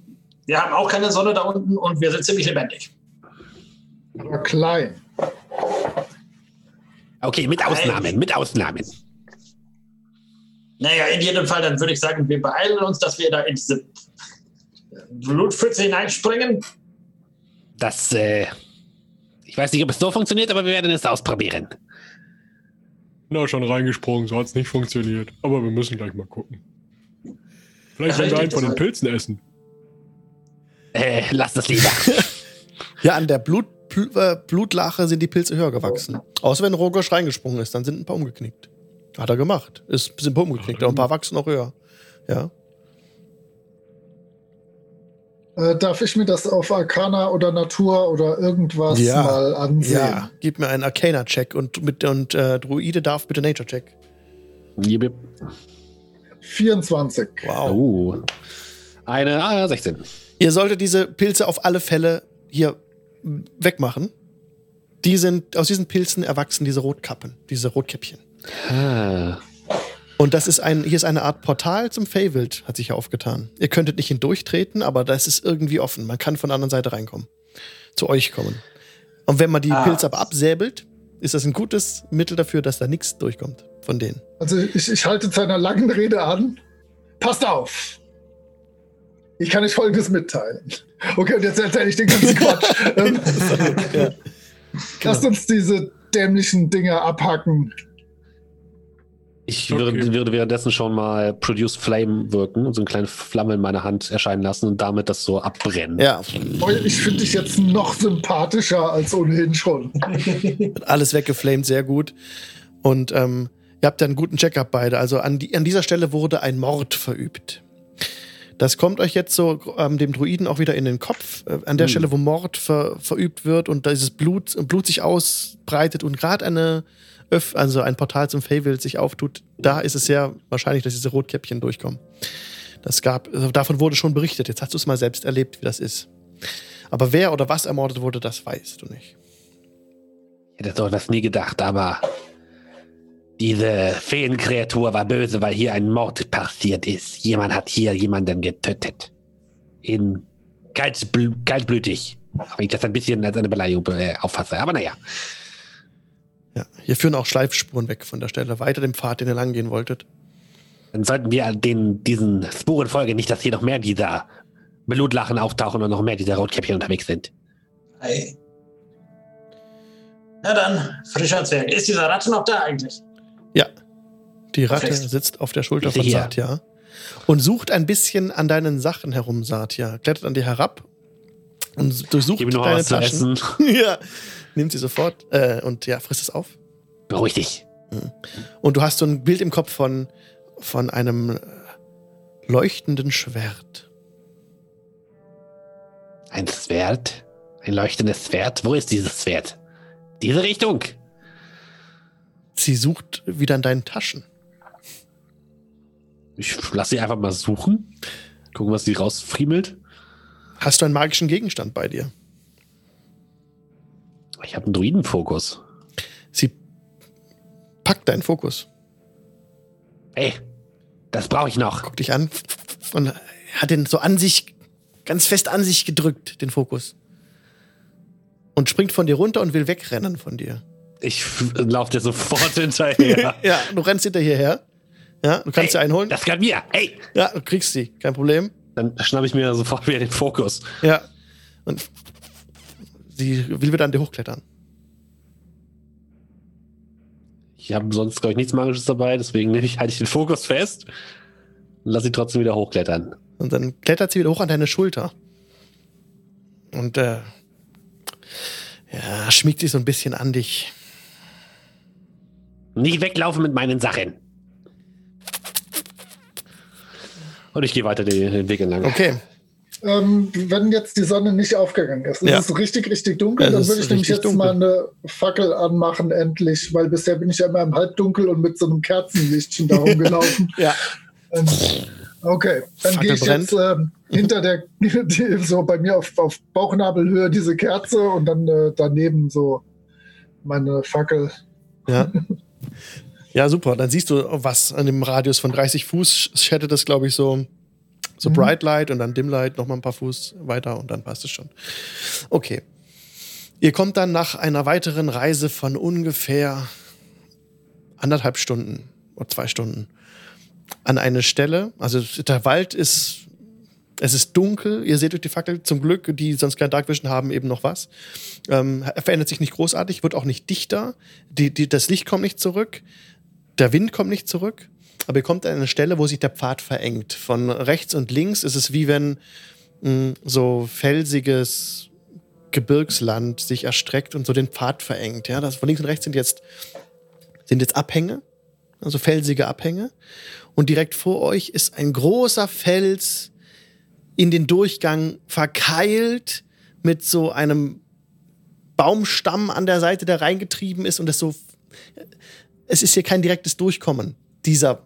Wir haben auch keine Sonne da unten und wir sind ziemlich lebendig. Aber klein. Okay, mit Ausnahmen, mit Ausnahmen. Naja, in jedem Fall, dann würde ich sagen, wir beeilen uns, dass wir da in diese Blutpfütze hineinspringen. Das, äh, ich weiß nicht, ob es so funktioniert, aber wir werden es ausprobieren. Na, schon reingesprungen, so hat es nicht funktioniert. Aber wir müssen gleich mal gucken. Vielleicht Ja, werden wir einen von das den Pilzen essen. Äh, lass das lieber. Ja, an der Blut, Pl äh, Blutlache sind die Pilze höher gewachsen. Außer wenn Rogosch reingesprungen ist, dann sind ein paar umgeknickt. Hat er gemacht. Ist, sind ein paar umgeknickt, aber ein paar wachsen noch höher. Ja. Äh, darf ich mir das auf Arcana oder Natur oder irgendwas Ja. mal ansehen? Ja. Gib mir einen Arcana-Check und, mit, und äh, Druide darf bitte Nature-Check. Jip, jip. 24. Wow. Oh. Eine ah, 16. Ihr solltet diese Pilze auf alle Fälle hier wegmachen. Die sind, aus diesen Pilzen erwachsen diese Rotkappen, diese Rotkäppchen. Ah. Und das ist ein, hier ist eine Art Portal zum Feywild, hat sich hier aufgetan. Ihr könntet nicht hindurchtreten, aber das ist irgendwie offen. Man kann von der anderen Seite reinkommen. Zu euch kommen. Und wenn man die Ah. Pilze aber absäbelt, ist das ein gutes Mittel dafür, dass da nichts durchkommt von denen. Also ich, ich halte zu einer langen Rede an. Passt auf! Ich kann euch Folgendes mitteilen. Okay, und jetzt erzähle ich den ganzen Quatsch. ähm, Ja. Lasst uns diese dämlichen Dinger abhacken. Ich Okay. würde, würde währenddessen schon mal Produce Flame wirken und so eine kleine Flamme in meiner Hand erscheinen lassen und damit das so abbrennen. Ja, Oh, Ich finde dich jetzt noch sympathischer als ohnehin schon. Alles weggeflamed, sehr gut. Und ähm, ihr habt ja einen guten Check gehabt beide. Also an, die, an dieser Stelle wurde ein Mord verübt. Das kommt euch jetzt so ähm, dem Druiden auch wieder in den Kopf. Äh, an der Hm. Stelle, wo Mord ver, verübt wird und dieses Blut, Blut sich ausbreitet und gerade eine öff also ein Portal zum Feywild sich auftut, da ist es sehr wahrscheinlich, dass diese Rotkäppchen durchkommen. Das gab, also davon wurde schon berichtet. Jetzt hast du es mal selbst erlebt, wie das ist. Aber wer oder was ermordet wurde, das weißt du nicht. Ich hätte so etwas nie gedacht, aber diese Feenkreatur war böse, weil hier ein Mord passiert ist. Jemand hat hier jemanden getötet. In kaltbl kaltblütig. Wenn ich das ein bisschen als eine Beleidigung äh, auffasse. Aber naja. Ja, hier führen auch Schleifspuren weg von der Stelle, weiter dem Pfad, den ihr lang gehen wolltet. Dann sollten wir den, diesen Spuren folgen, nicht, dass hier noch mehr dieser Blutlachen auftauchen und noch mehr dieser Rotkäppchen unterwegs sind. Hey. Na dann, frischer Zwerg. Ist dieser Ratte noch da eigentlich? Ja. Die Ratte Verflixt. sitzt auf der Schulter von. Satya und sucht ein bisschen an deinen Sachen herum, Satya. Klettert an dir herab und durchsucht Gib mir noch deine was zu Taschen. essen. ja. Nimmt sie sofort äh, und ja, frisst es auf. Beruhig dich. Und du hast so ein Bild im Kopf von, von einem äh, leuchtenden Schwert. Ein Schwert? Ein leuchtendes Schwert? Wo ist dieses Schwert? Diese Richtung. Sie sucht wieder in deinen Taschen. Ich lasse sie einfach mal suchen. Gucken, was sie rausfriemelt. Hast du einen magischen Gegenstand bei dir? Ich habe einen Druidenfokus. Sie packt deinen Fokus, Hey, das brauche ich noch. guckt dich an und hat den so an sich, ganz fest an sich gedrückt, den Fokus. Und springt von dir runter und will wegrennen von dir. Ich laufe dir sofort hinterher. Ja, du rennst hinter hierher. Ja, du kannst sie einholen. Das gehört mir. Hey, Ja, du kriegst sie, kein Problem. Dann schnappe ich mir sofort wieder den Fokus. Ja. Und sie will wieder an dir hochklettern. Ich habe sonst, glaube ich, nichts Magisches dabei, deswegen nehme ich, halte ich den Fokus fest und lasse sie trotzdem wieder hochklettern. Und dann klettert sie wieder hoch an deine Schulter. Und äh, ja, schmiegt sich so ein bisschen an dich. Nicht weglaufen mit meinen Sachen. Und ich gehe weiter den, den Weg entlang. Okay. Ähm, wenn jetzt die Sonne nicht aufgegangen ist, Ja. es ist richtig, richtig dunkel, Es dann würde ich nämlich jetzt mal eine Fackel anmachen, endlich, weil bisher bin ich ja immer im Halbdunkel und mit so einem Kerzenlichtchen da rumgelaufen. Ja. Ähm, okay, dann gehe ich brennt. jetzt ähm, hinter der, die, so bei mir auf, auf Bauchnabelhöhe diese Kerze und dann äh, daneben so meine Fackel. Ja. Ja, super. Dann siehst du was an dem Radius von 30 Fuß schattet das, glaube ich, so, so Mhm. Bright Light und dann Dim Light noch mal ein paar Fuß weiter und dann passt es schon. Okay. Ihr kommt dann nach einer weiteren Reise von ungefähr anderthalb Stunden oder zwei Stunden an eine Stelle. Also der Wald ist, es ist dunkel. Ihr seht durch die Fackel zum Glück, die sonst kein Dark Vision haben, eben noch was. Ähm, er verändert sich nicht großartig, wird auch nicht dichter. Die, die, das Licht kommt nicht zurück. Der Wind kommt nicht zurück. Aber ihr kommt an eine Stelle, wo sich der Pfad verengt. Von rechts und links ist es wie wenn mh, so felsiges Gebirgsland sich erstreckt und so den Pfad verengt. Ja, das von links und rechts sind jetzt, sind jetzt Abhänge, also felsige Abhänge. Und direkt vor euch ist ein großer Fels in den Durchgang verkeilt mit so einem Baumstamm an der Seite, der reingetrieben ist und das so. Es ist hier kein direktes Durchkommen. Dieser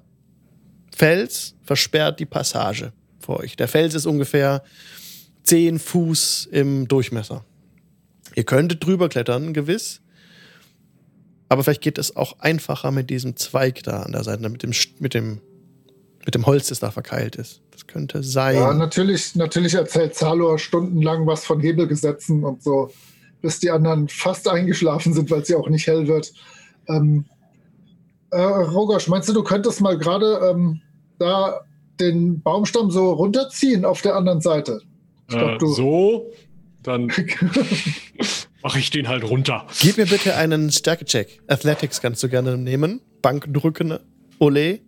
Fels versperrt die Passage vor euch. Der Fels ist ungefähr 10 Fuß im Durchmesser. Ihr könntet drüber klettern, gewiss. Aber vielleicht geht es auch einfacher mit diesem Zweig da an der Seite, mit dem, mit dem, mit dem Holz, das da verkeilt ist. Das könnte sein. Ja, natürlich, natürlich erzählt Zalor stundenlang was von Hebelgesetzen und so, bis die anderen fast eingeschlafen sind, weil es ja auch nicht hell wird. Ähm, äh, Rogosch, meinst du, du könntest mal gerade ähm, da den Baumstamm so runterziehen auf der anderen Seite? Ich glaub, Äh, du- so, dann mache ich den halt runter. Gib mir bitte einen Stärke-Check. Athletics kannst du gerne nehmen. Bankdrücken. Ole.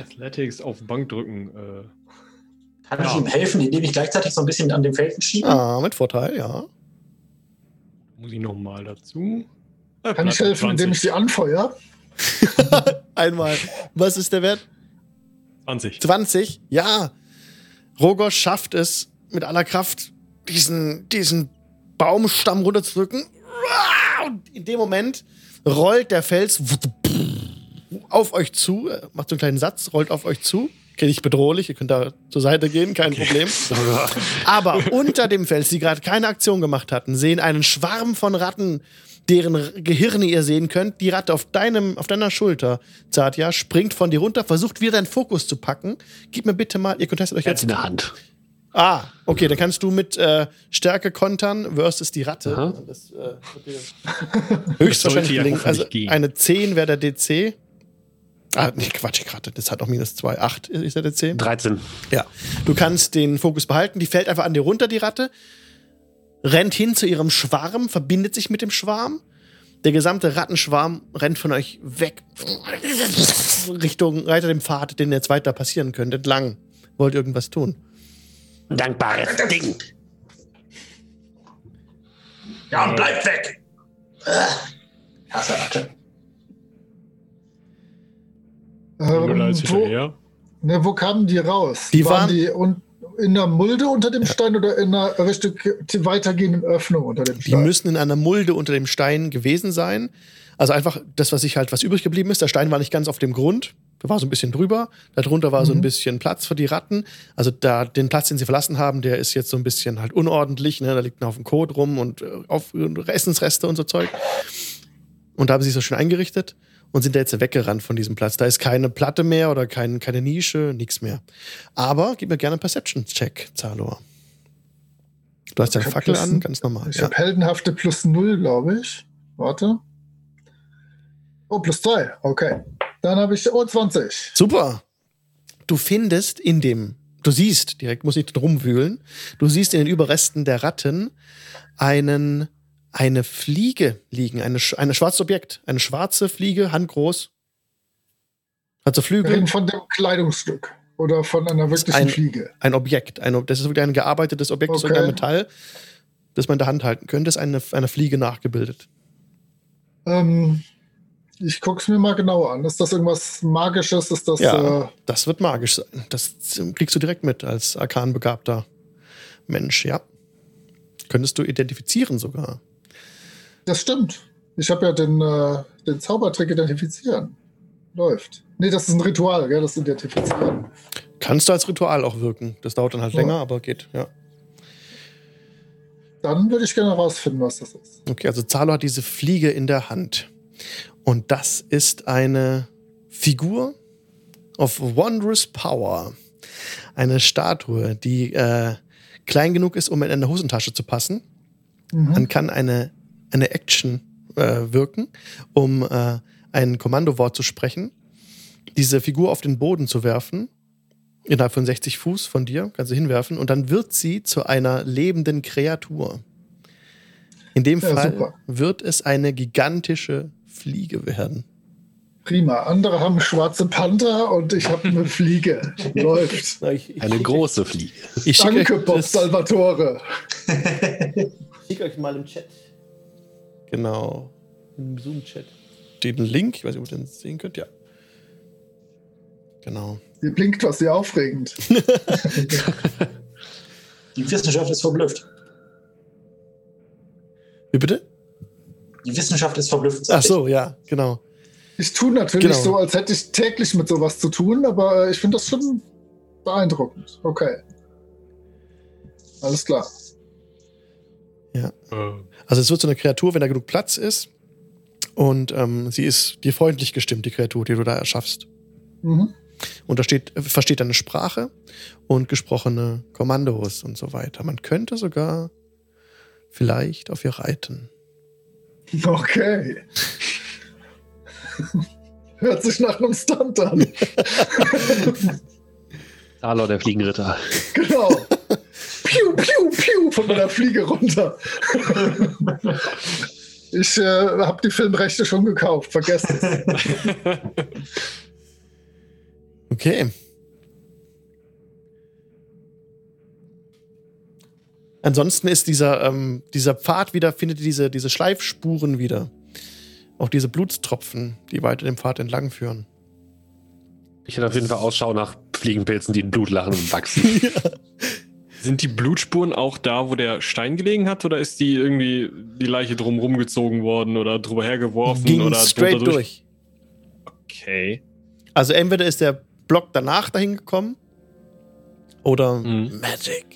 Athletics auf Bank drücken. Äh, Kann ich Ja. ihm helfen, indem ich gleichzeitig so ein bisschen an dem Felsen schiebe? Ah, mit Vorteil, ja. muss ich nochmal dazu. Kann ich helfen, indem ich 20. sie anfeuer? Einmal. Was ist der Wert? 20. 20? Ja. Rogos schafft es mit aller Kraft, diesen, diesen Baumstamm runterzudrücken. Und in dem Moment rollt der Fels auf euch zu, macht so einen kleinen Satz, rollt auf euch zu. Okay, nicht bedrohlich, ihr könnt da zur Seite gehen, kein Problem. Aber unter dem Fels, die gerade keine Aktion gemacht hatten, sehen einen Schwarm von Ratten, deren Gehirne ihr sehen könnt. Die Ratte auf, deinem, auf deiner Schulter, Satya, springt von dir runter, versucht wieder deinen Fokus zu packen. Gib mir bitte mal, ihr contestet euch Jetzt jetzt. in der Hand. Ah, okay, dann kannst du mit äh, Stärke kontern versus die Ratte. Aha. Das, äh, höchstwahrscheinlich gelingen. Also eine 10 wäre der DC. Ah, nee, Quatsch, die Ratte, das hat auch minus 2. 8 ist der DC. 13. Ja. Du kannst den Fokus behalten, die fällt einfach an dir runter, die Ratte. Rennt hin zu ihrem Schwarm, verbindet sich mit dem Schwarm. Der gesamte Rattenschwarm rennt von euch weg. Richtung Reiter dem Pfad, den jetzt weiter passieren könnte, entlang. Wollt ihr irgendwas tun? Dankbares Ding. Ja, bleib weg! Hasse Ratte. Ähm, wo, ne, wo kamen die raus? Die waren- die un, in der Mulde unter dem Stein oder in einer Richtung weitergehenden Öffnung unter dem Die Stein? müssen in einer Mulde unter dem Stein gewesen sein. Also einfach das, was sich halt, was übrig geblieben ist. Der Stein war nicht ganz auf dem Grund. Da war so ein bisschen drüber. Darunter war so ein Mhm. bisschen Platz für die Ratten. Also da, den Platz, den sie verlassen haben, der ist jetzt so ein bisschen halt unordentlich. Ne? Da liegt ein Haufen Kot rum und äh, auf, Essensreste und so Zeug. Und da haben sie sich so schön eingerichtet und sind da jetzt weggerannt von diesem Platz. Da ist keine Platte mehr oder kein, keine Nische, nichts mehr. Aber gib mir gerne einen Perception-Check, Zalor. Du hast deine Ich Fackel an, ganz normal. Ich Ja. habe heldenhafte plus null, glaube ich. Warte. Oh, plus zwei. Okay. Dann habe ich, oh, 20. Super. Du findest in dem, du siehst, direkt muss nicht rumwühlen, du siehst in den Überresten der Ratten einen, eine Fliege liegen, eine, sch- ein schwarzes Objekt, eine schwarze Fliege, handgroß. Hat so Wir Flügel, reden von dem Kleidungsstück oder von einer wirklichen ein- Fliege. ein Objekt. Ein, das ist wirklich ein gearbeitetes Objekt Okay. irgendeinem Metall, das man in der Hand halten könnte, ist eine, eine Fliege nachgebildet. Ähm, ich gucke es mir mal genauer an. Ist das irgendwas Magisches? Ist das. Ja. Äh, Das wird magisch sein. Das kriegst du direkt mit als arkanbegabter Mensch, ja. Könntest du identifizieren sogar. Das stimmt. Ich habe ja den, äh, den Zaubertrick identifizieren. Läuft. Nee, das ist ein Ritual, gell, das Identifizieren. Kannst du als Ritual auch wirken. Das dauert dann halt Ja. länger, aber geht, ja. Dann würde ich gerne herausfinden, was das ist. Okay, also Zalo hat diese Fliege in der Hand. Und das ist eine Figur of Wondrous Power. Eine Statue, die äh, klein genug ist, um in eine Hosentasche zu passen. Mhm. Man kann eine, eine Action äh, wirken, um äh, ein Kommandowort zu sprechen, diese Figur auf den Boden zu werfen, innerhalb von 60 Fuß von dir, kannst du hinwerfen, und dann wird sie zu einer lebenden Kreatur. In dem Ja, Fall super. wird es eine gigantische Fliege werden. Prima. Andere haben schwarze Panther und ich habe eine Fliege. Läuft. Ich, ich, Eine schicke- große Fliege. Danke, Bob Salvatore. ich schicke euch mal im Chat. Genau. Im Zoom-Chat. Den Link, ich weiß nicht, ob ihr den sehen könnt, ja. Genau. Hier blinkt was, sehr aufregend. Die Wissenschaft ist verblüfft. Wie bitte? Die Wissenschaft ist verblüfft. Ach sag ich. so, ja, genau. Ich tue natürlich Genau. so, als hätte ich täglich mit sowas zu tun, aber äh, ich finde das schon beeindruckend. Okay. Alles klar. Äh, Also es wird so eine Kreatur, wenn da genug Platz ist. Und ähm, sie ist dir freundlich gestimmt, die Kreatur, die du da erschaffst. Mhm. Und da steht, versteht eine Sprache und gesprochene Kommandos und so weiter. Man könnte sogar vielleicht auf ihr reiten. Okay. Hört sich nach einem Stunt an. Talor, der Fliegenritter. genau. Von meiner Fliege runter. ich äh, habe die Filmrechte schon gekauft, vergesst es. Okay. Ansonsten ist dieser, ähm, dieser Pfad wieder, findet ihr diese, diese Schleifspuren wieder. Auch diese Blutstropfen, die weiter dem Pfad entlang führen. Ich hätte auf jeden Fall Ausschau nach Fliegenpilzen, die in Blut lachen und wachsen. Sind die Blutspuren auch da, wo der Stein gelegen hat, oder ist die irgendwie die Leiche drum rumgezogen worden oder drüber hergeworfen Ging oder straight durch. Okay. Also entweder ist der Block danach dahin gekommen oder Mhm. Magic.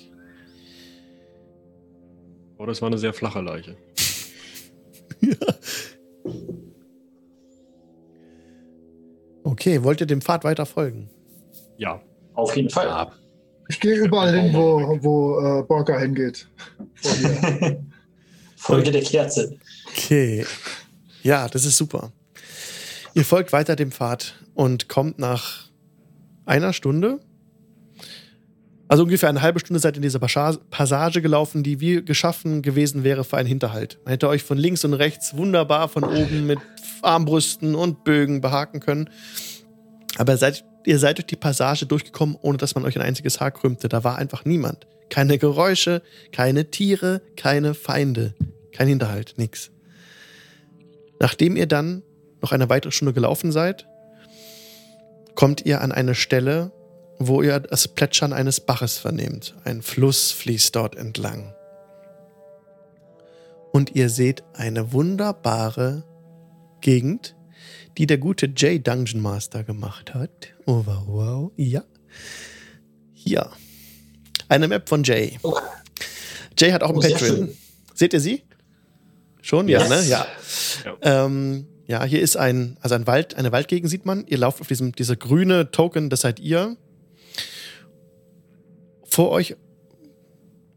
Oh, das war eine sehr flache Leiche. Okay, wollt ihr dem Pfad weiter folgen? Ja. Auf jeden Fall. Ja, Ich gehe überall hin, wo, wo äh, Borka hingeht. Folge der Kerze. Okay. Ja, das ist super. Ihr folgt weiter dem Pfad und kommt nach einer Stunde, also ungefähr eine halbe Stunde seid ihr in dieser Passage gelaufen, die wie geschaffen gewesen wäre für einen Hinterhalt. Man hätte euch von links und rechts wunderbar von oben mit Armbrüsten und Bögen behaken können. Aber seid, ihr seid durch die Passage durchgekommen, ohne dass man euch ein einziges Haar krümmte. Da war einfach niemand. Keine Geräusche, keine Tiere, keine Feinde, kein Hinterhalt, nix. Nachdem ihr dann noch eine weitere Stunde gelaufen seid, kommt ihr an eine Stelle, wo ihr das Plätschern eines Baches vernehmt. Ein Fluss fließt dort entlang. Und ihr seht eine wunderbare Gegend, die der gute Jay Dungeon Master gemacht hat. Oh, wow, wow. Ja. Hier. Eine Map von Jay. Oh. Jay hat auch ein Oh, Patreon. Seht ihr sie? Schon? Ja, Yes. ne? Ja. Ja. Ähm, ja, hier ist ein, also ein Wald, eine Waldgegend sieht man. Ihr lauft auf diesem, dieser grüne Token, das seid ihr. Vor euch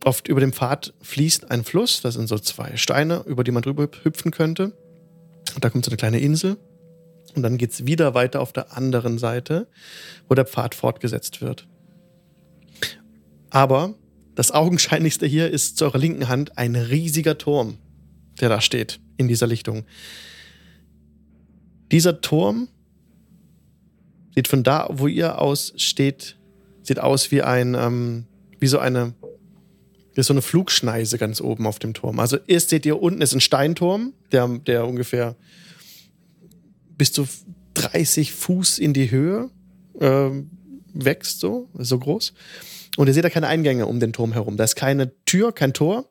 oft über dem Pfad fließt ein Fluss. Das sind so zwei Steine, über die man drüber hüpfen könnte. Und da kommt so eine kleine Insel. Und dann geht's wieder weiter auf der anderen Seite, wo der Pfad fortgesetzt wird. Aber das Augenscheinlichste hier ist zu eurer linken Hand ein riesiger Turm, der da steht, in dieser Lichtung. Dieser Turm sieht von da, wo ihr aus steht, sieht aus wie ein, ähm, wie so eine, wie so eine Flugschneise ganz oben auf dem Turm. Also erst seht ihr unten ist ein Steinturm, der, der ungefähr bis zu 30 Fuß in die Höhe ähm, wächst, so, so groß. Und ihr seht da keine Eingänge um den Turm herum. Da ist keine Tür, kein Tor.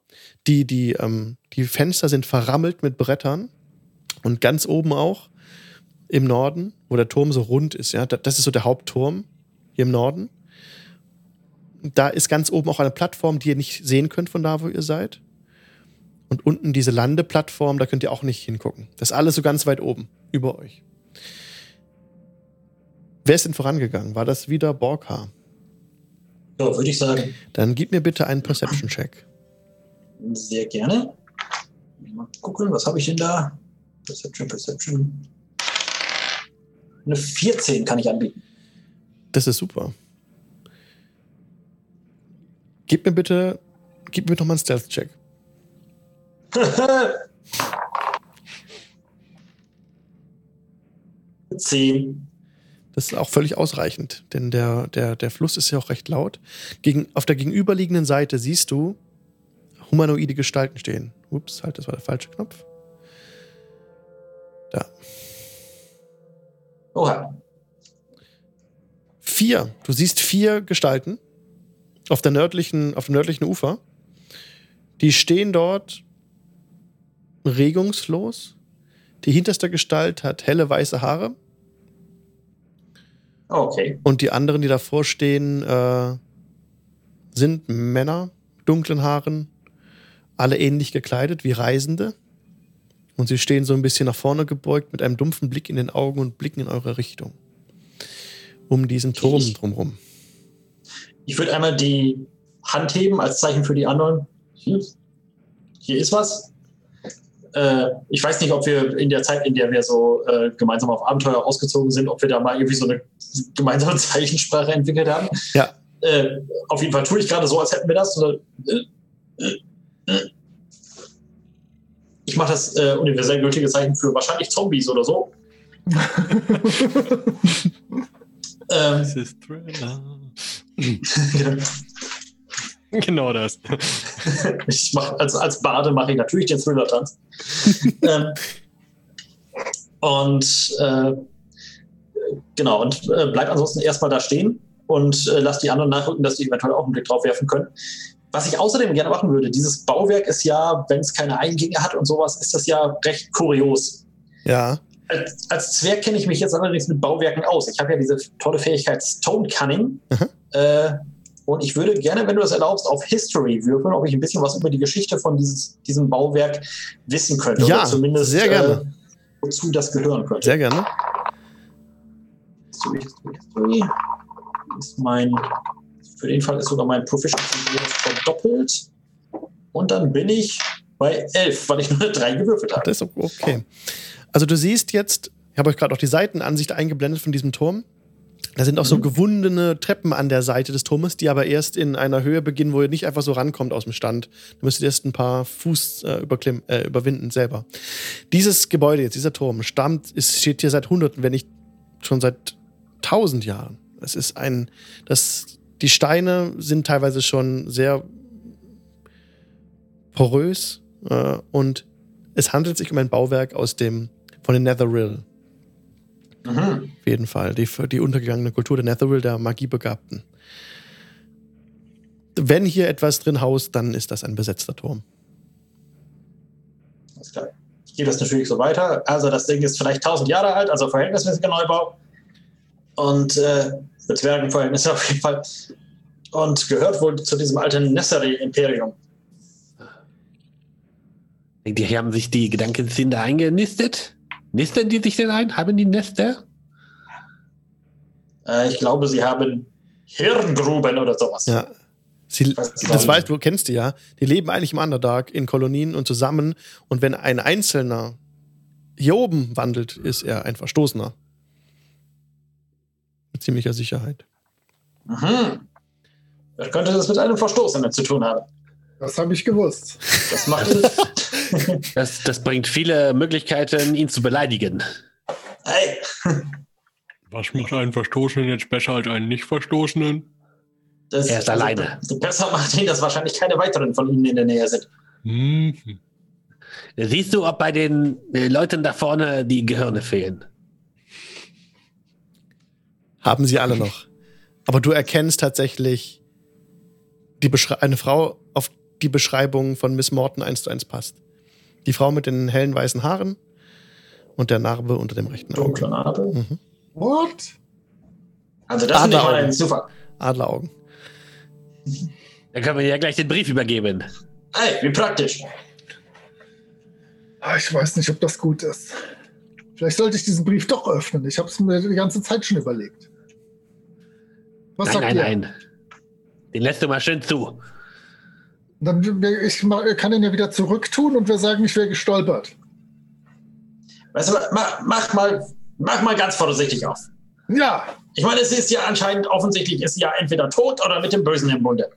Die, die, ähm, die Fenster sind verrammelt mit Brettern. Und ganz oben auch im Norden, wo der Turm so rund ist, ja, da- das ist so der Hauptturm hier im Norden. Da ist ganz oben auch eine Plattform, die ihr nicht sehen könnt von da, wo ihr seid. Und unten diese Landeplattform, da könnt ihr auch nicht hingucken. Das ist alles so ganz weit oben, über euch. Wer ist denn vorangegangen? War das wieder Borka? Ja, würde ich sagen. Dann gib mir bitte einen Perception-Check. Sehr gerne. Mal gucken, was habe ich denn da? Perception, Perception. Eine 14 kann ich anbieten. Das ist super. Gib mir bitte, gib mir noch mal einen Stealth-Check. Zehn. Das ist auch völlig ausreichend, denn der, der, der Fluss ist ja auch recht laut. Gegen, auf der gegenüberliegenden Seite siehst du humanoide Gestalten stehen. Ups, halt, das war der falsche Knopf. Da. Oha. Vier. Du siehst vier Gestalten auf, der nördlichen, auf dem nördlichen Ufer. Die stehen dort regungslos. Die hinterste Gestalt hat helle weiße Haare Okay. und die anderen, die davor stehen, äh, sind Männer, dunklen Haaren, alle ähnlich gekleidet wie Reisende. Und sie stehen so ein bisschen nach vorne gebeugt mit einem dumpfen Blick in den Augen und blicken in eure Richtung. Um diesen Turm Ich- drumherum. Ich würde einmal die Hand heben als Zeichen für die anderen. Hier, hier ist was. Äh, ich weiß nicht, ob wir in der Zeit, in der wir so äh, gemeinsam auf Abenteuer ausgezogen sind, ob wir da mal irgendwie so eine gemeinsame Zeichensprache entwickelt haben. Ja. Äh, auf jeden Fall tue ich gerade so, als hätten wir das. Oder, äh, äh, äh. Ich mache das äh, universell gültige Zeichen für wahrscheinlich Zombies oder so. ähm, Das ist Thriller. genau. das. ich mach, als, als Bade mache ich natürlich den Thriller-Tanz. ähm, und äh, genau, und äh, bleib ansonsten erstmal da stehen und äh, lasse die anderen nachrücken, dass die eventuell auch einen Blick drauf werfen können. Was ich außerdem gerne machen würde, dieses Bauwerk ist ja, wenn es keine Eingänge hat und sowas, ist das ja recht kurios. Ja. Als, als Zwerg kenne ich mich jetzt allerdings mit Bauwerken aus. Ich habe ja diese tolle Fähigkeit Stone Cunning. Mhm. Äh, und ich würde gerne, wenn du das erlaubst, auf History würfeln, ob ich ein bisschen was über die Geschichte von dieses, diesem Bauwerk wissen könnte. Ja, oder zumindest, sehr gerne. Äh, wozu das gehören könnte. Sehr gerne. History, History, History. Ist mein, für den Fall ist sogar mein Proficiency verdoppelt. Und dann bin ich bei 11, weil ich nur eine 3 gewürfelt habe. Das ist okay. Also du siehst jetzt, ich habe euch gerade auch die Seitenansicht eingeblendet von diesem Turm. Da sind auch so Mhm. gewundene Treppen an der Seite des Turmes, die aber erst in einer Höhe beginnen, wo ihr nicht einfach so rankommt aus dem Stand. Da müsst ihr erst ein paar Fuß äh, äh, überwinden selber. Dieses Gebäude jetzt, dieser Turm, stammt, ist, steht hier seit Hunderten, wenn nicht schon seit tausend Jahren. Es ist ein, das, die Steine sind teilweise schon sehr porös äh, und es handelt sich um ein Bauwerk aus dem, von den Netherrill. Mhm. Auf jeden Fall. Die, die untergegangene Kultur der Netherrill, der Magiebegabten. Wenn hier etwas drin haust, dann ist das ein besetzter Turm. Alles klar. Ich gehe das natürlich so weiter. Also das Ding ist vielleicht 1000 Jahre alt, also verhältnismäßiger Neubau. Und äh, für Zwergenverhältnisse auf jeden Fall. Und gehört wohl zu diesem alten Nesseri-Imperium. Die haben sich die Gedankenkinder eingenistet. Nisten die sich denn ein? Haben die Nester? Äh, ich glaube, sie haben Hirngruben oder sowas. Ja. Sie, das weißt du, kennst du ja. Die leben eigentlich im Underdark in Kolonien und zusammen. Und wenn ein Einzelner hier oben wandelt, ist er ein Verstoßener. Mit ziemlicher Sicherheit. Mhm. Wer könnte das mit einem Verstoßenen zu tun haben? Das habe ich gewusst. Das macht Das, das bringt viele Möglichkeiten, ihn zu beleidigen. Hey, Was macht einen Verstoßenen jetzt besser als einen Nicht-Verstoßenen? das, Er ist alleine. Also, besser macht ihn, dass wahrscheinlich keine weiteren von ihnen in der Nähe sind. Mhm. Siehst du, ob bei den äh, Leuten da vorne die Gehirne fehlen? Haben sie alle noch. Aber du erkennst tatsächlich die eine Frau, auf die Beschreibung von Miss Morton eins zu eins passt. Die Frau mit den hellen weißen Haaren und der Narbe unter dem rechten Auge. Dunkle Narbe. Mhm. What? Also das ist nicht mal ein Zufall. Adleraugen. Dann können wir ja gleich den Brief übergeben. Hey, wie praktisch. Ah, Ich weiß nicht, ob das gut ist. Vielleicht sollte ich diesen Brief doch öffnen. Ich habe es mir die ganze Zeit schon überlegt. Was nein, sagt nein, ihr? nein. Den lässt du mal schön zu. Dann, ich kann ihn ja wieder zurücktun und wir sagen, ich wäre gestolpert. Weißt du, mach, mach, mal, mach mal ganz vorsichtig auf. Ja, Ich meine, es ist ja anscheinend offensichtlich, ist sie ja entweder tot oder mit dem Bösen im Bunde,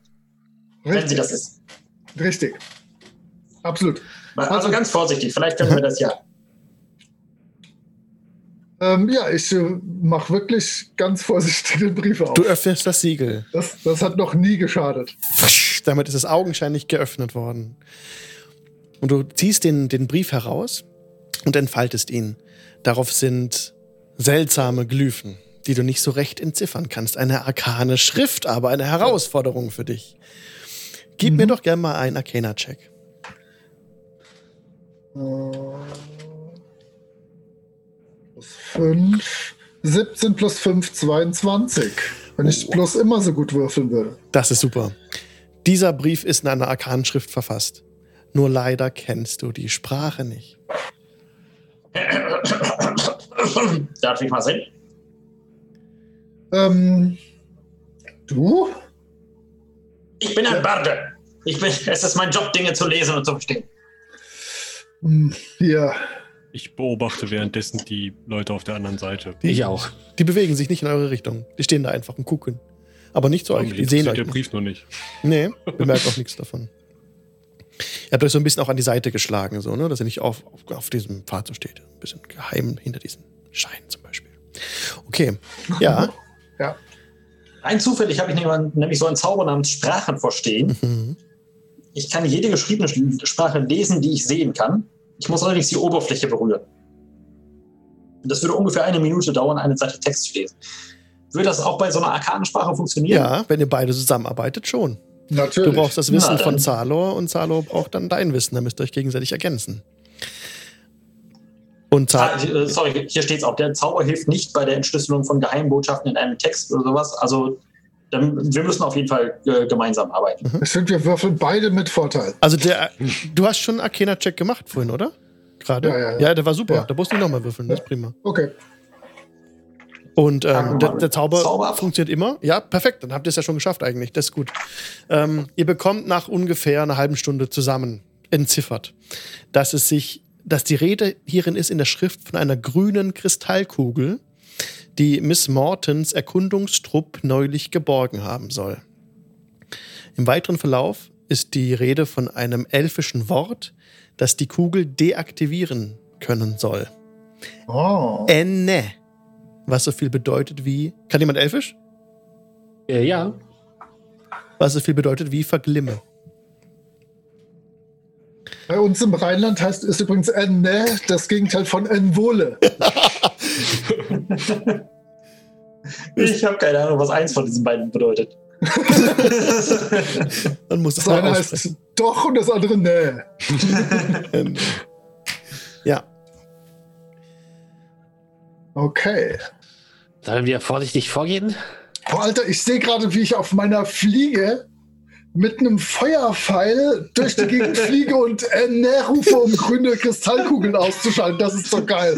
wenn sie richtig. das ist. Richtig. Absolut. Also ganz vorsichtig, vielleicht können wir das ja. Ähm, ja, ich äh, mache wirklich ganz vorsichtig den Brief auf. Du öffnest das Siegel. Das, das hat noch nie geschadet. Damit ist es augenscheinlich geöffnet worden. Und du ziehst den, den Brief heraus und entfaltest ihn. Darauf sind seltsame Glyphen, die du nicht so recht entziffern kannst. Eine arkane Schrift, aber eine Herausforderung für dich. Gib mir doch gerne mal einen Arcana-Check. Plus 5. 17 plus 5, 22. Wenn ich plus immer so gut würfeln würde. Das ist super. Dieser Brief ist in einer arkanen Schrift verfasst. Nur leider kennst du die Sprache nicht. Darf ich mal sehen? Ähm, du? Ich bin ein Barde. Ich bin, es ist mein Job, Dinge zu lesen und zu verstehen. Hm, Hier. Ich beobachte währenddessen die Leute auf der anderen Seite. Die, Ich auch. Die bewegen sich nicht in eure Richtung. Die stehen da einfach und gucken. Aber nicht zu euch. Die sehen euch. der nicht. Brief noch nicht. Nee, bemerkt auch nichts davon. Ihr habt euch so ein bisschen auch an die Seite geschlagen, so, ne? dass ihr nicht auf, auf, auf diesem Pfad so steht. Ein bisschen geheim hinter diesen Schein zum Beispiel. Okay, ja. Ja. Rein zufällig habe ich nämlich- nämlich so einen Zauber namens Sprachen verstehen. Mhm. Ich kann jede geschriebene Sprache lesen, die ich sehen kann. Ich muss allerdings die Oberfläche berühren. Das würde ungefähr eine Minute dauern, eine Seite Text zu lesen. Würde das auch bei so einer Arkadensprache funktionieren? Ja, wenn ihr beide zusammenarbeitet, schon. Natürlich. Du brauchst das Wissen Na, von Zalor und Zalor braucht dann dein Wissen. Da müsst ihr euch gegenseitig ergänzen. Und Ah, Zalor. äh, sorry, hier steht es auch. Der Zauber hilft nicht bei der Entschlüsselung von Geheimbotschaften in einem Text oder sowas. Also dann, wir müssen auf jeden Fall äh, gemeinsam arbeiten. Ich finde, wir würfeln beide mit Vorteil. Also der, du hast schon einen Arcana-Check gemacht vorhin, oder? Gerade? Ja, ja, ja. ja, der war super. Ja. Da musst du nicht nochmal würfeln, das ist prima. Okay. Und ähm, der, der Zauber, Zauber funktioniert immer. Ja, perfekt. Dann habt ihr es ja schon geschafft eigentlich. Das ist gut. Ähm, ihr bekommt nach ungefähr einer halben Stunde zusammen entziffert, dass es sich, dass die Rede hierin ist in der Schrift von einer grünen Kristallkugel, die Miss Mortons Erkundungstrupp neulich geborgen haben soll. Im weiteren Verlauf ist die Rede von einem elfischen Wort, das die Kugel deaktivieren können soll. Oh. Enne. Was so viel bedeutet wie. Kann jemand Elfisch? Äh, ja. Was so viel bedeutet wie Verglimme. Bei uns im Rheinland heißt es übrigens Enne, das Gegenteil von Envole. Ich habe keine Ahnung, was eins von diesen beiden bedeutet. Man muss Das eine heißt doch und das andere ne. Ja. Okay. Sollen wir vorsichtig vorgehen? Boah, Alter, ich sehe gerade, wie ich auf meiner Fliege mit einem Feuerpfeil durch die Gegend fliege und Enne rufe, um grüne Kristallkugeln auszuschalten. Das ist doch geil.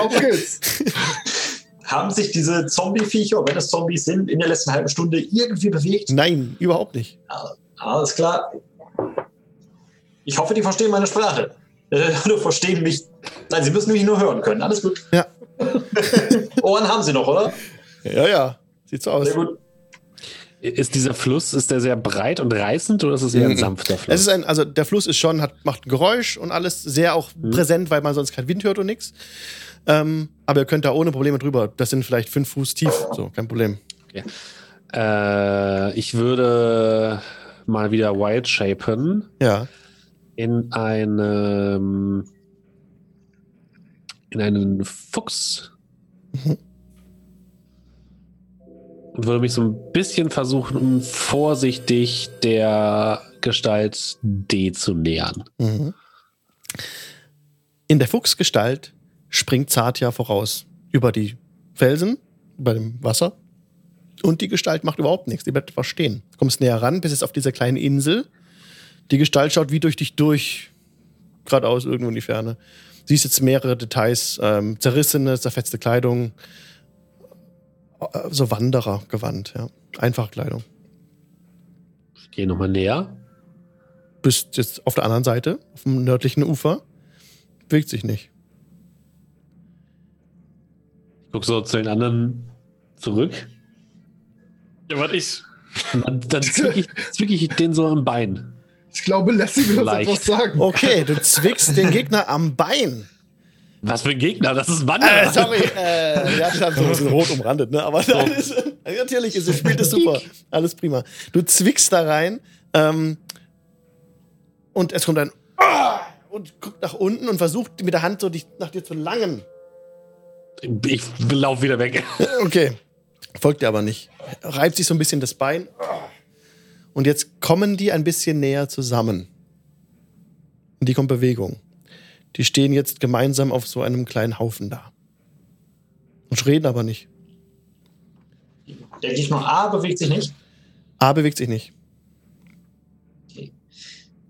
Auf geht's. Haben sich diese Zombie-Viecher, wenn es Zombies sind, in der letzten halben Stunde irgendwie bewegt? Nein, überhaupt nicht. Alles klar. Ich hoffe, die verstehen meine Sprache. Äh, Oder verstehen mich. Nein, sie müssen mich nur hören können. Alles gut. Ja. Ohren haben sie noch, oder? Ja, ja. Sieht so aus. Sehr gut. Ist dieser Fluss, ist der sehr breit und reißend oder ist es eher ein Mhm. sanfter Fluss? Es ist ein, also der Fluss ist schon, hat, macht ein Geräusch und alles sehr auch präsent, weil man sonst keinen Wind hört und nichts. Ähm, aber ihr könnt da ohne Probleme drüber. Das sind vielleicht fünf Fuß tief. So, kein Problem. äh, ich würde mal wieder Wild shapen Ja. in einem in einen Fuchs und würde mich so ein bisschen versuchen, vorsichtig der Gestalt D zu nähern. Mhm. In der Fuchsgestalt springt Zartja voraus über die Felsen, bei dem Wasser. Und die Gestalt macht überhaupt nichts. Die bleibt einfach stehen. Du kommst näher ran, bis jetzt auf dieser kleinen Insel. Die Gestalt schaut wie durch dich durch, geradeaus irgendwo in die Ferne. Siehst jetzt mehrere Details, ähm, zerrissene, zerfetzte Kleidung, äh, so Wanderergewand, ja. Einfache Kleidung. Ich gehe nochmal näher. Bist jetzt auf der anderen Seite, auf dem nördlichen Ufer. Bewegt sich nicht. Ich gucke so zu den anderen zurück. Ja, was ist? Und dann, dann zwicke ich, zwick ich den so am Bein. Ich glaube, Lassie will uns Leicht. etwas sagen. Okay, du zwickst den Gegner am Bein. Was für ein Gegner? Das ist ein Wanderer. Äh, sorry, äh, der hat dann so ein bisschen rot umrandet, ne? Aber nein, ist, natürlich, ist, es spielt es super. Alles prima. Du zwickst da rein ähm, und es kommt ein Ah! und guckt nach unten und versucht mit der Hand so dich nach dir zu langen. Ich laufe wieder weg. Okay. Folgt dir aber nicht. Reibt sich so ein bisschen das Bein. Und jetzt kommen die ein bisschen näher zusammen. Und die kommt Bewegung. Die stehen jetzt gemeinsam auf so einem kleinen Haufen da. Und reden aber nicht. Der Gegner A bewegt sich nicht. A bewegt sich nicht.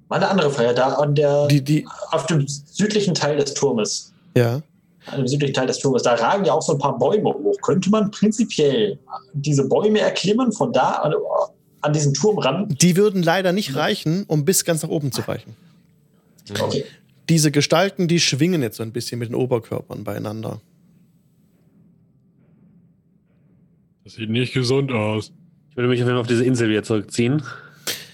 Mal eine andere Frage. Da an der, Die, die, auf dem südlichen Teil des Turmes, ja. an dem südlichen Teil des Turmes, da ragen ja auch so ein paar Bäume hoch. Könnte man prinzipiell diese Bäume erklimmen, von da an, diesen Turm ran? Die würden leider nicht reichen, um bis ganz nach oben zu reichen. Okay. Diese Gestalten, die schwingen jetzt so ein bisschen mit den Oberkörpern beieinander. Das sieht nicht gesund aus. Ich würde mich auf jeden Fall auf diese Insel wieder zurückziehen.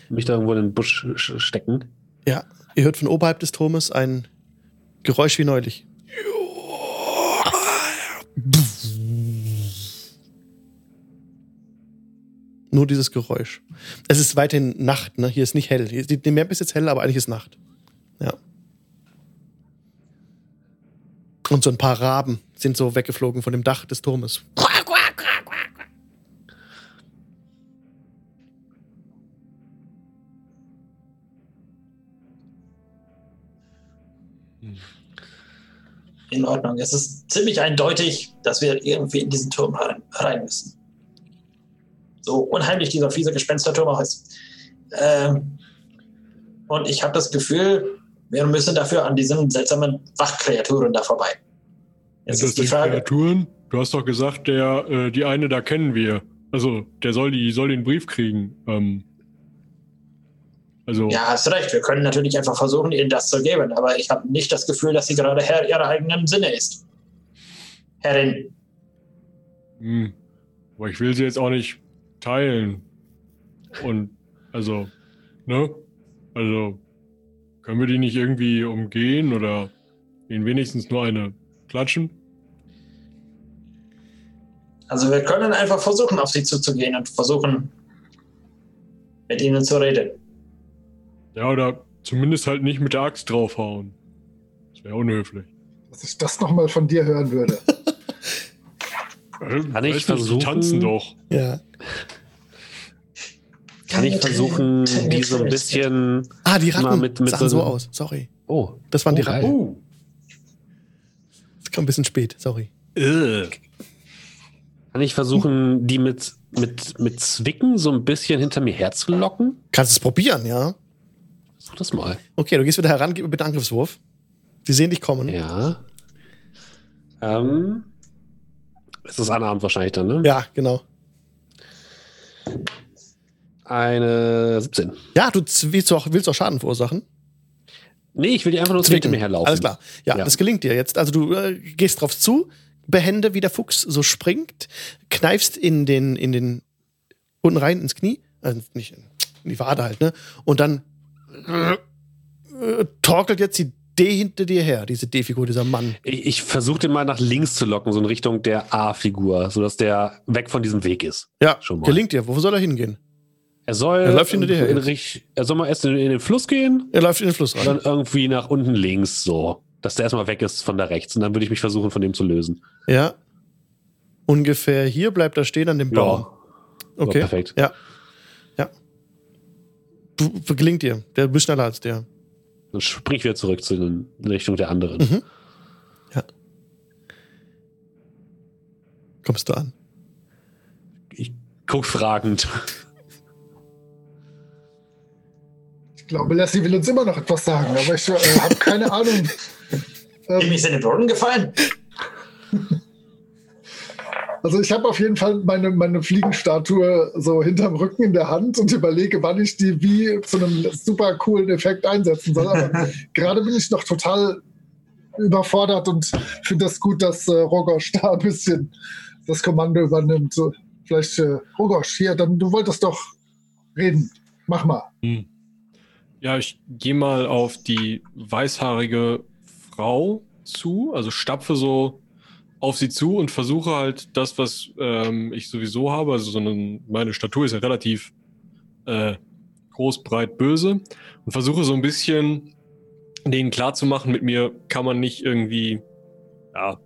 Mich da irgendwo in den Busch sch- stecken. Ja, ihr hört von oberhalb des Turmes ein Geräusch wie neulich. nur dieses Geräusch. Es ist weiterhin Nacht, ne? Hier ist nicht hell. Die, die Map ist jetzt hell, aber eigentlich ist Nacht. Ja. Und so ein paar Raben sind so weggeflogen von dem Dach des Turmes. In Ordnung. Es ist ziemlich eindeutig, dass wir irgendwie in diesen Turm rein müssen. So unheimlich dieser fiese Gespensterturm auch ist. Ähm, und ich habe das Gefühl, wir müssen dafür an diesen seltsamen Wachkreaturen da vorbei. Jetzt das ist die Frage, Kreaturen? Du hast doch gesagt, der, äh, die eine da kennen wir. Also, der soll die, soll den Brief kriegen. Ähm, also, ja, hast recht, wir können natürlich einfach versuchen, ihnen das zu geben, aber ich habe nicht das Gefühl, dass sie gerade Herr ihrer eigenen Sinne ist. Herrin, hm. aber ich will sie jetzt auch nicht teilen. Und, also, ne? Also, können wir die nicht irgendwie umgehen oder ihnen wenigstens nur eine klatschen? also wir können einfach versuchen, auf sie zuzugehen und versuchen, mit ihnen zu reden. Ja, oder zumindest halt nicht mit der Axt draufhauen. Das wäre unhöflich. Dass ich das nochmal von dir hören würde. Äh, Kann ich nicht, die versuchen? tanzen doch. Ja. Kann ich versuchen, die so ein bisschen. Ah, die Ratten mit- mit sahen so aus. Sorry. Oh, Das waren die Oh, Ratten. geil. Oh. Das kam ein bisschen spät. Sorry. Äh. kann ich versuchen, die mit, mit, mit Zwicken so ein bisschen hinter mir herzulocken? Kannst es probieren, ja? Versuch das mal. Okay, du gehst wieder heran, gib mir bitte Angriffswurf. Die sehen dich kommen. Ja. Ähm. Es ist Anna Abend wahrscheinlich dann, ne? Ja, genau. Eine 17. Ja, du willst auch, willst auch Schaden verursachen. Nee, ich will die einfach nur so hinter mir herlaufen. Alles klar. Ja, Ja. das gelingt dir jetzt. Also du äh, gehst drauf zu, behende, wie der Fuchs so springt, kneifst in den, in den, unten rein ins Knie, also nicht in, die Wade halt, ne? Und dann äh, torkelt jetzt die D hinter dir her, diese D-Figur, dieser Mann. Ich, ich versuche den mal nach links zu locken, so in Richtung der A-Figur, sodass der weg von diesem Weg ist. Ja, Schon mal. gelingt dir. Wo soll er hingehen? Er soll, Er läuft in. Richt- er soll mal erst in, in den Fluss gehen Er läuft in den Fluss und rein. dann irgendwie nach unten links so. Dass der erstmal weg ist von da rechts. Und dann würde ich mich versuchen, von dem zu lösen. Ja. Ungefähr hier bleibt er stehen an dem Baum. Okay. Ja, perfekt. Ja. Ja. Du, gelingt dir. Der bist schneller als der. Dann spring ich wieder zurück zu den, in Richtung der anderen. Mhm. Kommst du an? Ich guck fragend. Glaube, Lassie will uns immer noch etwas sagen, aber ich äh, habe keine Ahnung. Ähm, ist in den Brunnen gefallen. also ich habe auf jeden Fall meine, meine Fliegenstatue so hinterm Rücken in der Hand und überlege, wann ich die wie zu einem super coolen Effekt einsetzen soll. Aber gerade bin ich noch total überfordert und finde das gut, dass äh, Rogosch da ein bisschen das Kommando übernimmt. So, vielleicht, äh, Rogosch, hier, dann du wolltest doch reden. Mach mal. Hm. Ja, ich gehe mal auf die weißhaarige Frau zu, also stapfe so auf sie zu und versuche halt das, was ähm, ich sowieso habe, also so eine, meine Statur ist ja relativ äh, groß, breit, böse und versuche so ein bisschen denen klarzumachen, mit mir kann man nicht irgendwie, ja,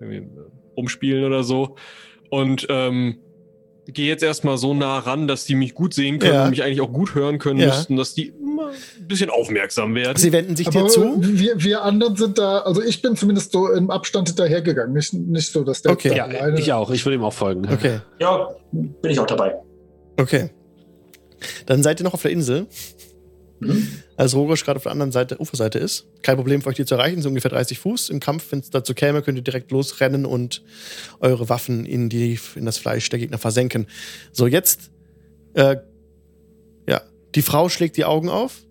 irgendwie äh, rumspielen oder so und ähm, gehe jetzt erstmal so nah ran, dass die mich gut sehen können Ja. und mich eigentlich auch gut hören können Ja. müssten, dass die immer ein bisschen aufmerksam werden. Sie wenden sich dir Aber zu. Wir, wir anderen sind da, also ich bin zumindest so im Abstand hinterhergegangen. Nicht, nicht so, dass der Okay. da Ja, alleine. ich auch. Ich würde ihm auch folgen. Okay, Ja, bin ich auch dabei. okay. Dann seid ihr noch auf der Insel. Mhm. Als Rogosch gerade auf der anderen Seite, Uferseite ist. Kein Problem für euch, die zu erreichen, so ungefähr 30 Fuß. Im Kampf, wenn es dazu käme, könnt ihr direkt losrennen und eure Waffen in, die, in das Fleisch der Gegner versenken. So, jetzt, äh, die Frau schlägt die Augen auf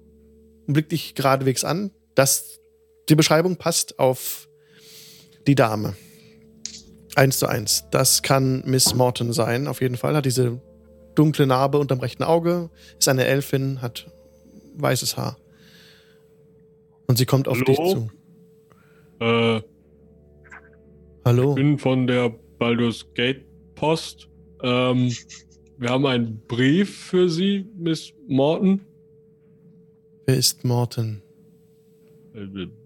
und blickt dich geradewegs an. Das, die Beschreibung passt auf die Dame. Eins zu eins. Das kann Miss Morton sein, auf jeden Fall. Hat diese dunkle Narbe unterm rechten Auge, ist eine Elfin, hat weißes Haar. Und sie kommt auf Hallo? dich zu. Äh, Hallo. bin von der Baldur's Gate Post. Ähm, wir haben einen Brief für Sie, Miss Morton. Wer ist Morton?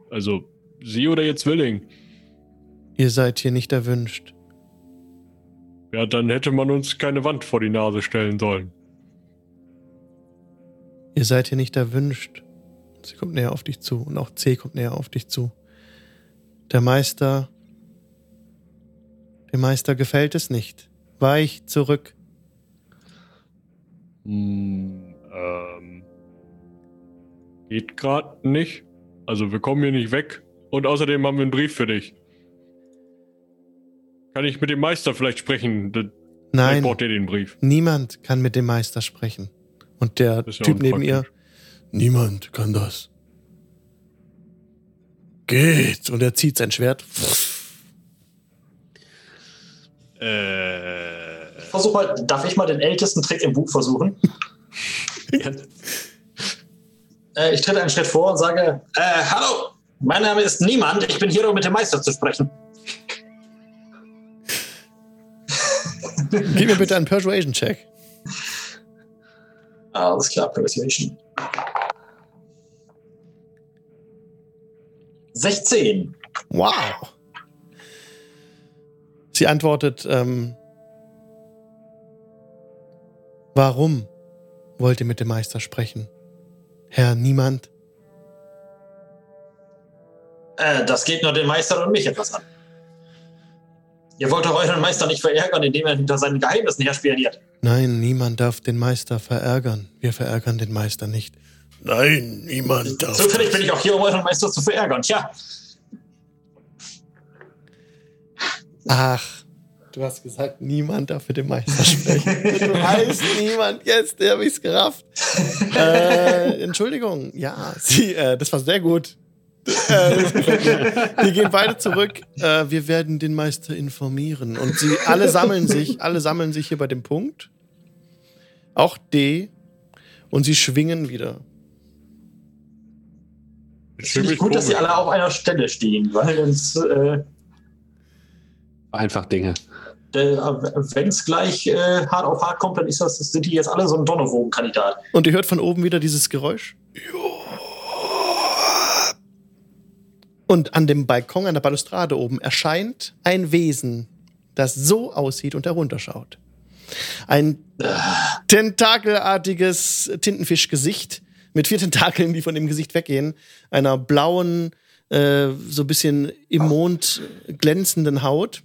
Also, Sie oder Ihr Zwilling? Ihr seid hier nicht erwünscht. Ja, dann hätte man uns keine Wand vor die Nase stellen sollen. Ihr seid hier nicht erwünscht. Sie kommt näher auf dich zu und auch C kommt näher auf dich zu. Der Meister. Dem Meister gefällt es nicht. Weich zurück. Hm, ähm, geht gerade nicht. Also wir kommen hier nicht weg. Und außerdem haben wir einen Brief für dich. Kann ich mit dem Meister vielleicht sprechen? Dann Nein, braucht ihr den Brief. niemand kann mit dem Meister sprechen. Und der ja Typ neben ihr. Niemand kann das. Geht. Und er zieht sein Schwert. Äh, Versuch mal, darf ich mal den ältesten Trick im Buch versuchen? Äh, ich trete einen Schritt vor und sage: äh, Hallo, mein Name ist Niemand, ich bin hier, um mit dem Meister zu sprechen. Gib mir bitte einen Persuasion-Check. Alles klar, Persuasion. 16. Wow. Sie antwortet, ähm, warum wollt ihr mit dem Meister sprechen? Herr Niemand? Äh, das geht nur den Meister und mich etwas an. Ihr wollt doch euren Meister nicht verärgern, indem er hinter seinen Geheimnissen herspioniert. Nein, niemand darf den Meister verärgern. Wir verärgern den Meister nicht. Nein, niemand darf. Zufällig bin ich auch hier, um euren Meister zu verärgern. Tja, Ach, du hast gesagt, niemand darf mit dem Meister sprechen. du weißt niemand. Jetzt habe ich's gerafft. Äh, Entschuldigung, ja, sie, äh, das war sehr gut. Äh, wir gehen beide zurück. Äh, wir werden den Meister informieren. Und sie alle sammeln sich, alle sammeln sich hier bei dem Punkt. Auch D. Und sie schwingen wieder. finde ich gut, dass sie alle auf einer Stelle stehen, weil uns, äh, Einfach Dinge. Wenn es gleich äh, hart auf hart kommt, dann ist das, sind die jetzt alle so ein Donnerwogen-Kandidat. Und ihr hört von oben wieder dieses Geräusch. Und an dem Balkon, an der Balustrade oben, erscheint ein Wesen, das so aussieht und herunterschaut. Ein tentakelartiges Tintenfischgesicht mit vier Tentakeln, die von dem Gesicht weggehen, einer blauen, äh, so ein bisschen im Mond glänzenden Haut.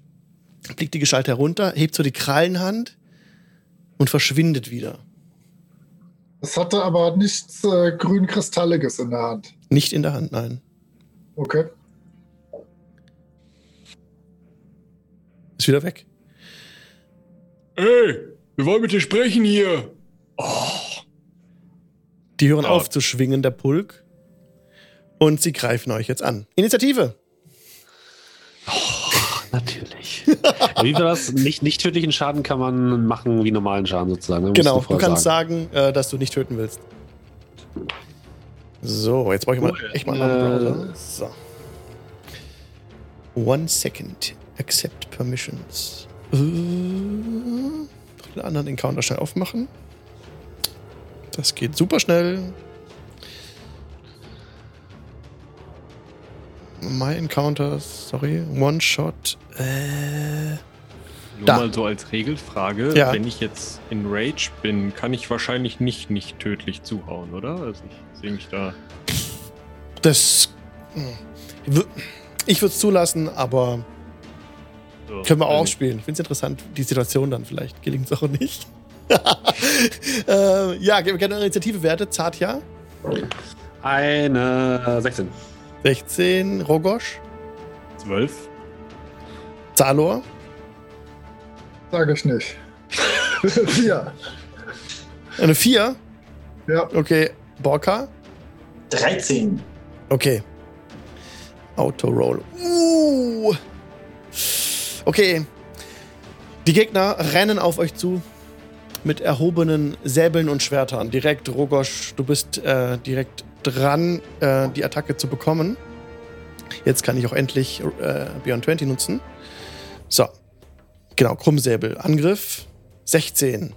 Blickt die Gestalt herunter, hebt so die Krallenhand und verschwindet wieder. Es hatte aber nichts äh, grün-kristalliges in der Hand. Nicht in der Hand, nein. Okay. Ist wieder weg. Ey, wir wollen mit dir sprechen hier. Die hören Ja. auf zu schwingen, der Pulk. Und sie greifen euch jetzt an. Initiative. Natürlich. Wie war das? Nicht, nicht tödlichen Schaden kann man machen wie normalen Schaden sozusagen. ne? Genau, du kannst sagen, äh, dass du nicht töten willst. So, jetzt brauche ich mal Cool. echt mal einen Äh. Browser. So. One second. Accept permissions. Äh, den anderen Encounter schnell aufmachen. Das geht super schnell. My Encounters, sorry, One Shot. Äh, Nur Da. mal so als Regelfrage, Ja. wenn ich jetzt in Rage bin, kann ich wahrscheinlich nicht nicht tödlich zuhauen, oder? Also ich sehe mich da. das. hm, Ich würde es zulassen, aber So, können wir auch also, ausspielen. Ich finde es interessant, die Situation dann vielleicht. Gelingt es auch nicht. äh, ja, geben wir gerne Initiative Werte. Zartja, Eine 16. 16. Rogosch, 12. Zalor, Sage ich nicht. Vier. eine 4. Ja. Okay, Borka, 13. okay. Autoroll. Uh. Okay. Die Gegner rennen auf euch zu mit erhobenen Säbeln und Schwertern. Direkt, Rogosch, du bist äh, direkt dran, äh, die Attacke zu bekommen. Jetzt kann ich auch endlich äh, Beyond 20 nutzen. So. Genau, Krummsäbel. Angriff 16.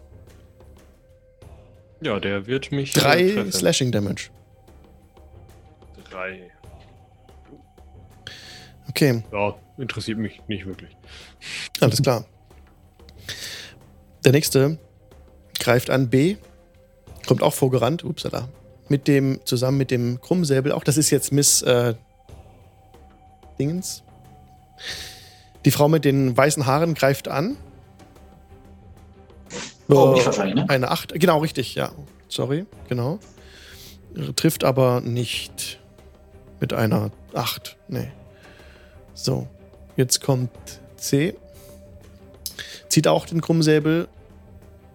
Ja, der wird mich. 3 treffen. Slashing Damage. Drei. Okay. Ja, interessiert mich nicht wirklich. Alles klar. Der nächste greift an B, kommt auch vorgerannt, upsala, mit dem, zusammen mit dem Krummsäbel auch. Das ist jetzt Miss äh, Dingens. Die Frau mit den weißen Haaren greift an. Oh, mich wahrscheinlich, ne? Eine 8, genau, richtig, ja. Sorry, genau. Trifft aber nicht mit einer 8. Nee. So, jetzt kommt C. Zieht auch den Krummsäbel,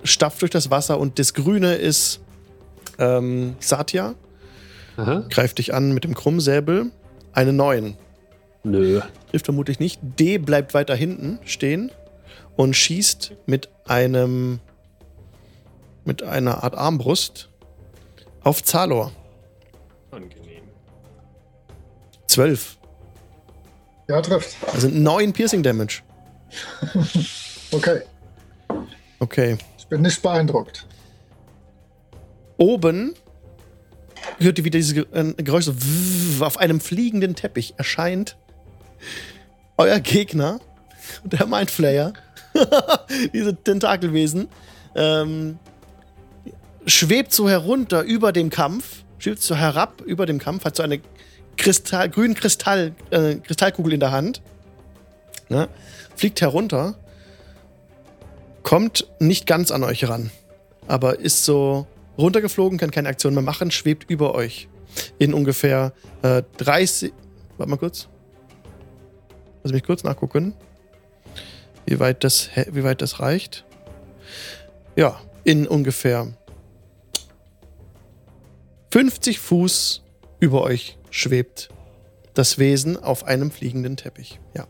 stapft durch das Wasser und das Grüne ist ähm, Satya. Aha. Greift dich an mit dem Krummsäbel. Eine 9. Nö. Trifft vermutlich nicht. D bleibt weiter hinten stehen und schießt mit einem mit einer Art Armbrust auf Zalor. Angenehm. 12. Ja, trifft. Also 9 Piercing Damage. Okay. Okay. Ich bin nicht beeindruckt. Oben hört ihr wieder dieses äh, Geräusch so auf einem fliegenden Teppich erscheint euer Gegner, der Mindflayer, diese Tentakelwesen, ähm, schwebt so herunter über dem Kampf, schwebt so herab über dem Kampf, hat so eine Kristall, grünen Kristall, äh, Kristallkugel in der Hand, ne? fliegt herunter, kommt nicht ganz an euch ran, aber ist so runtergeflogen, kann keine Aktion mehr machen, schwebt über euch in ungefähr äh, 30. Warte mal kurz. Lass mich kurz nachgucken, wie weit das, wie weit das reicht. Ja, in ungefähr 50 Fuß über euch schwebt das Wesen auf einem fliegenden Teppich. Ja.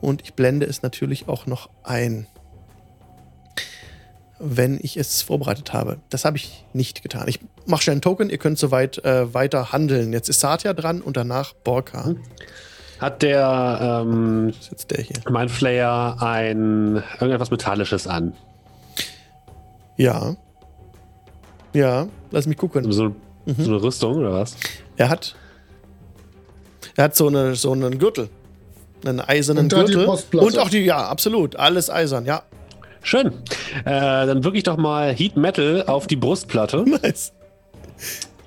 Und ich blende es natürlich auch noch ein wenn ich es vorbereitet habe. Das habe ich nicht getan. Ich mache schnell einen Token, ihr könnt soweit äh, weiter handeln. Jetzt ist Satya dran und danach Borka. Hat der ähm, Das ist jetzt der hier. Mindflayer ein irgendetwas Metallisches an? Ja. Ja, lass mich gucken. So, Mhm. so eine Rüstung oder was? Er hat. Er hat so, eine, so einen Gürtel. Einen eisernen Und Gürtel. Und auch die, ja, absolut. Alles eisern, ja. Schön. Äh, dann wirklich doch mal Heat Metal auf die Brustplatte. Nice.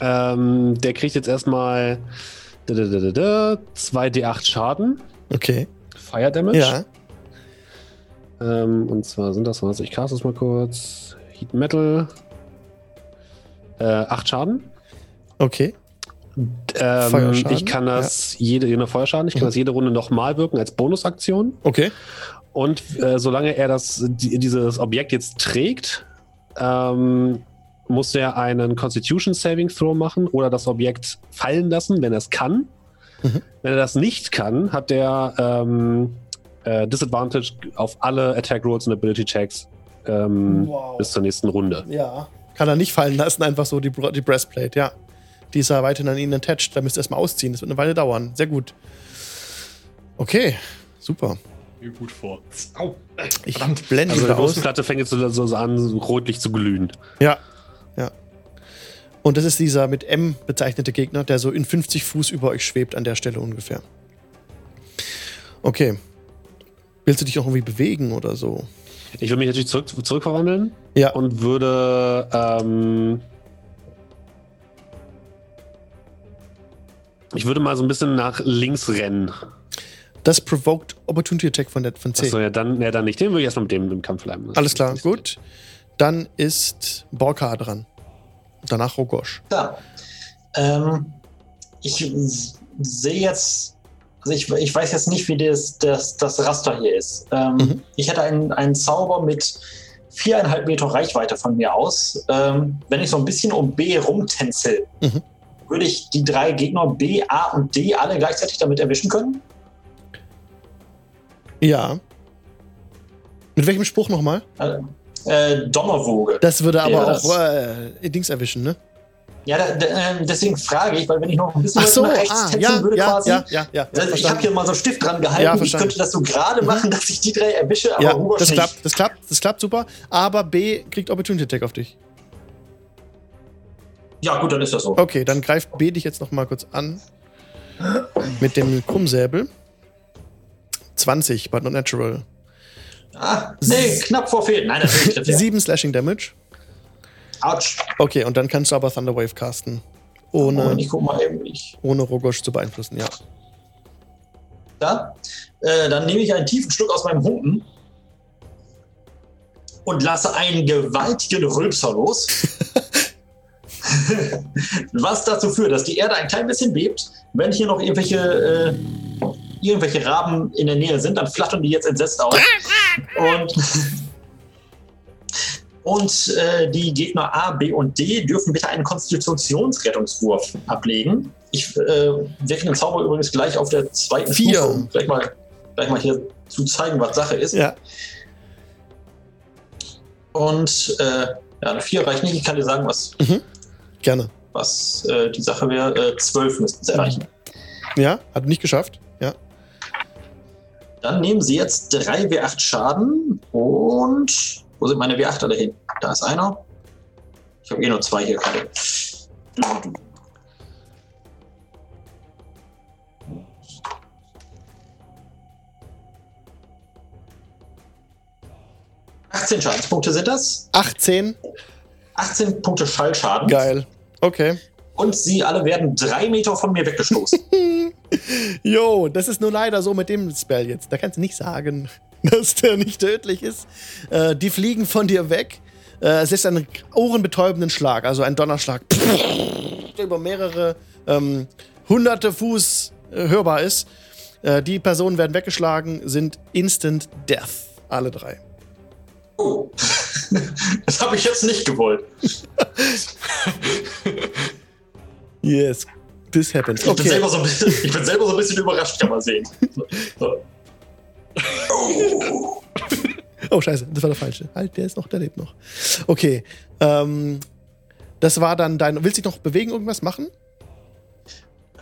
ähm, der kriegt jetzt erstmal 2d8 Schaden. Okay. Fire Damage. Ja. Ähm, und zwar sind das was? Ich cast es mal kurz. Heat Metal. Äh, 8 Schaden. Okay. Ähm, ich kann das jede, jede Feuerschaden, ich kann Mhm. das jede Runde nochmal wirken als Bonusaktion. Okay. Und äh, solange er das, die, dieses Objekt jetzt trägt, ähm, muss er einen Constitution Saving Throw machen oder das Objekt fallen lassen, wenn er es kann. Mhm. Wenn er das nicht kann, hat er ähm, äh, Disadvantage auf alle Attack Rolls und Ability Checks ähm, Wow. bis zur nächsten Runde. Ja. Kann er nicht fallen lassen, einfach so die, die Breastplate, ja. Die ist ja weiterhin an ihn attached. Da müsst ihr erstmal ausziehen. Das wird eine Weile dauern. Sehr gut. Okay, super. Mir gut vor. Au. Ich blende Also die aus. Brustplatte fängt jetzt so, so an, so rotlich zu glühen. Ja. Und das ist dieser mit M bezeichnete Gegner, der so in 50 Fuß über euch schwebt an der Stelle ungefähr. Okay. Willst du dich auch irgendwie bewegen oder so? Ich würde mich natürlich zurück, zurückverwandeln Ja. und würde ähm, ich würde mal so ein bisschen nach links rennen. Das provoked Opportunity Attack von, der, von C. Achso, ja, dann, ja, dann nicht. Den würde ich erstmal mit dem im Kampf bleiben. Das Alles klar, gut. Dann ist Borka dran. Danach Rogosch. Ja. Ähm, ich sehe jetzt, also ich, ich weiß jetzt nicht, wie das, das, das Raster hier ist. Ähm, Mhm. Ich hätte einen, einen Zauber mit viereinhalb Meter Reichweite von mir aus. Ähm, wenn ich so ein bisschen um B rumtänzel, Mhm. würde ich die drei Gegner B, A und D alle gleichzeitig damit erwischen können? Ja. Mit welchem Spruch nochmal? Äh, äh, Donnerwoge. Das würde aber das- auch äh, Dings erwischen, ne? Ja, da, da, ähm, deswegen frage ich, weil wenn ich noch ein bisschen so, nach rechts ah, tänzeln ja, würde ja, quasi, ja, ja, ja. Also ich habe hier mal so einen Stift dran gehalten. Ja, ich könnte das so gerade Mhm. machen, dass ich die drei erwische, aber Ja, Hugo das nicht. klappt, das klappt, das klappt super. Aber B kriegt Opportunity Attack auf dich. Ja, gut, dann ist das so. Okay, dann greift B dich jetzt noch mal kurz an. Mit dem Krummsäbel. 20, but not natural. Ah, nee, knapp vorfehlt. Nein, natürlich trifft. 7 Slashing Damage. Autsch. Okay, und dann kannst du aber Thunderwave casten. Ohne, ohne Rogosch zu beeinflussen, ja. Ja? Äh, dann nehme ich einen tiefen Schluck aus meinem Humpen und lasse einen gewaltigen Rülpser los. Was dazu führt, dass die Erde ein klein bisschen bebt. Wenn hier noch irgendwelche, äh, irgendwelche Raben in der Nähe sind, dann flattern die jetzt entsetzt aus. Und, und äh, die Gegner A, B und D dürfen bitte einen Konstitutionsrettungswurf ablegen. Ich äh, wirke den Zauber übrigens gleich auf der zweiten Vier. Stufe, um gleich mal, gleich mal hier zu zeigen, was Sache ist. Ja. Und äh, ja, eine 4 reicht nicht. Ich kann dir sagen, was, Gerne. was äh, die Sache wäre. Äh, 12 müssten sie erreichen. Ja, hat nicht geschafft. Dann nehmen sie jetzt 3 W8 Schaden und. Wo sind meine W8 alle hin? Da ist einer. Ich habe eh nur zwei hier gerade. Achtzehn Schadenspunkte sind das. 18. 18 Punkte Schallschaden. Geil. Okay. Und sie alle werden drei Meter von mir weggestoßen. Jo, das ist nur leider so mit dem Spell jetzt. Da kannst du nicht sagen, dass der nicht tödlich ist. Äh, die fliegen von dir weg. Äh, es ist ein ohrenbetäubenden Schlag, also ein Donnerschlag, der über mehrere ähm, hunderte Fuß äh, hörbar ist. Äh, die Personen werden weggeschlagen, sind Instant Death. Alle drei. Oh. Das habe ich jetzt nicht gewollt. Yes, this happens. Ich, bin Okay. selber so ein bisschen, ich bin selber so ein bisschen überrascht, kann man sehen. So. Oh. Oh, scheiße, das war der falsche. Halt, der ist noch, der lebt noch. Okay. Ähm, das war dann dein. Willst du dich noch bewegen, irgendwas machen?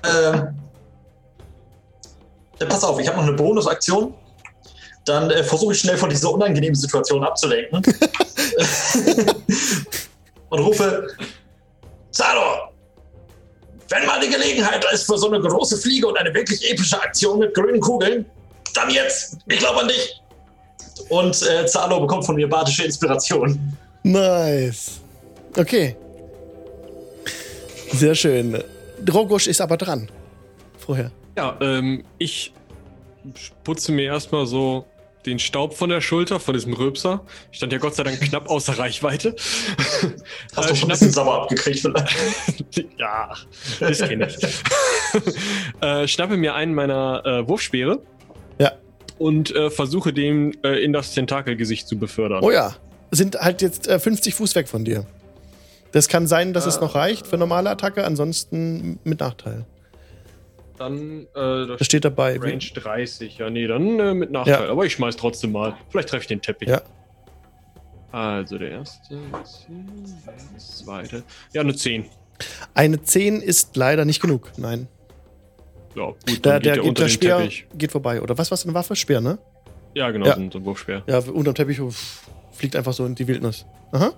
Ähm, ja, pass auf, ich habe noch eine Bonusaktion. Dann äh, versuche ich schnell von dieser unangenehmen Situation abzulenken. Und rufe: Zador, wenn mal die Gelegenheit ist für so eine große Fliege und eine wirklich epische Aktion mit grünen Kugeln, dann jetzt! Ich glaube an dich! Und äh, Zalo bekommt von mir badische Inspiration. Nice. Okay. Sehr schön. Drogosch ist aber dran. Vorher. Ja, ähm, ich putze mir erstmal so den Staub von der Schulter, von diesem Röpser. Ich stand ja Gott sei Dank knapp außer Reichweite. Hast Äh, du schon ein bisschen sauer abgekriegt vielleicht? ja, das kenne ich. äh, schnappe mir einen meiner äh, Wurfspeere. Ja. Und äh, versuche dem äh, in das Tentakelgesicht zu befördern. Oh ja. Sind halt jetzt äh, 50 Fuß weg von dir. Das kann sein, dass es noch reicht für normale Attacke, ansonsten mit Nachteil. Dann, äh, da Das steht dabei. Range 30. Ja, nee, dann äh, mit Nachteil. Ja. Aber ich schmeiß trotzdem mal. Vielleicht treffe ich den Teppich. Ja. Also der erste, 10, der zweite. Ja, eine 10. Eine 10 ist leider nicht genug. Nein. Ja, gut, Der, dann der, geht der geht, unter der Speer Teppich. geht vorbei. Oder was war eine Waffe? Speer, ne? Ja, genau, Ja. So, ein, so ein Wurfspeer. Ja, unterm Teppich uff, fliegt einfach so in die Wildnis. Aha.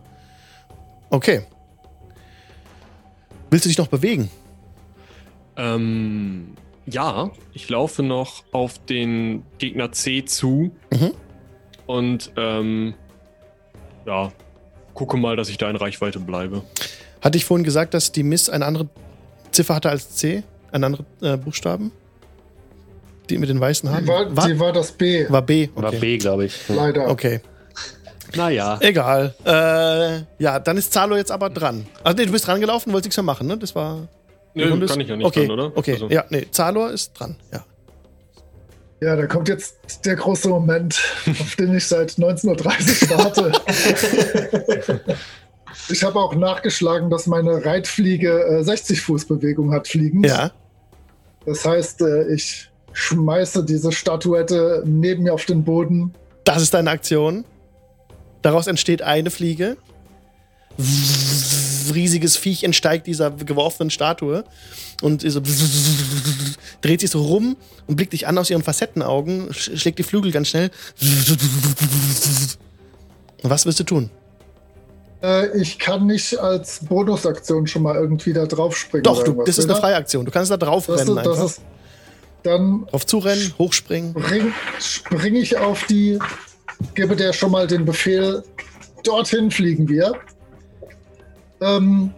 Okay. Willst du dich noch bewegen? Ähm, ja, ich laufe noch auf den Gegner C zu Mhm. und ähm, ja, gucke mal, dass ich da in Reichweite bleibe. Hatte ich vorhin gesagt, dass die Miss eine andere Ziffer hatte als C? Einen anderen äh, Buchstaben? Die mit den weißen Haaren? Die war, war, die war das B, war B. War Okay. B, glaube ich. leider. okay. Naja. Egal. Äh, ja, dann ist Zalo jetzt aber dran. Also nee, du bist dran gelaufen, wolltest nichts mehr machen, ne? Das war. Runde kann ich ja nicht okay, dann, oder? Okay, Also- ja, nee, Zalor ist dran, ja. Ja, da kommt jetzt der große Moment, auf den ich seit 19.30 Uhr warte. ich habe auch nachgeschlagen, dass meine Reitfliege äh, 60 Fuß Bewegung hat fliegend. Ja, Das heißt, äh, ich schmeiße diese Statuette neben mir auf den Boden. das ist deine Aktion. Daraus entsteht eine Fliege. Riesiges Viech entsteigt dieser geworfenen Statue und so dreht sich so rum und blickt dich an aus ihren Facettenaugen, sch- schlägt die Flügel ganz schnell. Was willst du tun? Äh, ich kann nicht als Bonusaktion schon mal irgendwie da drauf springen. Doch, du, das ist eine oder? freie Aktion. Du kannst da drauf Das, rennen ist, einfach. ist, dann Drauf zurennen, hochspringen. spring, springe ich auf die, gebe der schon mal den Befehl, dorthin fliegen wir. Ähm,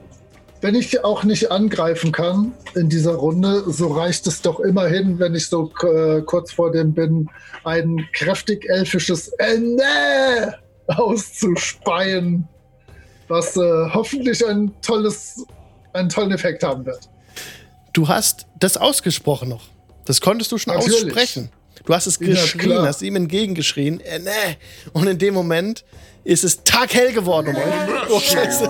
Wenn ich auch nicht angreifen kann in dieser Runde, so reicht es doch immerhin, wenn ich so äh, kurz vor dem bin, ein kräftig elfisches Ende auszuspeien, was äh, hoffentlich ein tolles, einen tollen Effekt haben wird. Du hast das ausgesprochen noch. Das konntest du schon Natürlich. aussprechen. Du hast es Ja, geschrien, klar. hast ihm entgegengeschrien. Äh, ne. Und in dem Moment ist es taghell geworden um euch. Oh, Scheiße.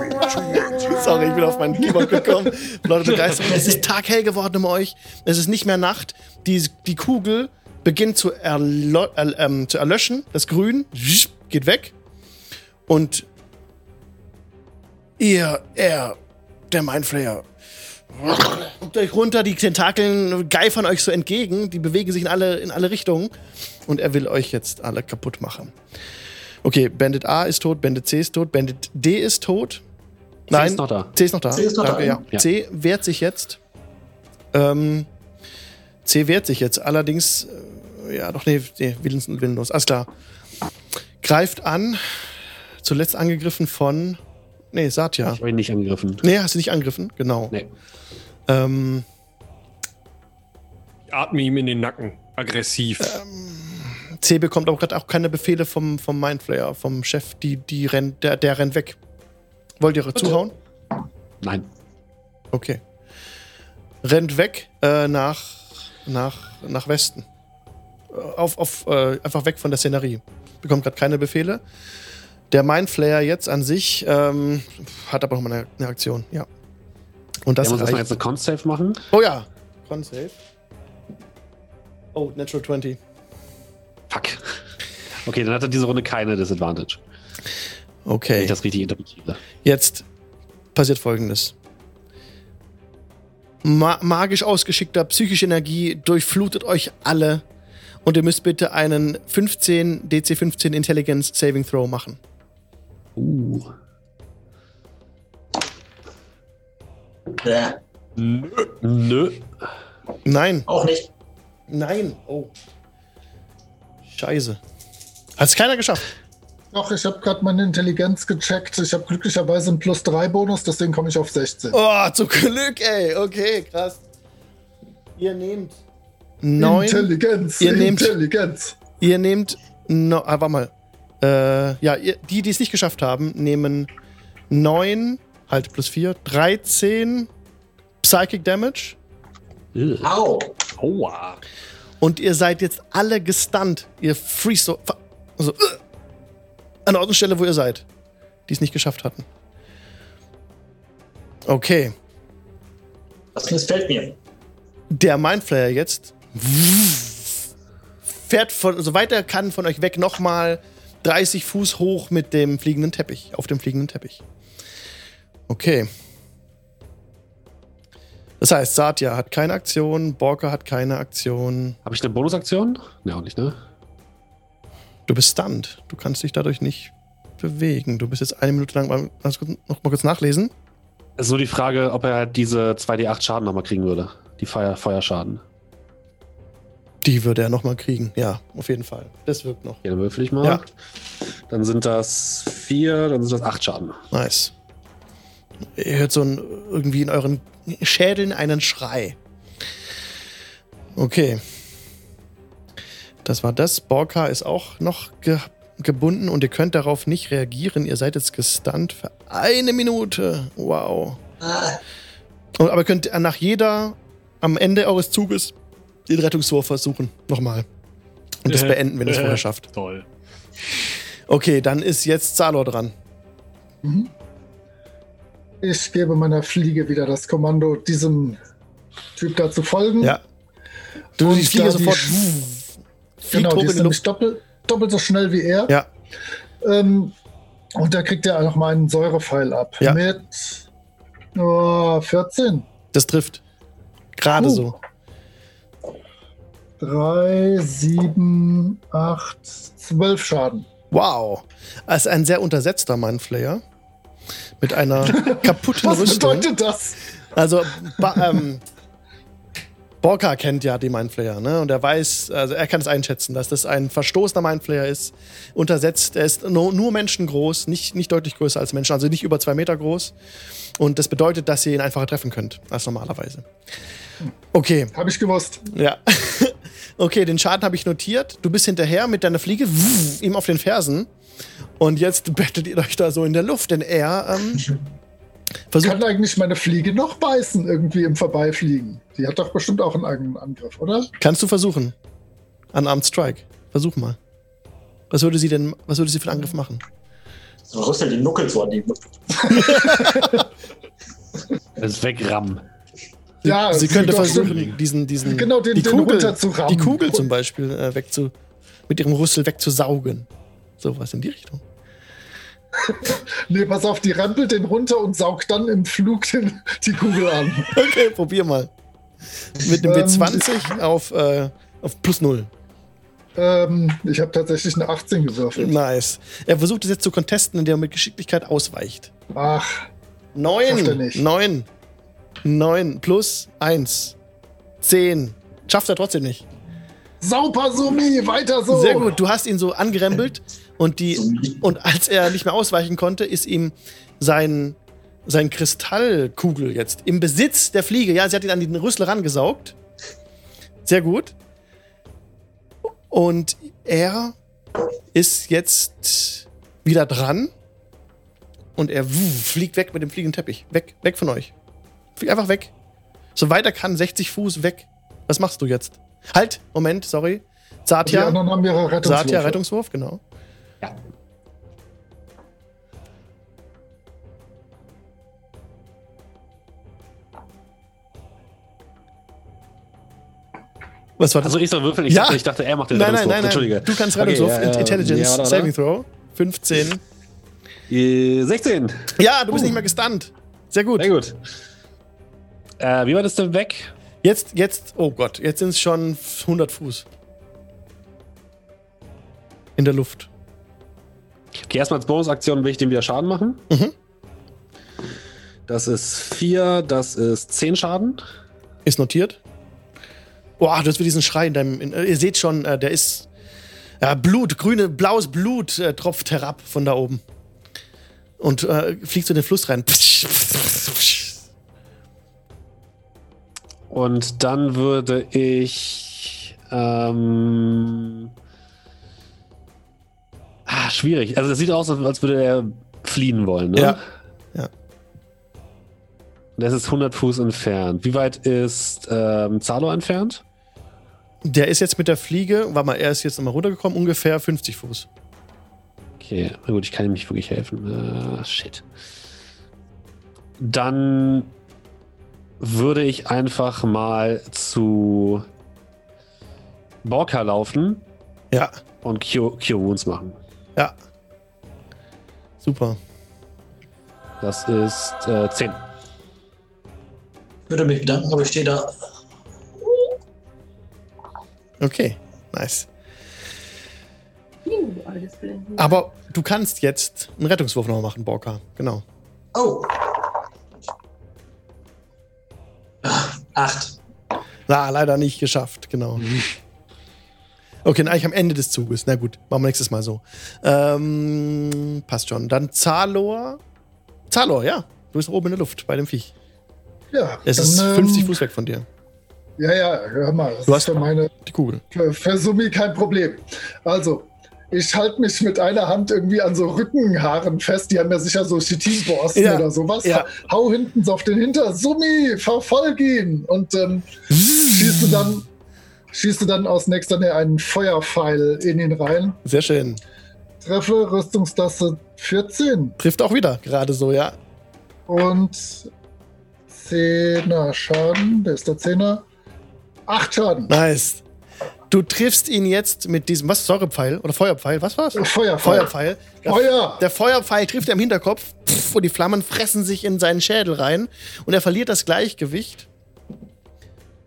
Sorry, ich bin auf mein Keyboard gekommen. Leute begeistert. Es ist taghell geworden um euch. Es ist nicht mehr Nacht. Die, die Kugel beginnt zu, erlo äh, ähm, zu erlöschen. Das Grün geht weg. Und ihr, er, der Mindflayer, guckt euch runter, die Tentakeln geifern euch so entgegen, die bewegen sich in alle, in alle Richtungen und er will euch jetzt alle kaputt machen. Okay, Bandit A ist tot, Bandit C ist tot, Bandit D ist tot. Nein, ist noch da. C ist noch da. C ist noch Danke, da, ja. ja. C wehrt sich jetzt. Ähm, C wehrt sich jetzt, allerdings, äh, ja, doch, nee, nee willenlos, willenlos, alles klar. Greift an, zuletzt angegriffen von, nee, Satya. Ich habe ihn nicht angegriffen. Nee, hast du nicht angegriffen, genau. Nee. Ähm, Ich atme ihm in den Nacken. Aggressiv. C bekommt aber gerade auch keine Befehle vom, vom Mindflayer, vom Chef, die, die rennt, der, der rennt weg. Wollt ihr zuhauen? Nein. Okay. Rennt weg äh, nach, nach, nach Westen. Äh, Auf, auf, äh, einfach weg von der Szenerie. Bekommt gerade keine Befehle. Der Mindflayer jetzt an sich ähm, hat aber noch mal eine, eine Aktion, ja. Und das Der muss erstmal jetzt eine Con-Save machen. Oh ja, Con Save. Oh, Natural 20. Fuck. Okay, dann hat er diese Runde keine Disadvantage. Wenn Okay. ich das richtig interpretiere. Jetzt passiert folgendes. Ma magisch ausgeschickter psychische Energie durchflutet euch alle und ihr müsst bitte einen 15 DC 15 Intelligence Saving Throw machen. Uh. Ja, Nö. Nein, auch nicht. nein. Oh. Scheiße. Hat's keiner geschafft. Doch, ich habe gerade meine Intelligenz gecheckt. Ich habe glücklicherweise einen Plus 3 Bonus, deswegen komme ich auf 16. Oh, zum Glück, ey. Okay, krass. Ihr nehmt neun. Intelligenz, Ihr nehmt- Intelligenz. Ihr nehmt. No, ah, warte mal. Äh, ja, ihr, die, die es nicht geschafft haben, nehmen 9, halt plus 4, 13 Psychic Damage. Au. Aua. Und ihr seid jetzt alle gestunt. Ihr freeze so. Also, äh, an der Ordnungsstelle, wo ihr seid. Die es nicht geschafft hatten. Okay. Das missfällt mir. Der Mindflayer jetzt fährt von, soweit er kann von euch weg nochmal 30 Fuß hoch mit dem fliegenden Teppich, auf dem fliegenden Teppich. Okay. Das heißt, Satya hat keine Aktion, Borka hat keine Aktion. Habe ich eine Bonusaktion? Ne, auch nicht, ne? Du bist stunned. Du kannst dich dadurch nicht bewegen. Du bist jetzt eine Minute lang. Kurz- noch mal kurz nachlesen. Es ist nur die Frage, ob er diese 2d8 Schaden nochmal kriegen würde. Die Feuer, Feuerschaden. Die würde er nochmal kriegen. Ja, auf jeden Fall. Das wirkt noch. Okay, dann würfel ich mal. Ja. Dann sind das vier, dann sind das acht Schaden. Nice. Ihr hört so ein, irgendwie in euren Schädeln einen Schrei. Okay. Das war das. Borka ist auch noch ge gebunden und ihr könnt darauf nicht reagieren. Ihr seid jetzt gestunt für eine Minute. Wow. Ah, Und, aber könnt nach jeder, am Ende eures Zuges, den Rettungswurf versuchen. Nochmal. Und das Äh, beenden, wenn ihr es äh. vorher schafft. Toll. Okay, dann ist jetzt Zalor dran. Ich gebe meiner Fliege wieder das Kommando, diesem Typ da zu folgen. Ja. Du Und die Fliege sofort. Genau, die ist nämlich doppelt, doppelt so schnell wie er. Ja. Ähm, und da kriegt er noch mal einen Säurepfeil ab. Ja. Mit oh, 14. Das trifft. Gerade Puh. so. 3, 7, 8, 12 Schaden. Wow. Als ein sehr untersetzter Mindflayer. Mit einer kaputten Was Rüstung. bedeutet das? Also, ähm, Borka kennt ja die Mindflayer, ne? Und er weiß, also er kann es einschätzen, dass das ein verstoßener Mindflayer ist. Untersetzt, er ist nur, nur menschengroß, nicht, nicht deutlich größer als Menschen, also nicht über zwei Meter groß. Und das bedeutet, dass ihr ihn einfacher treffen könnt als normalerweise. Okay, Habe ich gewusst. ja. Okay, den Schaden habe ich notiert. Du bist hinterher mit deiner Fliege wuff, ihm auf den Fersen. Und jetzt bettelt ihr euch da so in der Luft, denn er ähm, versucht. Kann eigentlich meine Fliege noch beißen, irgendwie im Vorbeifliegen? Die hat doch bestimmt auch einen eigenen Angriff, oder? Kannst du versuchen? Unarmed Strike. Versuch mal. Was würde sie denn, was würde sie für einen Angriff machen? So rüstel die Nuckel so an die. Das ist wegrammen. Ja, sie sie könnte versuchen, schon- diesen, diesen, Genau, den- die den Kugel, die Kugel zum Beispiel äh, wegzu, mit ihrem Rüssel wegzusaugen. Sowas in die Richtung. Nee, pass auf, die rempelt den runter und saugt dann im Flug den, die Kugel an. Okay, probier mal. Mit einem Ähm, W20 auf, äh, auf plus 0. Ähm, ich habe tatsächlich eine 18 gewürfelt. Nice. Er versucht es jetzt zu contesten, indem er mit Geschicklichkeit ausweicht. Ach, Schafft er Neun. nicht. Neun. Neun plus eins. Zehn. Schafft er trotzdem nicht. sauber, Sumi, weiter so. Sehr gut. Du hast ihn so angerempelt und die und als er nicht mehr ausweichen konnte, ist ihm sein sein Kristallkugel jetzt im Besitz der Fliege. Ja, sie hat ihn an den Rüssel rangesaugt. Sehr gut. Und er ist jetzt wieder dran und er fliegt weg mit dem fliegenden Teppich. Weg, weg von euch. Flieg einfach weg. So weit er kann, 60 Fuß weg. Was machst du jetzt? Halt, Moment, sorry. Die Satya. anderen haben ihre Rettungswürfe. Satya, Rettungswurf, genau. Ja. Was war das? Also ich soll würfeln? Ich, Ja. dachte, ich dachte, er macht den nein, nein, Rettungswurf. nein, nein. Entschuldige. Du kannst Okay, Rettungswurf. ja, ja, Intelligence ja, warte, Saving Throw. 15. warte. Äh, 16. Ja, du bist nicht mehr gestunt. Sehr gut. Sehr gut. Äh, wie war das denn weg? Jetzt, jetzt, oh Gott, jetzt sind es schon 100 Fuß. In der Luft. Okay, erstmal als Bonusaktion will ich dem wieder Schaden machen. Mhm. Das ist 4, das ist 10 Schaden. Ist notiert. Boah, du hast wieder diesen Schrei in deinem. In, äh, ihr seht schon, äh, der ist. Ja, Blut, grüne, blaues Blut äh, tropft herab von da oben. Und äh, fliegt so in den Fluss rein. Und dann würde ich. Ähm, ah, schwierig. Also, das sieht aus, als würde er fliehen wollen, ne? Ja. Ja. Das ist 100 Fuß entfernt. Wie weit ist ähm, Zalo entfernt? Der ist jetzt mit der Fliege, warte mal, er ist jetzt nochmal runtergekommen, ungefähr 50 Fuß. Okay, na gut, ich kann ihm nicht wirklich helfen. Äh, shit. Dann würde ich einfach mal zu Borka laufen Ja, und Cure, Cure Wounds machen. Ja. Super. Das ist äh, 10. Ich würde mich bedanken, aber ich stehe da. Okay, nice. Aber du kannst jetzt einen Rettungswurf noch machen, Borka. Genau. Oh. Ah, Acht. Na, leider nicht geschafft, genau. Okay, eigentlich am Ende des Zuges. Na gut, machen wir nächstes Mal so. Ähm, passt schon. Dann Zalor. Zalor, ja. Du bist oben in der Luft bei dem Viech. Ja, Es dann, ist ähm, 50 Fuß weg von dir. Ja, ja, hör mal. Das Du ist hast- für meine Die Kugel. für, für Sumi kein Problem. Also, ich halte mich mit einer Hand irgendwie an so Rückenhaaren fest. Die haben ja sicher so Chitinborsten Ja, oder sowas. ja. Hau hinten so auf den Hinter. Sumi, verfolg ihn! Und ähm, schießt du dann, schießt du dann aus nächster Nähe einen Feuerpfeil in ihn rein. Sehr schön. Treffe Rüstungstasse 14 Trifft auch wieder, gerade so, ja. und 10er Schaden. Der ist der 10er. 8 Schaden. Nice. Du triffst ihn jetzt mit diesem, was, Säurepfeil oder Feuerpfeil? Was war's? Feuerpfeil. Feuerpfeil. Der, Feuer! der Feuerpfeil trifft er im Hinterkopf pff, und die Flammen fressen sich in seinen Schädel rein und er verliert das Gleichgewicht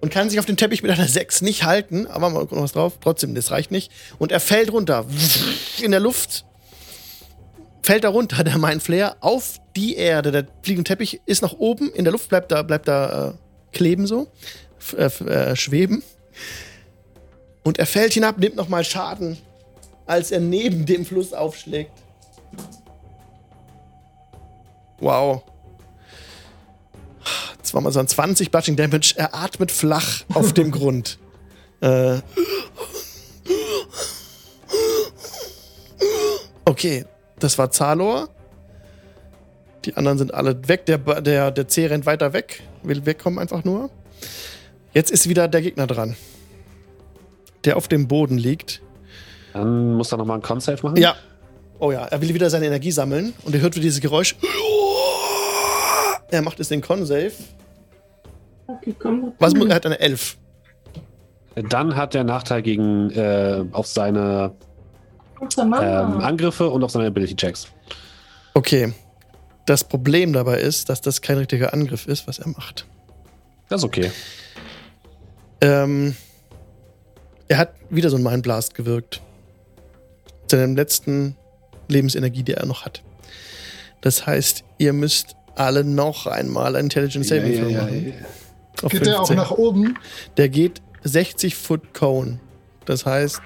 und kann sich auf den Teppich mit einer 6 nicht halten. Aber mal gucken, was drauf. Trotzdem, das reicht nicht. Und er fällt runter. In der Luft fällt er runter, der Mein Flair, auf die Erde. Der fliegende Teppich ist nach oben. In der Luft bleibt da, bleibt da äh, kleben so. äh, äh, schweben. Und er fällt hinab, nimmt nochmal Schaden, als er neben dem Fluss aufschlägt. Wow. Zweimal so ein 20 Bludging Damage. Er atmet flach auf dem Grund. Äh. Okay, das war Zalor. Die anderen sind alle weg. Der, der, der C rennt weiter weg. Will wegkommen einfach nur. Jetzt ist wieder der Gegner dran. Der auf dem Boden liegt. Dann muss er nochmal einen Con-Save machen. Ja. Oh ja, er will wieder seine Energie sammeln und er hört wieder dieses Geräusch. Er macht jetzt den Con-Save. Okay, komm. Was muss, er hat eine 11. Dann hat der Nachteil gegen äh, auf seine ähm. Angriffe und auf seine Ability-Checks. Okay. Das Problem dabei ist, dass das kein richtiger Angriff ist, was er macht. Das ist okay. Ähm, er hat wieder so einen Mind Blast gewirkt. Seinem letzten Lebensenergie, die er noch hat. Das heißt, ihr müsst alle noch einmal ein Intelligence Saving Throw machen. Auf Geht der auch 15. nach oben? Der geht 60 Foot Cone. Das heißt,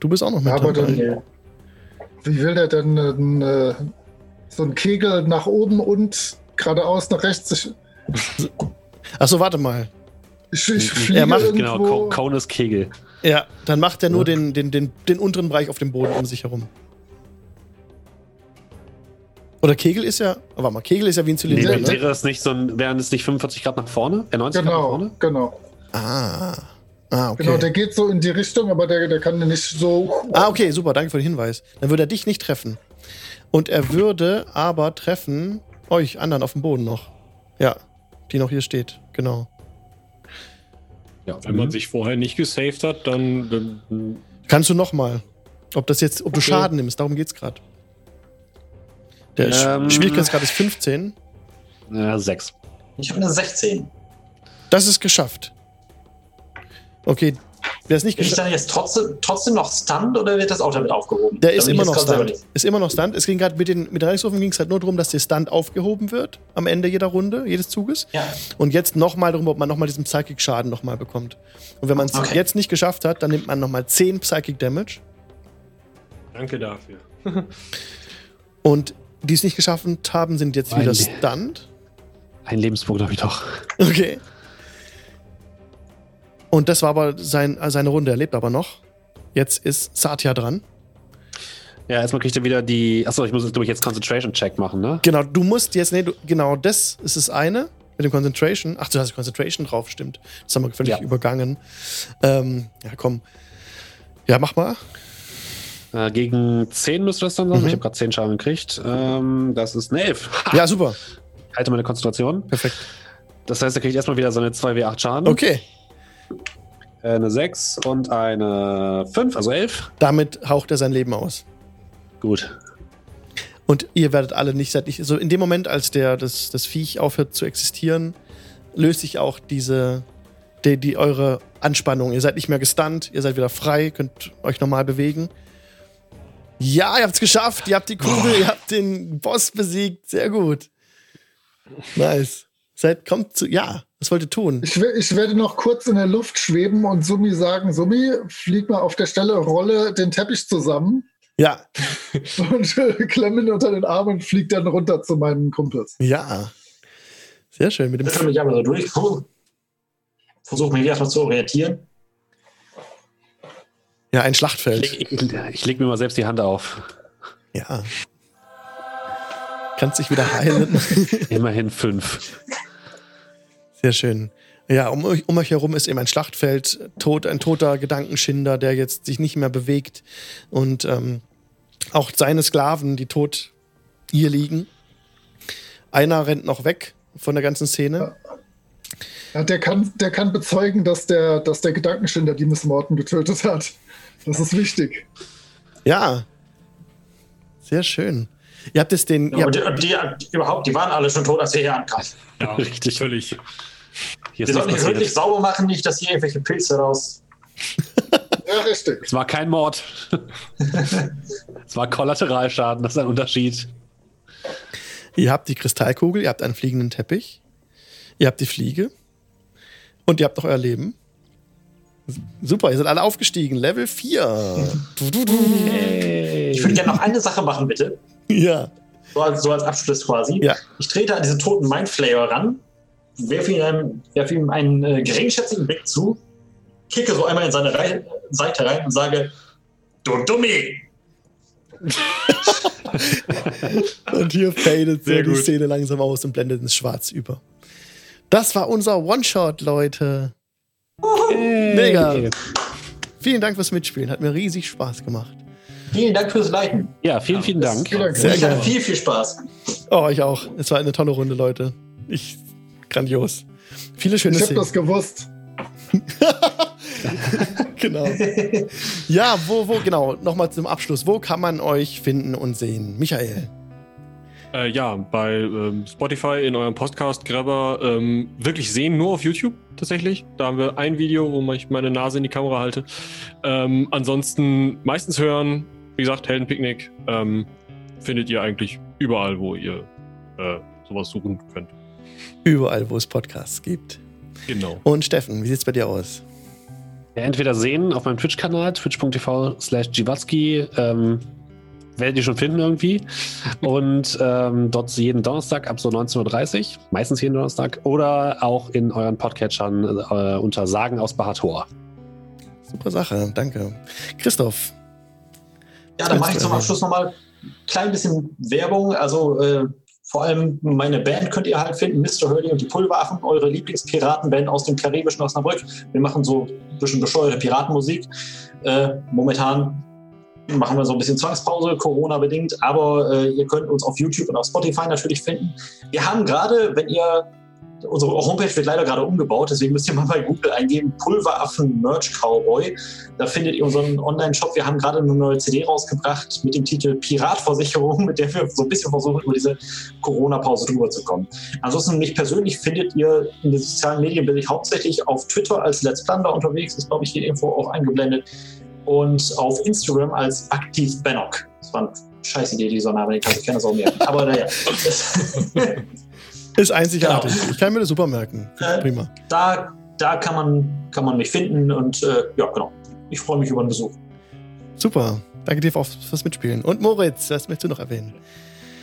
du bist auch noch mit Ja, aber dabei. dann- Wie will der denn äh, so einen Kegel nach oben und geradeaus nach rechts? Achso, warte mal. ich, ich Er macht- Genau, irgendwo. Co- Cone ist Kegel. Ja, dann macht er nur den, den, den, den unteren Bereich auf dem Boden um sich herum. Oder Kegel ist ja. Oh, warte mal, Kegel ist ja wie ein Nee, Zylinder. Ja, ne? wäre es nicht so ein, wären es nicht 45 Grad nach vorne? Äh, 90 Grad nach Genau, vorne? genau. Ah. Ah, okay. Genau, der geht so in die Richtung, aber der, der kann nicht so. Ah, okay, super, danke für den Hinweis. Dann würde er dich nicht treffen. Und er würde aber treffen euch anderen auf dem Boden noch. Ja, die noch hier steht, genau. Ja, Wenn man sich vorher nicht gesaved hat, dann, dann Kannst du noch mal. Ob das jetzt, ob du Okay. Schaden nimmst, darum geht's gerade. Der Ähm. Schwierigkeitsgrad ist 15. äh, 6. Ich habe eine 16. Das ist geschafft. Okay, wer es nicht geschafft dann jetzt trotzdem, trotzdem noch stunned oder wird das auch damit aufgehoben? Der ist immer noch Stunt. Ist immer noch Stunt. Es ging gerade mit den mit den Reichsrufen ging es halt nur darum, dass der Stunt aufgehoben wird am Ende jeder Runde, jedes Zuges. Ja. Und jetzt nochmal darum, ob man nochmal diesen Psychic-Schaden nochmal bekommt. Und wenn man es Okay. jetzt nicht geschafft hat, dann nimmt man nochmal 10 Psychic Damage. danke dafür. Und die es nicht geschafft haben, sind jetzt wieder stunned. Ein Lebenspunkt habe ich doch. Okay. Und das war aber sein, äh, seine Runde. Er lebt aber noch. Jetzt ist Satya dran. Ja, erstmal kriegt er wieder die. Achso, ich muss glaube ich jetzt Concentration Check machen, ne? Genau, du musst jetzt, nee, du, genau das ist das eine mit dem Concentration. Ach, du hast Concentration drauf, stimmt. Das haben wir völlig Ja. übergangen. Ähm, ja, komm. Ja, mach mal. Äh, gegen 10 müsste das dann sein. Mhm. Ich habe gerade 10 Schaden gekriegt. Ähm, das ist eine 11. Ha! Ja, super. Halte meine Konzentration. Perfekt. Das heißt, er kriegt erstmal wieder seine 2W8 Schaden. Okay. Äh, Eine 6 und eine 5, also 11. Damit haucht er sein Leben aus. Gut. Und ihr werdet alle nicht seit nicht. So in dem Moment, als der, das, das Viech aufhört zu existieren, löst sich auch diese. Die, die eure Anspannung. Ihr seid nicht mehr gestunt, ihr seid wieder frei, könnt euch normal bewegen. Ja, ihr habt's geschafft. Ihr habt die Kugel, ihr habt den Boss besiegt. Sehr gut. Nice. Seid, kommt zu. Ja, was wollt ihr tun? Ich, ich werde noch kurz in der Luft schweben und Summi sagen: Summi, flieg mal auf der Stelle, rolle den Teppich zusammen Ja, und äh, klemme ihn unter den Arm und flieg dann runter zu meinen Kumpels. ja. Sehr schön. Mit dem Ich mich aber so durch. Versuche mich erstmal zu orientieren. Ja, ein Ich Schlachtfeld. leg, ich, ich leg mir mal selbst die Hand auf. Ja. Kannst dich wieder heilen. Immerhin 5. Sehr schön. Ja, um euch, um euch herum ist eben ein Schlachtfeld, tot, ein toter Gedankenschinder, der jetzt sich nicht mehr bewegt. Und ähm, auch seine Sklaven, die tot hier liegen. Einer rennt noch weg von der ganzen Szene. Ja, der, kann, der kann bezeugen, dass der, dass der Gedankenschinder die Miss Morton getötet hat. Das ist wichtig. Ja. Sehr schön. Ihr habt es den. Ihr Und habt, die, die, die, überhaupt, die waren alle schon tot, als wir hier ankamen. Ja, Richtig. Völlig. Hier Wir ist sollten hier wirklich sauber machen, nicht, dass hier irgendwelche Pilze raus. Ja, richtig. Es war kein Mord. es war Kollateralschaden, das ist ein Unterschied. ihr habt die Kristallkugel, ihr habt einen fliegenden Teppich, ihr habt die Fliege. Und ihr habt noch euer Leben. Super, ihr seid alle aufgestiegen. Level 4. Du, du, du. Ich würde gerne noch eine Sache machen, bitte. Ja. So als, so als Abschluss quasi. Ja. Ich trete an diesen toten Mindflayer ran, werfe ihm, einen- werfe ihm einen äh, geringschätzigen Blick zu, kicke so einmal in seine Rei Seite rein und sage, du Dummi! Und hier fadet Sehr die gut. Szene langsam aus und blendet ins Schwarz über. Das war unser One-Shot, Leute. Mega. Vielen Dank fürs Mitspielen. Hat mir riesig Spaß gemacht. Vielen Dank fürs Leiten. Ja, vielen, vielen Dank. Vielen Dank. Sehr ich hatte gerne. viel, viel Spaß. Oh, ich auch. Es war eine tolle Runde, Leute. Ich, grandios. Viele schöne Ich habe Szenen. das gewusst. genau. Ja, wo, wo, genau. Nochmal zum Abschluss. Wo kann man euch finden und sehen? Michael. Äh, ja, bei ähm, Spotify in eurem Podcast-Grabber ähm, wirklich sehen, nur auf YouTube tatsächlich. Da haben wir ein Video, wo ich meine Nase in die Kamera halte. Ähm, ansonsten meistens hören, wie gesagt, Heldenpicknick ähm, findet ihr eigentlich überall, wo ihr äh, sowas suchen könnt. Überall, wo es Podcasts gibt. Genau. Und Steffen, wie sieht's bei dir aus? Ja, entweder sehen auf meinem Twitch-Kanal, twitch.tv slash ähm, werdet ihr schon finden irgendwie. Und ähm, dort jeden Donnerstag ab so 19.30 Uhr, meistens jeden Donnerstag, oder auch in euren Podcatchern äh, unter Sagen aus Bahator. Super Sache, danke. Christoph. Ja, dann mache ich zum Abschluss nochmal ein klein bisschen Werbung. Also äh, vor allem meine Band könnt ihr halt finden, Mr. Hurley und die Pulveraffen, eure Lieblingspiratenband aus dem karibischen Osnabrück. Wir machen so ein bisschen bescheuerte Piratenmusik. Äh, momentan machen wir so ein bisschen Zwangspause, Corona-bedingt, aber äh, ihr könnt uns auf YouTube und auf Spotify natürlich finden. Wir haben gerade, wenn ihr Unsere Homepage wird leider gerade umgebaut, deswegen müsst ihr mal bei Google eingeben, Pulveraffen Merch Cowboy. Da findet ihr unseren Online-Shop. Wir haben gerade eine neue CD rausgebracht mit dem Titel Piratversicherung, mit der wir so ein bisschen versuchen, über diese Corona-Pause drüber zu kommen. Ansonsten mich persönlich findet ihr in den sozialen Medien bin ich hauptsächlich auf Twitter als Let's Plunder unterwegs, ist glaube ich hier irgendwo auch eingeblendet. Und auf Instagram als Aktiv Bennock. Das war eine scheiß Idee, dieser Name, ich gerne so merken. Aber naja. Ist einzigartig. Genau. Ich kann mir das super merken. Äh, Prima. da, da kann, man, kann man mich finden und äh, ja, genau. Ich freue mich über den Besuch. Super. Danke dir auch fürs Mitspielen. Und Moritz, was möchtest du noch erwähnen?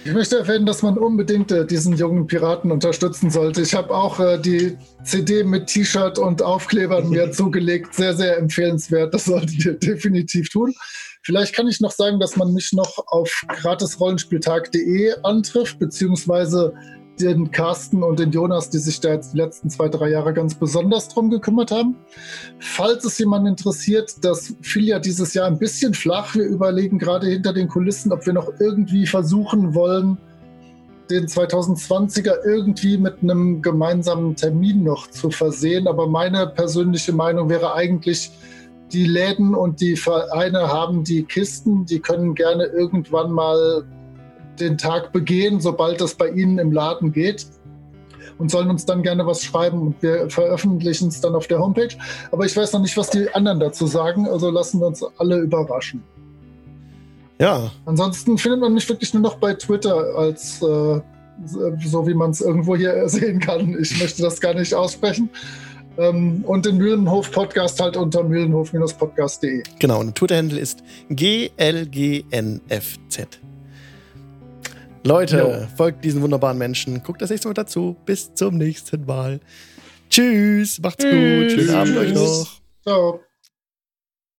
Ich möchte erwähnen, dass man unbedingt äh, diesen jungen Piraten unterstützen sollte. Ich habe auch äh, die CD mit T-Shirt und Aufklebern mir zugelegt. Sehr, sehr empfehlenswert. Das solltet ihr definitiv tun. Vielleicht kann ich noch sagen, dass man mich noch auf gratisrollenspieltag.de antrifft, beziehungsweise den Carsten und den Jonas, die sich da jetzt die letzten zwei, drei Jahre ganz besonders drum gekümmert haben. Falls es jemanden interessiert, das fiel ja dieses Jahr ein bisschen flach. Wir überlegen gerade hinter den Kulissen, ob wir noch irgendwie versuchen wollen, den 2020er irgendwie mit einem gemeinsamen Termin noch zu versehen. Aber meine persönliche Meinung wäre eigentlich, die Läden und die Vereine haben die Kisten, die können gerne irgendwann mal den Tag begehen, sobald das bei ihnen im Laden geht. Und sollen uns dann gerne was schreiben und wir veröffentlichen es dann auf der Homepage. Aber ich weiß noch nicht, was die anderen dazu sagen, also lassen wir uns alle überraschen. Ja, Ansonsten findet man mich wirklich nur noch bei Twitter als äh, so wie man es irgendwo hier sehen kann. Ich möchte das gar nicht aussprechen. Ähm, und den Mühlenhof-Podcast halt unter mühlenhof-podcast.de. genau. Und der Twitter-Handle ist GLGNFZ. Leute, Jo. folgt diesen wunderbaren Menschen. Guckt das nächste Mal dazu. Bis zum nächsten Mal. Tschüss. Macht's gut. Schönen Abend euch noch. Ciao.